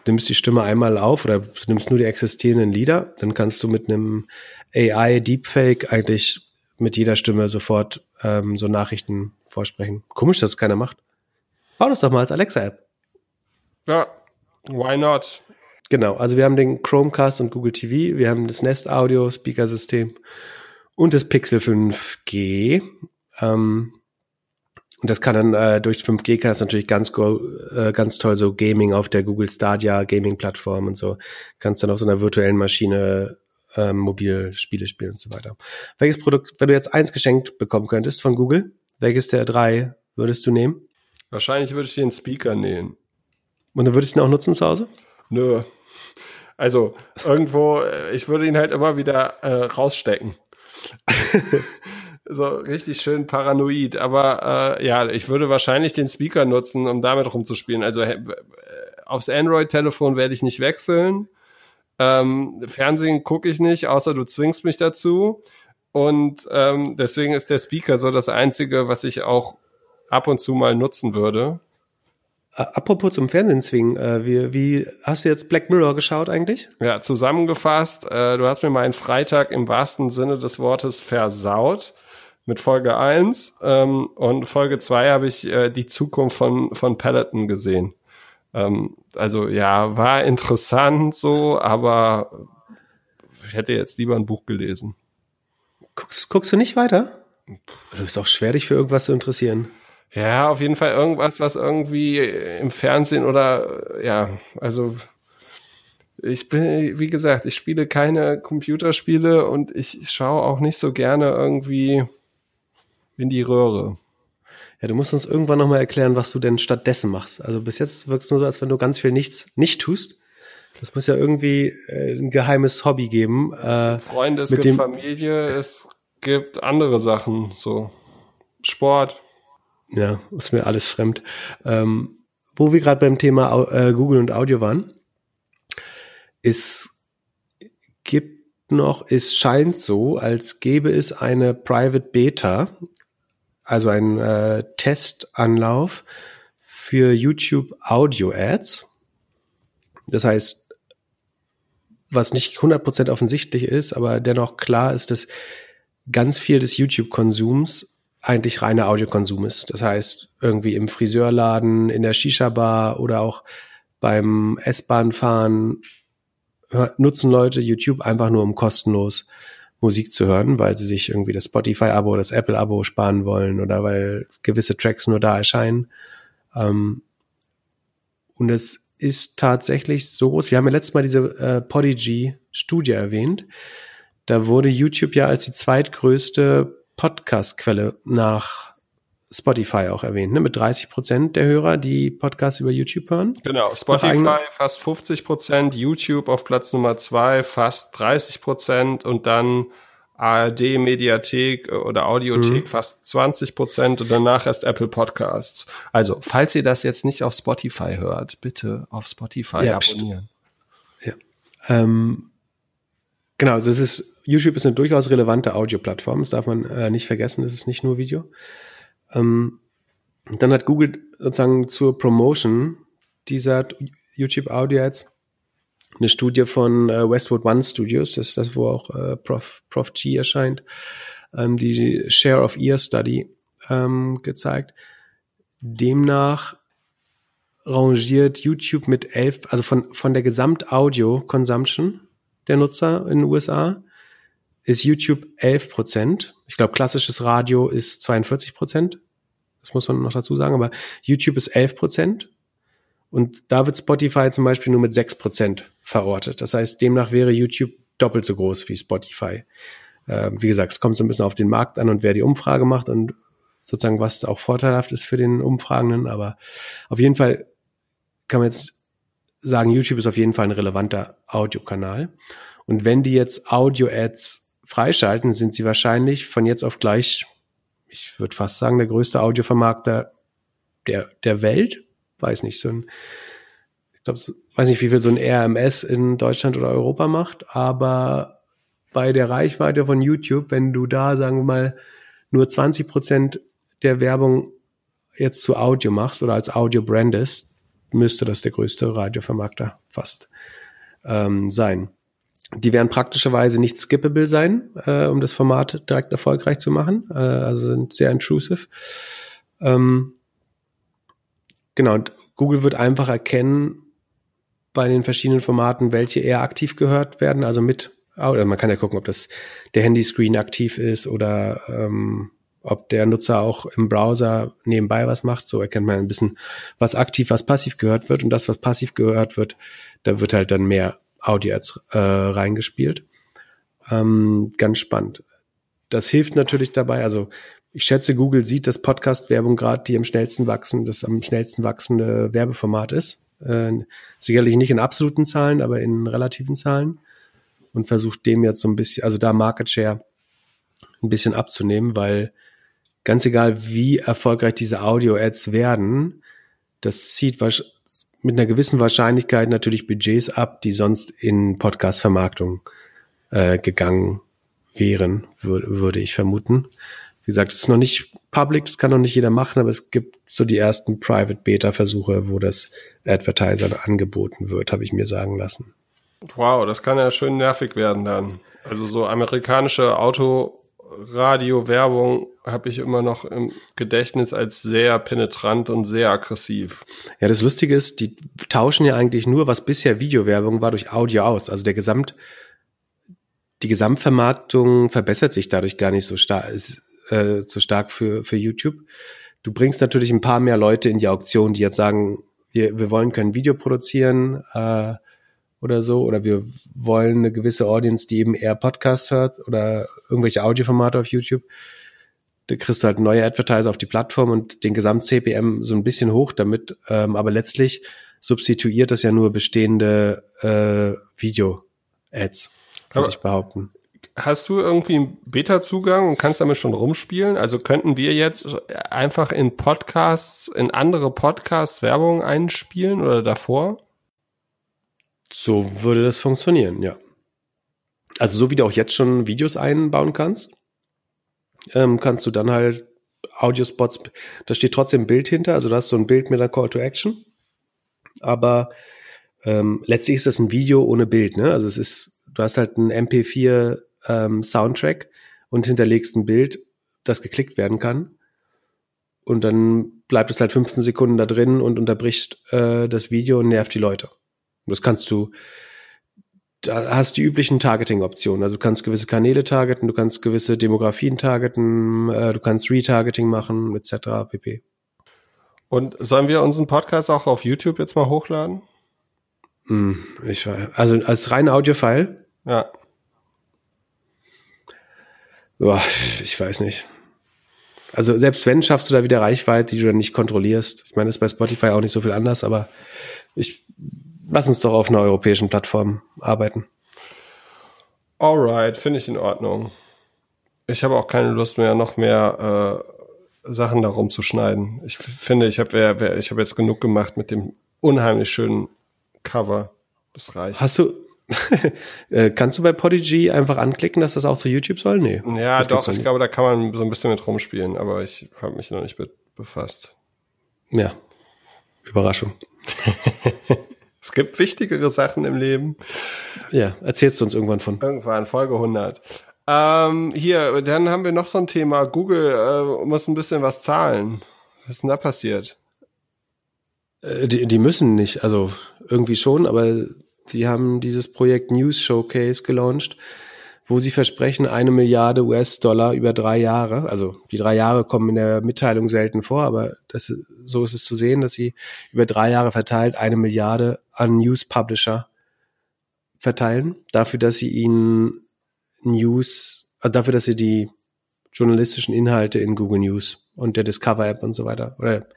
nimmst die Stimme einmal auf oder du nimmst nur die existierenden Lieder, dann kannst du mit einem AI Deepfake eigentlich mit jeder Stimme sofort ähm, so Nachrichten vorsprechen. Komisch, dass es keiner macht. Bau das doch mal als Alexa-App. Ja, why not? Genau, also wir haben den Chromecast und Google TV, wir haben das Nest Audio Speaker System und das Pixel 5G. Ähm, und das kann dann äh, durch 5G kann das natürlich ganz äh, ganz toll so Gaming auf der Google Stadia Gaming Plattform und so kannst dann auf so einer virtuellen Maschine ähm, Mobilspiele spielen und so weiter. Welches Produkt, wenn du jetzt eins geschenkt bekommen könntest von Google, welches der drei würdest du nehmen? Wahrscheinlich würde ich den Speaker nehmen. Und dann würdest du ihn auch nutzen zu Hause? Nö. Also irgendwo, äh, ich würde ihn halt immer wieder äh, rausstecken. so richtig schön paranoid. Aber äh, ja, ich würde wahrscheinlich den Speaker nutzen, um damit rumzuspielen. Also äh, aufs Android-Telefon werde ich nicht wechseln. Ähm, Fernsehen gucke ich nicht, außer du zwingst mich dazu. Und ähm, deswegen ist der Speaker so das Einzige, was ich auch ab und zu mal nutzen würde. Apropos zum Fernsehen zwingen, äh, wie, wie hast du jetzt Black Mirror geschaut eigentlich? Ja, zusammengefasst, äh, du hast mir meinen Freitag im wahrsten Sinne des Wortes versaut mit Folge 1 ähm, und Folge 2 habe ich äh, die Zukunft von, von Peloton gesehen. Ähm, also ja, war interessant so, aber ich hätte jetzt lieber ein Buch gelesen. Guckst, guckst du nicht weiter? Du bist auch schwer, dich für irgendwas zu interessieren. Ja, auf jeden Fall irgendwas, was irgendwie im Fernsehen oder ja, also ich bin, wie gesagt, ich spiele keine Computerspiele und ich schaue auch nicht so gerne irgendwie in die Röhre. Ja, du musst uns irgendwann nochmal erklären, was du denn stattdessen machst. Also bis jetzt wirkt es nur so, als wenn du ganz viel nichts nicht tust. Das muss ja irgendwie äh, ein geheimes Hobby geben. Äh, Freunde, es gibt Familie, es gibt andere Sachen, so Sport. Ja, ist mir alles fremd. Ähm, wo wir gerade beim Thema äh, Google und Audio waren, es gibt noch, es scheint so, als gäbe es eine Private Beta also ein äh, Testanlauf für YouTube Audio Ads. Das heißt, was nicht 100% offensichtlich ist, aber dennoch klar ist, dass ganz viel des YouTube-Konsums eigentlich reiner Audiokonsum ist. Das heißt, irgendwie im Friseurladen, in der Shisha-Bar oder auch beim S-Bahn-Fahren nutzen Leute YouTube einfach nur, um kostenlos Musik zu hören, weil sie sich irgendwie das Spotify-Abo, das Apple-Abo sparen wollen oder weil gewisse Tracks nur da erscheinen. Ähm, und es ist tatsächlich so groß. Wir haben ja letztes Mal diese äh, Podigy-Studie erwähnt. Da wurde YouTube ja als die zweitgrößte Podcast-Quelle nach Spotify auch erwähnt, ne? mit 30 Prozent der Hörer, die Podcasts über YouTube hören. Genau, Spotify fast 50 Prozent, YouTube auf Platz Nummer zwei fast 30 Prozent und dann ARD Mediathek oder Audiothek mhm. fast 20 Prozent und danach erst Apple Podcasts. Also, falls ihr das jetzt nicht auf Spotify hört, bitte auf Spotify ja, abonnieren. Ja. Ähm, genau, also es ist YouTube ist eine durchaus relevante Audioplattform, das darf man äh, nicht vergessen, es ist nicht nur Video. Ähm, dann hat Google sozusagen zur Promotion dieser YouTube Audio Ads eine Studie von äh, Westwood One Studios, das ist das, wo auch äh, Prof, Prof G erscheint, ähm, die Share of Ear Study ähm, gezeigt. Demnach rangiert YouTube mit elf, also von, von der Gesamt-Audio-Consumption der Nutzer in den USA ist YouTube 11 Prozent. Ich glaube, klassisches Radio ist 42 Prozent. Das muss man noch dazu sagen. Aber YouTube ist 11 Prozent. Und da wird Spotify zum Beispiel nur mit 6 Prozent verortet. Das heißt, demnach wäre YouTube doppelt so groß wie Spotify. Äh, wie gesagt, es kommt so ein bisschen auf den Markt an und wer die Umfrage macht und sozusagen was auch vorteilhaft ist für den Umfragenden. Aber auf jeden Fall kann man jetzt sagen, YouTube ist auf jeden Fall ein relevanter Audiokanal. Und wenn die jetzt Audio-Ads freischalten, sind sie wahrscheinlich von jetzt auf gleich, ich würde fast sagen, der größte Audiovermarkter der, der Welt. Weiß nicht, so ein, ich glaube, weiß nicht, wie viel so ein RMS in Deutschland oder Europa macht, aber bei der Reichweite von YouTube, wenn du da, sagen wir mal, nur 20 Prozent der Werbung jetzt zu Audio machst oder als Audio brandest, müsste das der größte Radiovermarkter fast ähm, sein. Die werden praktischerweise nicht skippable sein, äh, um das Format direkt erfolgreich zu machen. Äh, also sind sehr intrusive. Ähm, genau, und Google wird einfach erkennen bei den verschiedenen Formaten, welche eher aktiv gehört werden, also mit, oder man kann ja gucken, ob das der Handyscreen aktiv ist oder ähm, ob der Nutzer auch im Browser nebenbei was macht. So erkennt man ein bisschen, was aktiv, was passiv gehört wird. Und das, was passiv gehört wird, da wird halt dann mehr Audio-Ads äh, reingespielt. Ähm, ganz spannend. Das hilft natürlich dabei, also ich schätze, Google sieht, dass Podcast-Werbung gerade die am schnellsten wachsen, das am schnellsten wachsende Werbeformat ist. Äh, sicherlich nicht in absoluten Zahlen, aber in relativen Zahlen. Und versucht dem jetzt so ein bisschen, also da Market Share ein bisschen abzunehmen, weil ganz egal, wie erfolgreich diese Audio-Ads werden, das zieht mit einer gewissen Wahrscheinlichkeit natürlich Budgets ab, die sonst in Podcast-Vermarktung äh, gegangen wären, würde, würde ich vermuten. Wie gesagt, es ist noch nicht public, das kann noch nicht jeder machen, aber es gibt so die ersten Private Beta-Versuche, wo das Advertiser angeboten wird, habe ich mir sagen lassen. Wow, das kann ja schön nervig werden dann. Also so amerikanische Auto Radio-Werbung habe ich immer noch im Gedächtnis als sehr penetrant und sehr aggressiv. Ja, das Lustige ist, die tauschen ja eigentlich nur, was bisher Videowerbung war, durch Audio aus. Also der Gesamt, die Gesamtvermarktung verbessert sich dadurch gar nicht so stark, äh, so stark für, für YouTube. Du bringst natürlich ein paar mehr Leute in die Auktion, die jetzt sagen, wir, wir wollen kein Video produzieren, äh, oder so, oder wir wollen eine gewisse Audience, die eben eher Podcasts hört oder irgendwelche Audioformate auf YouTube. Da kriegst du halt neue Advertiser auf die Plattform und den Gesamt-CPM so ein bisschen hoch damit, ähm, aber letztlich substituiert das ja nur bestehende äh, Video-Ads, würde ich behaupten. Hast du irgendwie einen Beta-Zugang und kannst damit schon rumspielen? Also könnten wir jetzt einfach in Podcasts, in andere Podcasts Werbung einspielen oder davor? So würde das funktionieren, ja. Also so wie du auch jetzt schon Videos einbauen kannst, ähm, kannst du dann halt Audiospots, da steht trotzdem Bild hinter, also du hast so ein Bild mit einer Call to Action, aber ähm, letztlich ist das ein Video ohne Bild, ne? Also es ist, du hast halt einen MP4 ähm, Soundtrack und hinterlegst ein Bild, das geklickt werden kann. Und dann bleibt es halt 15 Sekunden da drin und unterbricht äh, das Video und nervt die Leute. Das kannst du, da hast du die üblichen Targeting-Optionen. Also du kannst gewisse Kanäle targeten, du kannst gewisse Demografien targeten, äh, du kannst Retargeting machen, etc. pp. Und sollen wir unseren Podcast auch auf YouTube jetzt mal hochladen? Hm, ich, also als rein Audio-File? Ja. Boah, ich weiß nicht. Also selbst wenn, schaffst du da wieder Reichweite, die du dann nicht kontrollierst. Ich meine, das ist bei Spotify auch nicht so viel anders, aber ich lass uns doch auf einer europäischen Plattform arbeiten. Alright, finde ich in Ordnung. Ich habe auch keine Lust mehr, noch mehr äh, Sachen darum zu schneiden. Ich finde, ich habe ich hab jetzt genug gemacht mit dem unheimlich schönen Cover. Das reicht. Hast du, Äh, kannst du bei Podigy einfach anklicken, dass das auch zu YouTube soll? Nee. Ja, doch, ich glaube, da kann man so ein bisschen mit rumspielen, aber ich habe mich noch nicht be befasst. Ja. Überraschung. es gibt wichtigere Sachen im Leben. Ja, erzählst du uns irgendwann von. Irgendwann, Folge 100. Ähm, hier, dann haben wir noch so ein Thema. Google äh, muss ein bisschen was zahlen. Was ist denn da passiert? Äh, die, die müssen nicht, also irgendwie schon, aber Sie haben dieses Projekt News Showcase gelauncht, wo sie versprechen, eine Milliarde US-Dollar über drei Jahre. Also die drei Jahre kommen in der Mitteilung selten vor, aber das, so ist es zu sehen, dass sie über drei Jahre verteilt eine Milliarde an News-Publisher verteilen, dafür, dass sie ihnen News, also dafür, dass sie die journalistischen Inhalte in Google News und der Discover App und so weiter oder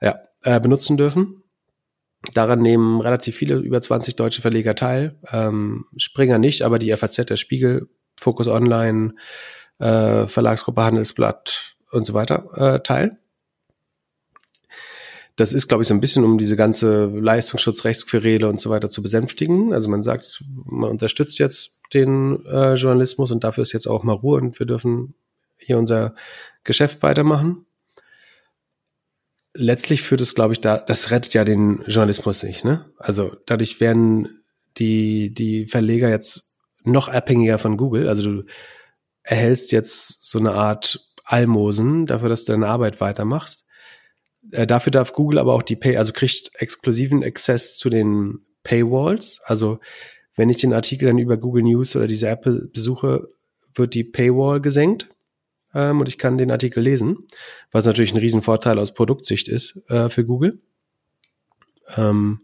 ja, äh, benutzen dürfen. Daran nehmen relativ viele, über 20 deutsche Verleger teil. Ähm, Springer nicht, aber die FAZ, der Spiegel, Focus Online, äh, Verlagsgruppe Handelsblatt und so weiter äh, teil. Das ist, glaube ich, so ein bisschen, um diese ganze Leistungsschutzrechtsquerele und so weiter zu besänftigen. Also man sagt, man unterstützt jetzt den äh, Journalismus und dafür ist jetzt auch mal Ruhe und wir dürfen hier unser Geschäft weitermachen letztlich führt es, glaube ich, da, das rettet ja den Journalismus nicht, ne? Also dadurch werden die, die Verleger jetzt noch abhängiger von Google. Also du erhältst jetzt so eine Art Almosen dafür, dass du deine Arbeit weitermachst. Äh, dafür darf Google aber auch die Pay, also kriegt exklusiven Access zu den Paywalls. Also wenn ich den Artikel dann über Google News oder diese App besuche, wird die Paywall gesenkt ähm, und ich kann den Artikel lesen, was natürlich ein Riesenvorteil aus Produktsicht ist äh, für Google. Ähm,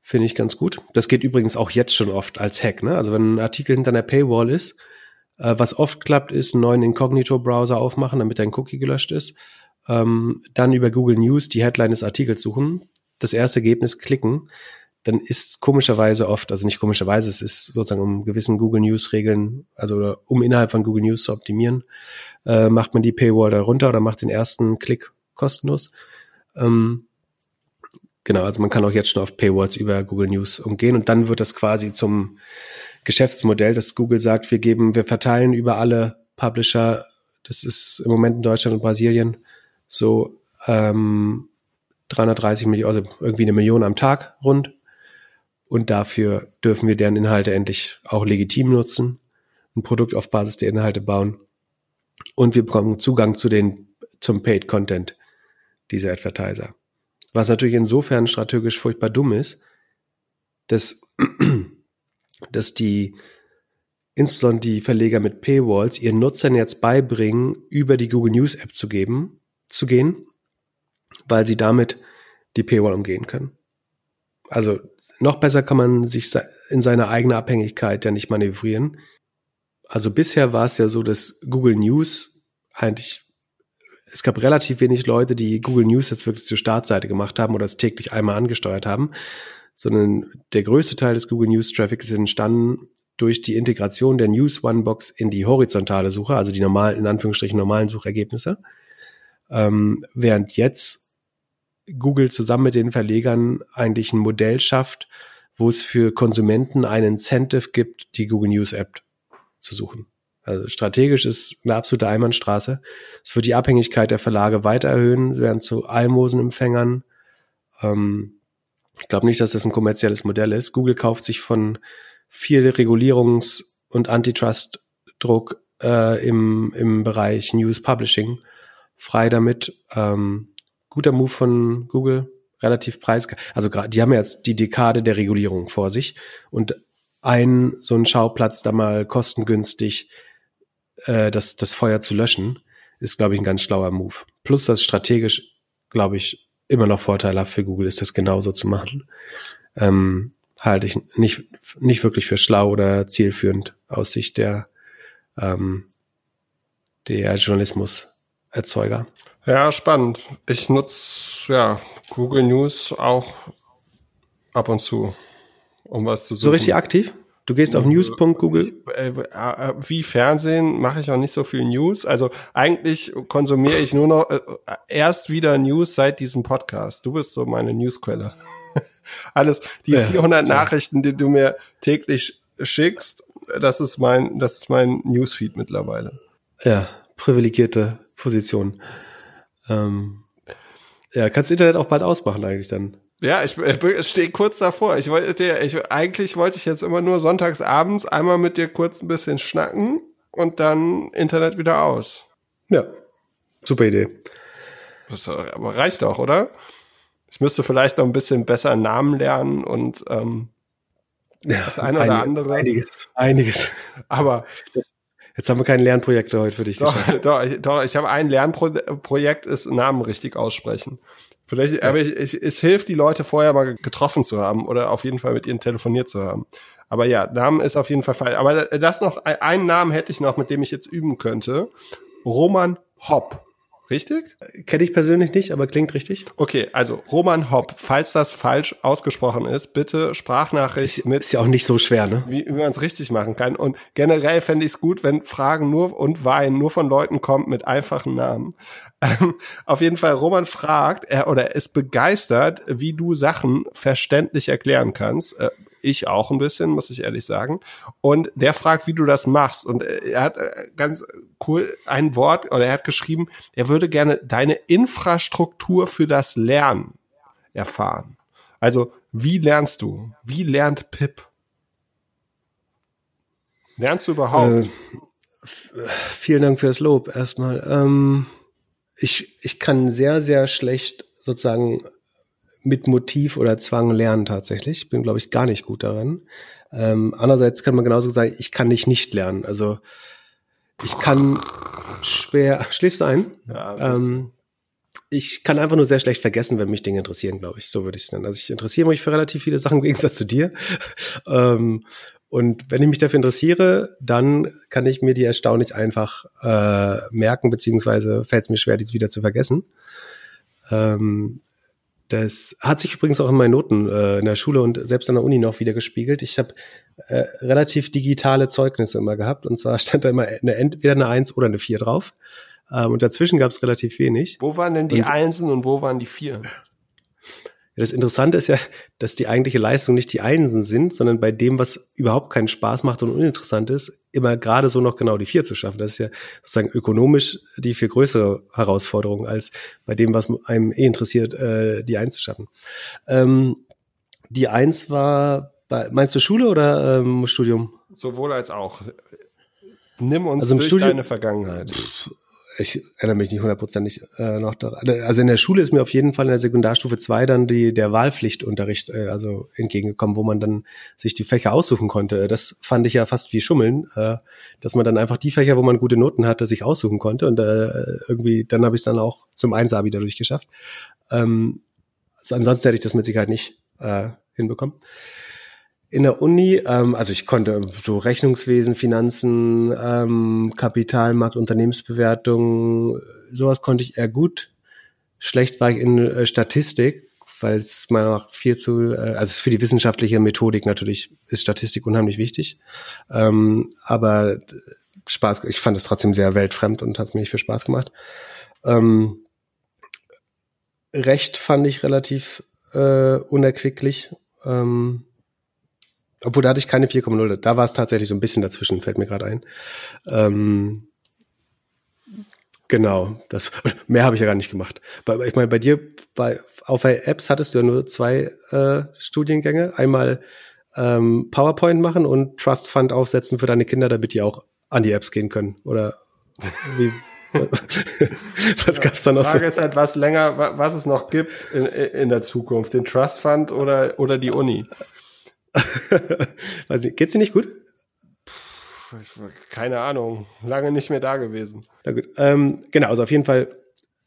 Finde ich ganz gut. Das geht übrigens auch jetzt schon oft als Hack. Ne? Also wenn ein Artikel hinter einer Paywall ist, äh, was oft klappt, ist einen neuen Incognito-Browser aufmachen, damit dein Cookie gelöscht ist. Ähm, dann über Google News die Headline des Artikels suchen, das erste Ergebnis klicken, dann ist komischerweise oft, also nicht komischerweise, es ist sozusagen um gewissen Google News Regeln, also um innerhalb von Google News zu optimieren, äh, macht man die Paywall da runter oder macht den ersten Klick kostenlos. Ähm, genau, also man kann auch jetzt schon auf Paywalls über Google News umgehen und dann wird das quasi zum Geschäftsmodell, dass Google sagt, wir geben, wir verteilen über alle Publisher, das ist im Moment in Deutschland und Brasilien so ähm, 330 Millionen, also irgendwie eine Million am Tag rund. Und dafür dürfen wir deren Inhalte endlich auch legitim nutzen, ein Produkt auf Basis der Inhalte bauen und wir bekommen Zugang zu den, zum Paid Content dieser Advertiser. Was natürlich insofern strategisch furchtbar dumm ist, dass, dass die, insbesondere die Verleger mit Paywalls ihren Nutzern jetzt beibringen, über die Google News App zu geben, zu gehen, weil sie damit die Paywall umgehen können. Also noch besser kann man sich in seine eigene Abhängigkeit ja nicht manövrieren, also bisher war es ja so, dass Google News eigentlich, es gab relativ wenig Leute, die Google News jetzt wirklich zur Startseite gemacht haben oder es täglich einmal angesteuert haben, sondern der größte Teil des Google News Traffics ist entstanden durch die Integration der News One Box in die horizontale Suche, also die normalen, in Anführungsstrichen normalen Suchergebnisse. Ähm, während jetzt Google zusammen mit den Verlegern eigentlich ein Modell schafft, wo es für Konsumenten ein Incentive gibt, die Google News App zu suchen. Also strategisch ist eine absolute Einbahnstraße. Es wird die Abhängigkeit der Verlage weiter erhöhen, werden zu Almosenempfängern. Ähm, ich glaube nicht, dass das ein kommerzielles Modell ist. Google kauft sich von viel Regulierungs- und Antitrust-Druck äh, im, im Bereich News Publishing frei damit. Ähm, guter Move von Google, relativ preis. Also gerade, die haben jetzt die Dekade der Regulierung vor sich und ein so ein Schauplatz da mal kostengünstig äh, das, das Feuer zu löschen, ist, glaube ich, ein ganz schlauer Move. Plus, dass strategisch, glaube ich, immer noch vorteilhaft für Google ist, das genauso zu machen. Ähm, halte ich nicht, nicht wirklich für schlau oder zielführend aus Sicht der, ähm, der Journalismuserzeuger. Ja, spannend. Ich nutze ja Google News auch ab und zu, um was zu suchen. So richtig aktiv? Du gehst auf news.google? Äh, äh, wie Fernsehen mache ich auch nicht so viel News. Also eigentlich konsumiere ich nur noch äh, erst wieder News seit diesem Podcast. Du bist so meine Newsquelle. Alles, die ja, 400 ja. Nachrichten, die du mir täglich schickst, das ist mein, das ist mein Newsfeed mittlerweile. Ja, privilegierte Position. Ähm, ja, kannst Internet auch bald ausmachen eigentlich dann. Ja, ich, ich stehe kurz davor. Ich wollte, ich, eigentlich wollte ich jetzt immer nur sonntags abends einmal mit dir kurz ein bisschen schnacken und dann Internet wieder aus. Ja, super Idee. Das aber reicht auch, oder? Ich müsste vielleicht noch ein bisschen besser Namen lernen und ähm, ja, das eine oder andere. Einiges, einiges. Aber jetzt haben wir keine Lernprojekte heute für dich doch, geschafft. Doch, ich, doch, ich habe ein Lernprojekt, ist Namen richtig aussprechen. Vielleicht, ja. aber ich, ich, es hilft, die Leute vorher mal getroffen zu haben oder auf jeden Fall mit ihnen telefoniert zu haben. Aber ja, Namen ist auf jeden Fall falsch. Aber das noch, einen Namen hätte ich noch, mit dem ich jetzt üben könnte. Roman Hopp. Richtig? Kenne ich persönlich nicht, aber klingt richtig. Okay, also Roman Hopp, falls das falsch ausgesprochen ist, bitte Sprachnachricht ist, mit. Ist ja auch nicht so schwer, ne? Wie, wie man es richtig machen kann. Und generell fände ich es gut, wenn Fragen nur und Wein nur von Leuten kommt mit einfachen Namen. Ähm, auf jeden Fall, Roman fragt, er oder ist begeistert, wie du Sachen verständlich erklären kannst. Äh, ich auch ein bisschen, muss ich ehrlich sagen. Und der fragt, wie du das machst. Und äh, er hat äh, ganz cool ein Wort, oder er hat geschrieben, er würde gerne deine Infrastruktur für das Lernen erfahren. Also, wie lernst du? Wie lernt Pip? Lernst du überhaupt? Äh, vielen Dank für das Lob erstmal. Ähm, ich, ich kann sehr, sehr schlecht sozusagen mit Motiv oder Zwang lernen tatsächlich. Ich bin, glaube ich, gar nicht gut daran. Ähm, andererseits kann man genauso sagen, ich kann nicht nicht lernen. Also ich kann schwer. Schläfst ein? Ja, ähm, ich kann einfach nur sehr schlecht vergessen, wenn mich Dinge interessieren, glaube ich. So würde ich es nennen. Also ich interessiere mich für relativ viele Sachen im Gegensatz zu dir. ähm, und wenn ich mich dafür interessiere, dann kann ich mir die erstaunlich einfach äh, merken, beziehungsweise fällt es mir schwer, dies wieder zu vergessen. Ähm, das hat sich übrigens auch in meinen Noten äh, in der Schule und selbst an der Uni noch wieder gespiegelt. Ich habe äh, relativ digitale Zeugnisse immer gehabt und zwar stand da immer eine, entweder eine Eins oder eine Vier drauf. Ähm, und dazwischen gab es relativ wenig. Wo waren denn die und, Einsen und wo waren die Vier? Das Interessante ist ja, dass die eigentliche Leistung nicht die Einsen sind, sondern bei dem, was überhaupt keinen Spaß macht und uninteressant ist, immer gerade so noch genau die vier zu schaffen. Das ist ja sozusagen ökonomisch die viel größere Herausforderung, als bei dem, was einem eh interessiert, äh, die Eins zu schaffen. Ähm, die Eins war, bei, meinst du Schule oder ähm, Studium? Sowohl als auch. Nimm uns also durch Studium, deine Vergangenheit ich erinnere mich nicht hundertprozentig äh, noch daran. Also in der Schule ist mir auf jeden Fall in der Sekundarstufe 2 dann die, der Wahlpflichtunterricht äh, also entgegengekommen, wo man dann sich die Fächer aussuchen konnte. Das fand ich ja fast wie Schummeln, äh, dass man dann einfach die Fächer, wo man gute Noten hatte, sich aussuchen konnte. Und äh, irgendwie, dann habe ich es dann auch zum Einser dadurch geschafft. Ähm, ansonsten hätte ich das mit Sicherheit nicht äh, hinbekommen in der Uni, ähm, also ich konnte so Rechnungswesen, Finanzen, ähm, Kapitalmarkt, Unternehmensbewertung, sowas konnte ich eher gut. Schlecht war ich in äh, Statistik, weil es nach viel zu, äh, also für die wissenschaftliche Methodik natürlich ist Statistik unheimlich wichtig. Ähm, aber Spaß, ich fand es trotzdem sehr weltfremd und hat mir nicht viel Spaß gemacht. Ähm, Recht fand ich relativ äh, unerquicklich. Ähm, obwohl da hatte ich keine 4,0. Da war es tatsächlich so ein bisschen dazwischen, fällt mir gerade ein. Ähm, genau, das mehr habe ich ja gar nicht gemacht. Ich meine, bei dir, bei auf Apps hattest du ja nur zwei äh, Studiengänge. Einmal ähm, PowerPoint machen und Trust Fund aufsetzen für deine Kinder, damit die auch an die Apps gehen können? Oder wie? was gab's da noch Die Frage so? ist halt, was länger, was es noch gibt in, in der Zukunft, den Trust Fund oder, oder die Uni. Nicht, geht's dir nicht gut? Keine Ahnung, lange nicht mehr da gewesen. Na gut, ähm, genau, also auf jeden Fall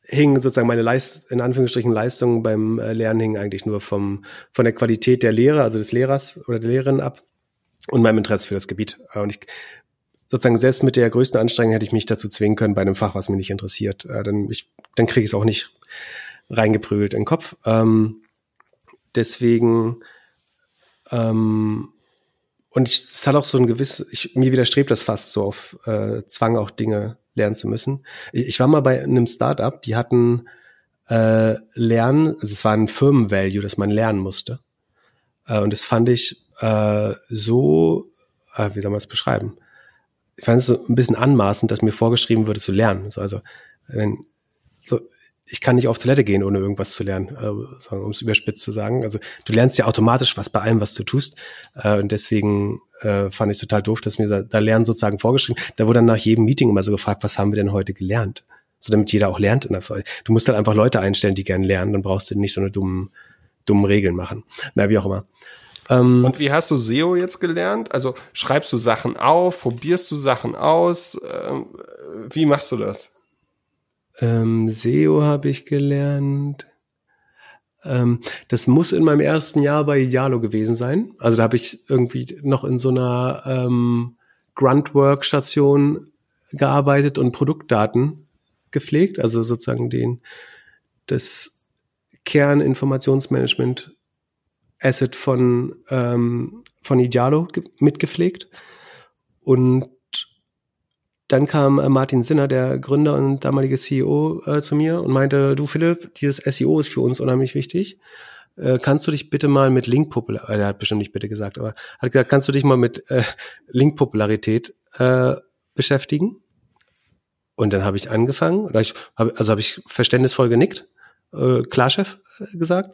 hing sozusagen meine Leist in Anführungsstrichen Leistung beim äh, Lernen hing eigentlich nur vom von der Qualität der Lehre, also des Lehrers oder der Lehrerin ab und meinem Interesse für das Gebiet. Und ich sozusagen selbst mit der größten Anstrengung hätte ich mich dazu zwingen können bei einem Fach, was mich nicht interessiert. Äh, dann ich, dann kriege ich es auch nicht reingeprügelt in den Kopf. Ähm, deswegen ähm, und ich, es hat auch so ein gewisses, ich, mir widerstrebt das fast so auf äh, Zwang, auch Dinge lernen zu müssen. Ich, ich war mal bei einem Startup, die hatten äh, Lernen, also es war ein Firmenvalue, das man lernen musste. Äh, und das fand ich äh, so, äh, wie soll man es beschreiben? Ich fand es so ein bisschen anmaßend, dass mir vorgeschrieben würde zu lernen. So, also wenn, so, ich kann nicht auf Toilette gehen, ohne irgendwas zu lernen, äh, um es überspitzt zu sagen. Also du lernst ja automatisch was bei allem, was du tust. Äh, und deswegen äh, fand ich total doof, dass mir da, da Lernen sozusagen vorgeschrieben. Da wurde dann nach jedem Meeting immer so gefragt, was haben wir denn heute gelernt? So damit jeder auch lernt in der Folge. Du musst dann einfach Leute einstellen, die gerne lernen, dann brauchst du nicht so eine dummen, dummen Regeln machen. Na, wie auch immer. Ähm, und wie hast du SEO jetzt gelernt? Also schreibst du Sachen auf, probierst du Sachen aus? Ähm, wie machst du das? Ähm, SEO habe ich gelernt. Ähm, das muss in meinem ersten Jahr bei Idealo gewesen sein. Also da habe ich irgendwie noch in so einer ähm, Gruntwork-Station gearbeitet und Produktdaten gepflegt, also sozusagen den das Kerninformationsmanagement Asset von ähm, von Idealo mitgepflegt und dann kam äh, Martin Sinner, der Gründer und damalige CEO, äh, zu mir und meinte, du Philipp, dieses SEO ist für uns unheimlich wichtig. Äh, kannst du dich bitte mal mit Link-Popularität, äh, er hat bestimmt nicht bitte gesagt, aber hat gesagt, kannst du dich mal mit äh, Link-Popularität äh, beschäftigen? Und dann habe ich angefangen, ich hab, also habe ich verständnisvoll genickt, äh, Klarchef äh, gesagt.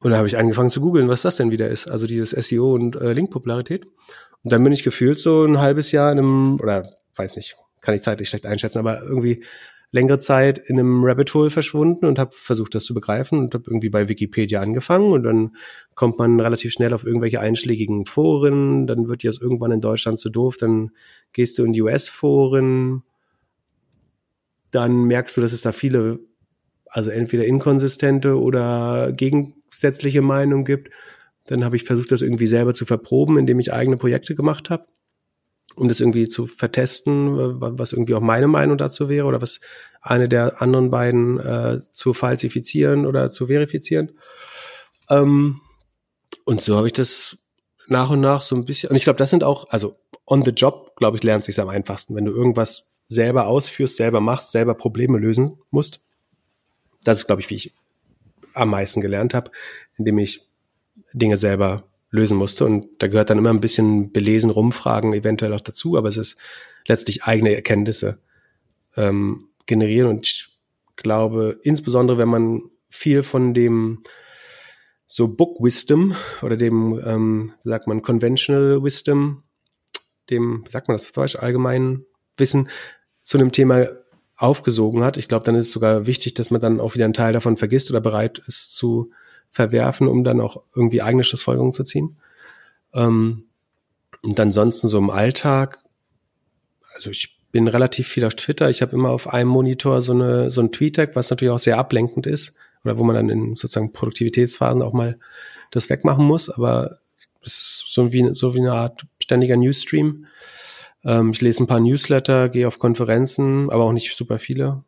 Und dann habe ich angefangen zu googeln, was das denn wieder ist. Also dieses SEO und äh, Link-Popularität. Und dann bin ich gefühlt so ein halbes Jahr in einem, oder weiß nicht, kann ich zeitlich schlecht einschätzen, aber irgendwie längere Zeit in einem Rabbit Hole verschwunden und habe versucht, das zu begreifen und habe irgendwie bei Wikipedia angefangen und dann kommt man relativ schnell auf irgendwelche einschlägigen Foren, dann wird dir das irgendwann in Deutschland zu doof, dann gehst du in die US-Foren, dann merkst du, dass es da viele, also entweder inkonsistente oder gegensätzliche Meinungen gibt. Dann habe ich versucht, das irgendwie selber zu verproben, indem ich eigene Projekte gemacht habe um das irgendwie zu vertesten, was irgendwie auch meine Meinung dazu wäre oder was eine der anderen beiden äh, zu falsifizieren oder zu verifizieren. Ähm, und so habe ich das nach und nach so ein bisschen, und ich glaube, das sind auch, also on the job, glaube ich, lernt sich am einfachsten, wenn du irgendwas selber ausführst, selber machst, selber Probleme lösen musst. Das ist, glaube ich, wie ich am meisten gelernt habe, indem ich Dinge selber lösen musste. Und da gehört dann immer ein bisschen belesen, rumfragen eventuell auch dazu, aber es ist letztlich eigene Erkenntnisse ähm, generieren. Und ich glaube, insbesondere wenn man viel von dem so Book Wisdom oder dem, ähm, sagt man, Conventional Wisdom, dem, sagt man das Deutsch, allgemeinen Wissen zu einem Thema aufgesogen hat. Ich glaube, dann ist es sogar wichtig, dass man dann auch wieder einen Teil davon vergisst oder bereit ist zu verwerfen, um dann auch irgendwie eigene Schlussfolgerungen zu ziehen. Ähm, und ansonsten so im Alltag, also ich bin relativ viel auf Twitter. Ich habe immer auf einem Monitor so eine so ein Tweet-Tag, was natürlich auch sehr ablenkend ist oder wo man dann in sozusagen Produktivitätsphasen auch mal das wegmachen muss. Aber es ist so wie so wie eine Art ständiger Newsstream. Ähm, ich lese ein paar Newsletter, gehe auf Konferenzen, aber auch nicht super viele.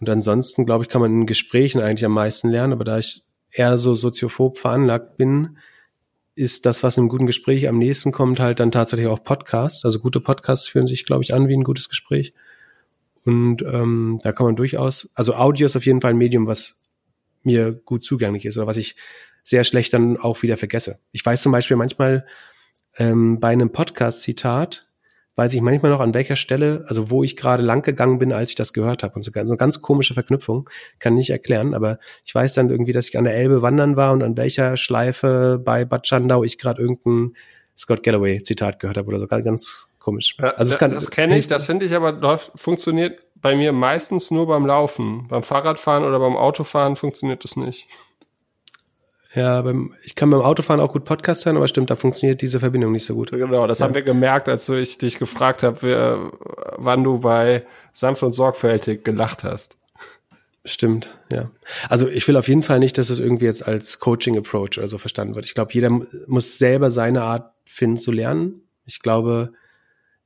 Und ansonsten glaube ich, kann man in Gesprächen eigentlich am meisten lernen. Aber da ich eher so soziophob veranlagt bin, ist das, was im guten Gespräch am nächsten kommt, halt dann tatsächlich auch Podcasts. Also gute Podcasts fühlen sich, glaube ich, an wie ein gutes Gespräch. Und ähm, da kann man durchaus, also Audio ist auf jeden Fall ein Medium, was mir gut zugänglich ist oder was ich sehr schlecht dann auch wieder vergesse. Ich weiß zum Beispiel manchmal ähm, bei einem Podcast-Zitat, weiß ich manchmal noch an welcher Stelle, also wo ich gerade lang gegangen bin, als ich das gehört habe. Und so, so eine ganz komische Verknüpfung, kann nicht erklären, aber ich weiß dann irgendwie, dass ich an der Elbe wandern war und an welcher Schleife bei Bad Schandau ich gerade irgendein Scott Galloway Zitat gehört habe oder so ganz komisch. Ja, also das, das kenne ich, das finde ich aber läuft, funktioniert bei mir meistens nur beim Laufen. Beim Fahrradfahren oder beim Autofahren funktioniert das nicht. Ja, beim, ich kann beim Autofahren auch gut Podcast hören, aber stimmt, da funktioniert diese Verbindung nicht so gut. Genau, das ja. haben wir gemerkt, als ich dich gefragt habe, wann du bei Sanft und Sorgfältig gelacht hast. Stimmt, ja. Also ich will auf jeden Fall nicht, dass es irgendwie jetzt als Coaching-Approach oder so verstanden wird. Ich glaube, jeder muss selber seine Art finden zu lernen. Ich glaube,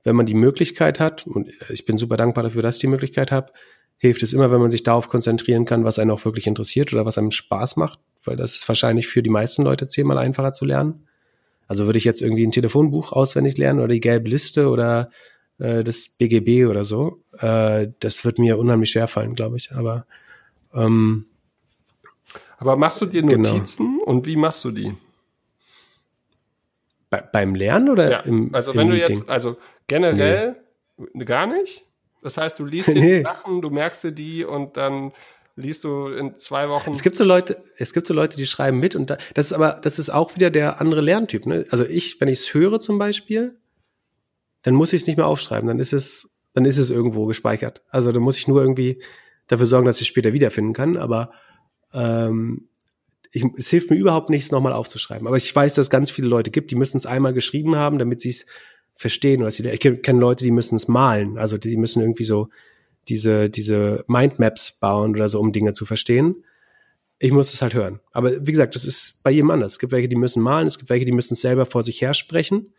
wenn man die Möglichkeit hat, und ich bin super dankbar dafür, dass ich die Möglichkeit habe, hilft es immer, wenn man sich darauf konzentrieren kann, was einen auch wirklich interessiert oder was einem Spaß macht, weil das ist wahrscheinlich für die meisten Leute zehnmal einfacher zu lernen. Also würde ich jetzt irgendwie ein Telefonbuch auswendig lernen oder die gelbe Liste oder äh, das BGB oder so, äh, das wird mir unheimlich schwer fallen, glaube ich. Aber ähm, aber machst du dir genau. Notizen genau. und wie machst du die? Bei, beim Lernen oder ja, im Also wenn im du Meeting? jetzt, also generell nee. gar nicht. Das heißt, du liest dir nee. die Sachen, du merkst dir die und dann liest du in zwei Wochen. Es gibt so Leute, es gibt so Leute, die schreiben mit und da, das ist aber, das ist auch wieder der andere Lerntyp. Ne? Also ich, wenn ich es höre zum Beispiel, dann muss ich es nicht mehr aufschreiben, dann ist es, dann ist es irgendwo gespeichert. Also dann muss ich nur irgendwie dafür sorgen, dass ich es später wiederfinden kann. Aber ähm, ich, es hilft mir überhaupt nichts, nochmal aufzuschreiben. Aber ich weiß, dass es ganz viele Leute gibt, die müssen es einmal geschrieben haben, damit sie es verstehen. Oder sie, ich kenne Leute, die müssen es malen. Also die müssen irgendwie so diese, diese Mindmaps bauen oder so, um Dinge zu verstehen. Ich muss es halt hören. Aber wie gesagt, das ist bei jedem anders. Es gibt welche, die müssen malen, es gibt welche, die müssen es selber vor sich her sprechen.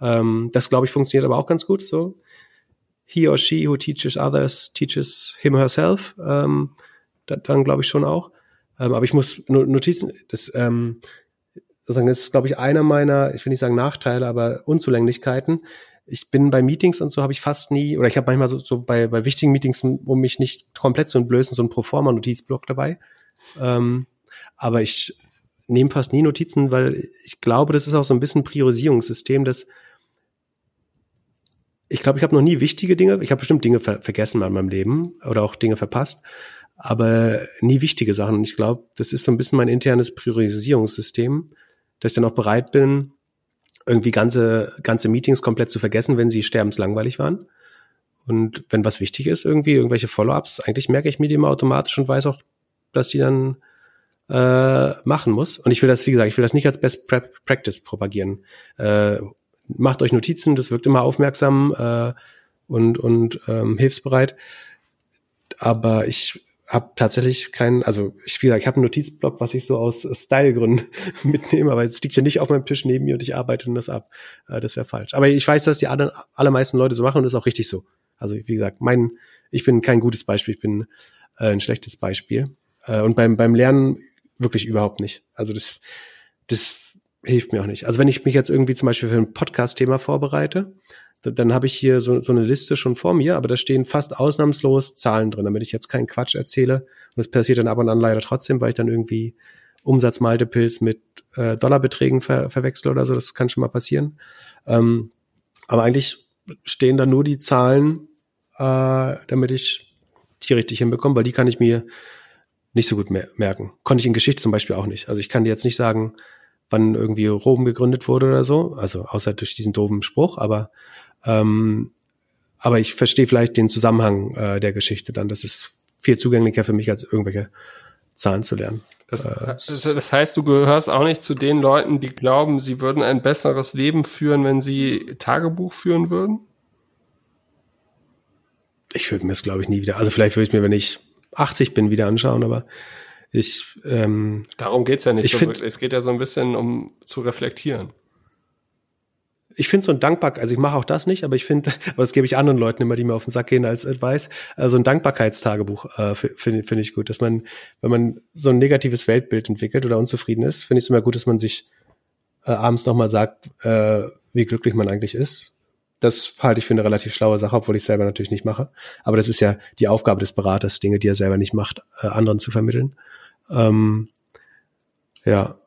Ähm, das, glaube ich, funktioniert aber auch ganz gut so. He or she who teaches others teaches him herself. Ähm, dann, dann glaube ich schon auch. Ähm, aber ich muss Notizen, das, ähm, sozusagen, das ist, glaube ich, einer meiner, ich will nicht sagen Nachteile, aber Unzulänglichkeiten. Ich bin bei Meetings und so habe ich fast nie, oder ich habe manchmal so, so bei, bei wichtigen Meetings, um mich nicht komplett zu entblößen, so ein Proforma-Notizblock dabei. Ähm, aber ich nehme fast nie Notizen, weil ich glaube, das ist auch so ein bisschen Priorisierungssystem, dass ich glaube, ich habe noch nie wichtige Dinge, ich habe bestimmt Dinge ver vergessen in meinem Leben oder auch Dinge verpasst, aber nie wichtige Sachen. Und ich glaube, das ist so ein bisschen mein internes Priorisierungssystem, dass ich dann auch bereit bin, irgendwie ganze, ganze Meetings komplett zu vergessen, wenn sie sterbenslangweilig waren. Und wenn was wichtig ist, irgendwie irgendwelche Follow-ups, eigentlich merke ich mir die immer automatisch und weiß auch, dass die dann äh, machen muss. Und ich will das, wie gesagt, ich will das nicht als Best Practice propagieren. Äh, macht euch Notizen, das wirkt immer aufmerksam äh, und, und ähm, hilfsbereit. Aber ich habe tatsächlich keinen, also ich, wie gesagt, ich habe einen Notizblock, was ich so aus Stylegründen mitnehme, aber jetzt liegt ja nicht auf meinem Tisch neben mir und ich arbeite das ab. Äh, das wäre falsch. Aber ich weiß, dass die anderen, allermeisten Leute so machen und das ist auch richtig so. Also wie gesagt, mein, ich bin kein gutes Beispiel, ich bin äh, ein schlechtes Beispiel. Äh, und beim, beim Lernen wirklich überhaupt nicht. Also das, das hilft mir auch nicht. Also wenn ich mich jetzt irgendwie zum Beispiel für ein Podcast-Thema vorbereite, dann habe ich hier so, so eine Liste schon vor mir, aber da stehen fast ausnahmslos Zahlen drin, damit ich jetzt keinen Quatsch erzähle. Und das passiert dann ab und an leider trotzdem, weil ich dann irgendwie Umsatzmaltepilz mit äh, Dollarbeträgen ver verwechsel oder so. Das kann schon mal passieren. Ähm, aber eigentlich stehen da nur die Zahlen, äh, damit ich die richtig hinbekomme, weil die kann ich mir nicht so gut mer merken. Konnte ich in Geschichte zum Beispiel auch nicht. Also ich kann dir jetzt nicht sagen, wann irgendwie Rom gegründet wurde oder so, also außer durch diesen doofen Spruch, aber ähm, aber ich verstehe vielleicht den Zusammenhang äh, der Geschichte dann. Das ist viel zugänglicher für mich, als irgendwelche Zahlen zu lernen. Das, äh, das heißt, du gehörst auch nicht zu den Leuten, die glauben, sie würden ein besseres Leben führen, wenn sie Tagebuch führen würden? Ich würde mir das, glaube ich, nie wieder. Also vielleicht würde ich mir, wenn ich 80 bin, wieder anschauen, aber ich, ähm, Darum geht's ja nicht so find, wirklich. Es geht ja so ein bisschen um zu reflektieren. Ich finde so ein Dankbar, also ich mache auch das nicht, aber ich finde, aber das gebe ich anderen Leuten immer, die mir auf den Sack gehen als Advice, also ein Dankbarkeitstagebuch äh, finde find ich gut, dass man, wenn man so ein negatives Weltbild entwickelt oder unzufrieden ist, finde ich es immer gut, dass man sich äh, abends nochmal sagt, äh, wie glücklich man eigentlich ist. Das halte ich für eine relativ schlaue Sache, obwohl ich selber natürlich nicht mache. Aber das ist ja die Aufgabe des Beraters, Dinge, die er selber nicht macht, äh, anderen zu vermitteln. Ähm, ja.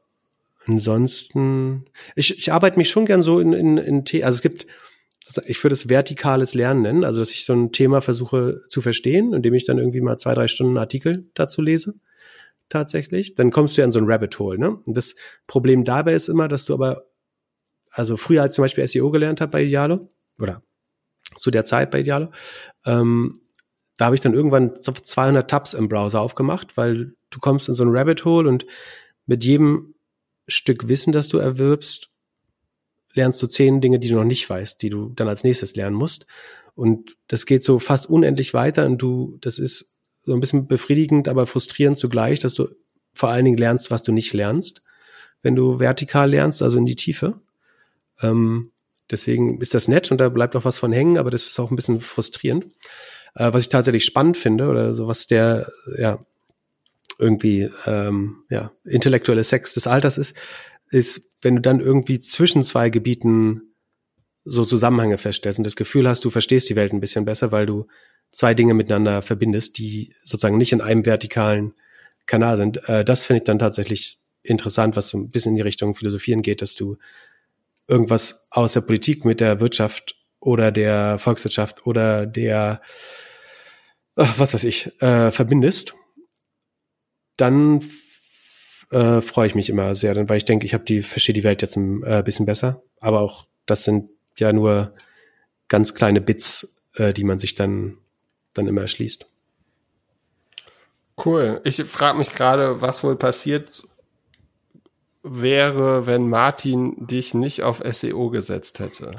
Ansonsten, ich, ich arbeite mich schon gern so in, in, in also es gibt, ich würde es vertikales Lernen nennen, also dass ich so ein Thema versuche zu verstehen, indem ich dann irgendwie mal zwei, drei Stunden Artikel dazu lese, tatsächlich. Dann kommst du ja in so ein Rabbit Hole, ne? Und das Problem dabei ist immer, dass du aber, also früher als zum Beispiel SEO gelernt habe bei Idealo, oder zu der Zeit bei Idealo. Ähm, da habe ich dann irgendwann 200 Tabs im Browser aufgemacht, weil du kommst in so ein Rabbit Hole und mit jedem Stück Wissen, das du erwirbst, lernst du zehn Dinge, die du noch nicht weißt, die du dann als nächstes lernen musst. Und das geht so fast unendlich weiter und du, das ist so ein bisschen befriedigend, aber frustrierend zugleich, dass du vor allen Dingen lernst, was du nicht lernst, wenn du vertikal lernst, also in die Tiefe. Ähm, deswegen ist das nett und da bleibt auch was von hängen, aber das ist auch ein bisschen frustrierend. Äh, was ich tatsächlich spannend finde oder so was der ja irgendwie ähm, ja intellektuelle Sex des Alters ist, ist, wenn du dann irgendwie zwischen zwei Gebieten so Zusammenhänge feststellst und das Gefühl hast, du verstehst die Welt ein bisschen besser, weil du zwei Dinge miteinander verbindest, die sozusagen nicht in einem vertikalen Kanal sind. Äh, das finde ich dann tatsächlich interessant, was so ein bisschen in die Richtung Philosophieren geht, dass du irgendwas aus der Politik mit der Wirtschaft oder der Volkswirtschaft oder der, was weiß ich, äh, verbindest, dann äh, freue ich mich immer sehr, weil ich denke, ich habe die verstehe die Welt jetzt ein äh, bisschen besser. Aber auch das sind ja nur ganz kleine Bits, äh, die man sich dann dann immer erschließt. Cool. Ich frage mich gerade, was wohl passiert wäre, wenn Martin dich nicht auf SEO gesetzt hätte.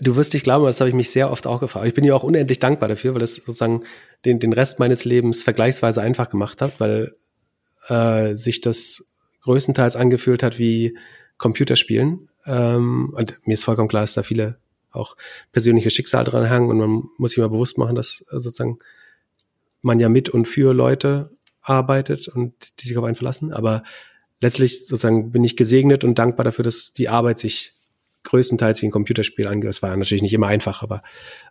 Du wirst nicht glauben, das habe ich mich sehr oft auch gefragt. Ich bin dir auch unendlich dankbar dafür, weil es sozusagen den, den Rest meines Lebens vergleichsweise einfach gemacht hat, weil äh, sich das größtenteils angefühlt hat wie Computerspielen. Ähm, und mir ist vollkommen klar, dass da viele auch persönliche Schicksal dran hängen und man muss sich mal bewusst machen, dass äh, sozusagen man ja mit und für Leute arbeitet und die sich auf einen verlassen. Aber letztlich sozusagen bin ich gesegnet und dankbar dafür, dass die Arbeit sich größtenteils wie ein Computerspiel angeht. Es war natürlich nicht immer einfach, aber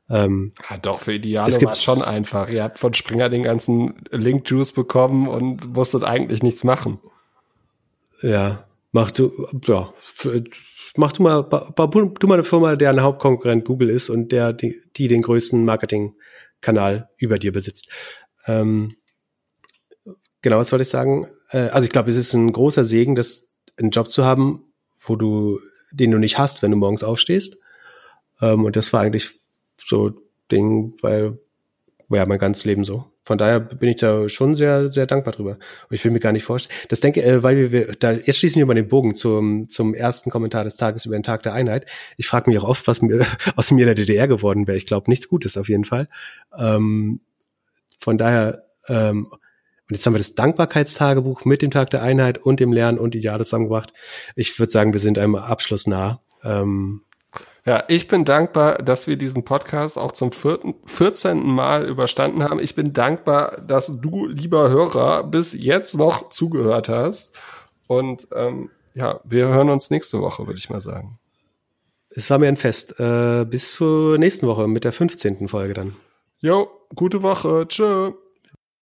ähm, ja, doch für Ideale war es schon einfach. Ihr habt von Springer den ganzen Link Juice bekommen und musstet eigentlich nichts machen. Ja, mach du, ja, mach du mal, du mal eine Firma, deren Hauptkonkurrent Google ist und der die, die den größten Marketingkanal über dir besitzt. Ähm, genau, was wollte ich sagen? Äh, also ich glaube, es ist ein großer Segen, das einen Job zu haben, wo du, den du nicht hast, wenn du morgens aufstehst. Ähm, und das war eigentlich so Ding, weil, ja, mein ganzes Leben so. Von daher bin ich da schon sehr, sehr dankbar drüber. Und ich will mir gar nicht vorstellen. Das denke, äh, weil wir, da, jetzt schließen wir mal den Bogen zum, zum ersten Kommentar des Tages über den Tag der Einheit. Ich frage mich auch oft, was mir aus mir in der DDR geworden wäre. Ich glaube, nichts Gutes auf jeden Fall. Ähm, von daher, ähm, und jetzt haben wir das Dankbarkeitstagebuch mit dem Tag der Einheit und dem Lernen und Ideale zusammengebracht. Ich würde sagen, wir sind einem Abschluss nah. Ähm, ja, ich bin dankbar, dass wir diesen Podcast auch zum vierten, 14. Mal überstanden haben. Ich bin dankbar, dass du, lieber Hörer, bis jetzt noch zugehört hast. Und ähm, ja, wir hören uns nächste Woche, würde ich mal sagen. Es war mir ein Fest. Äh, bis zur nächsten Woche mit der 15. Folge dann. Jo, gute Woche. Tschö.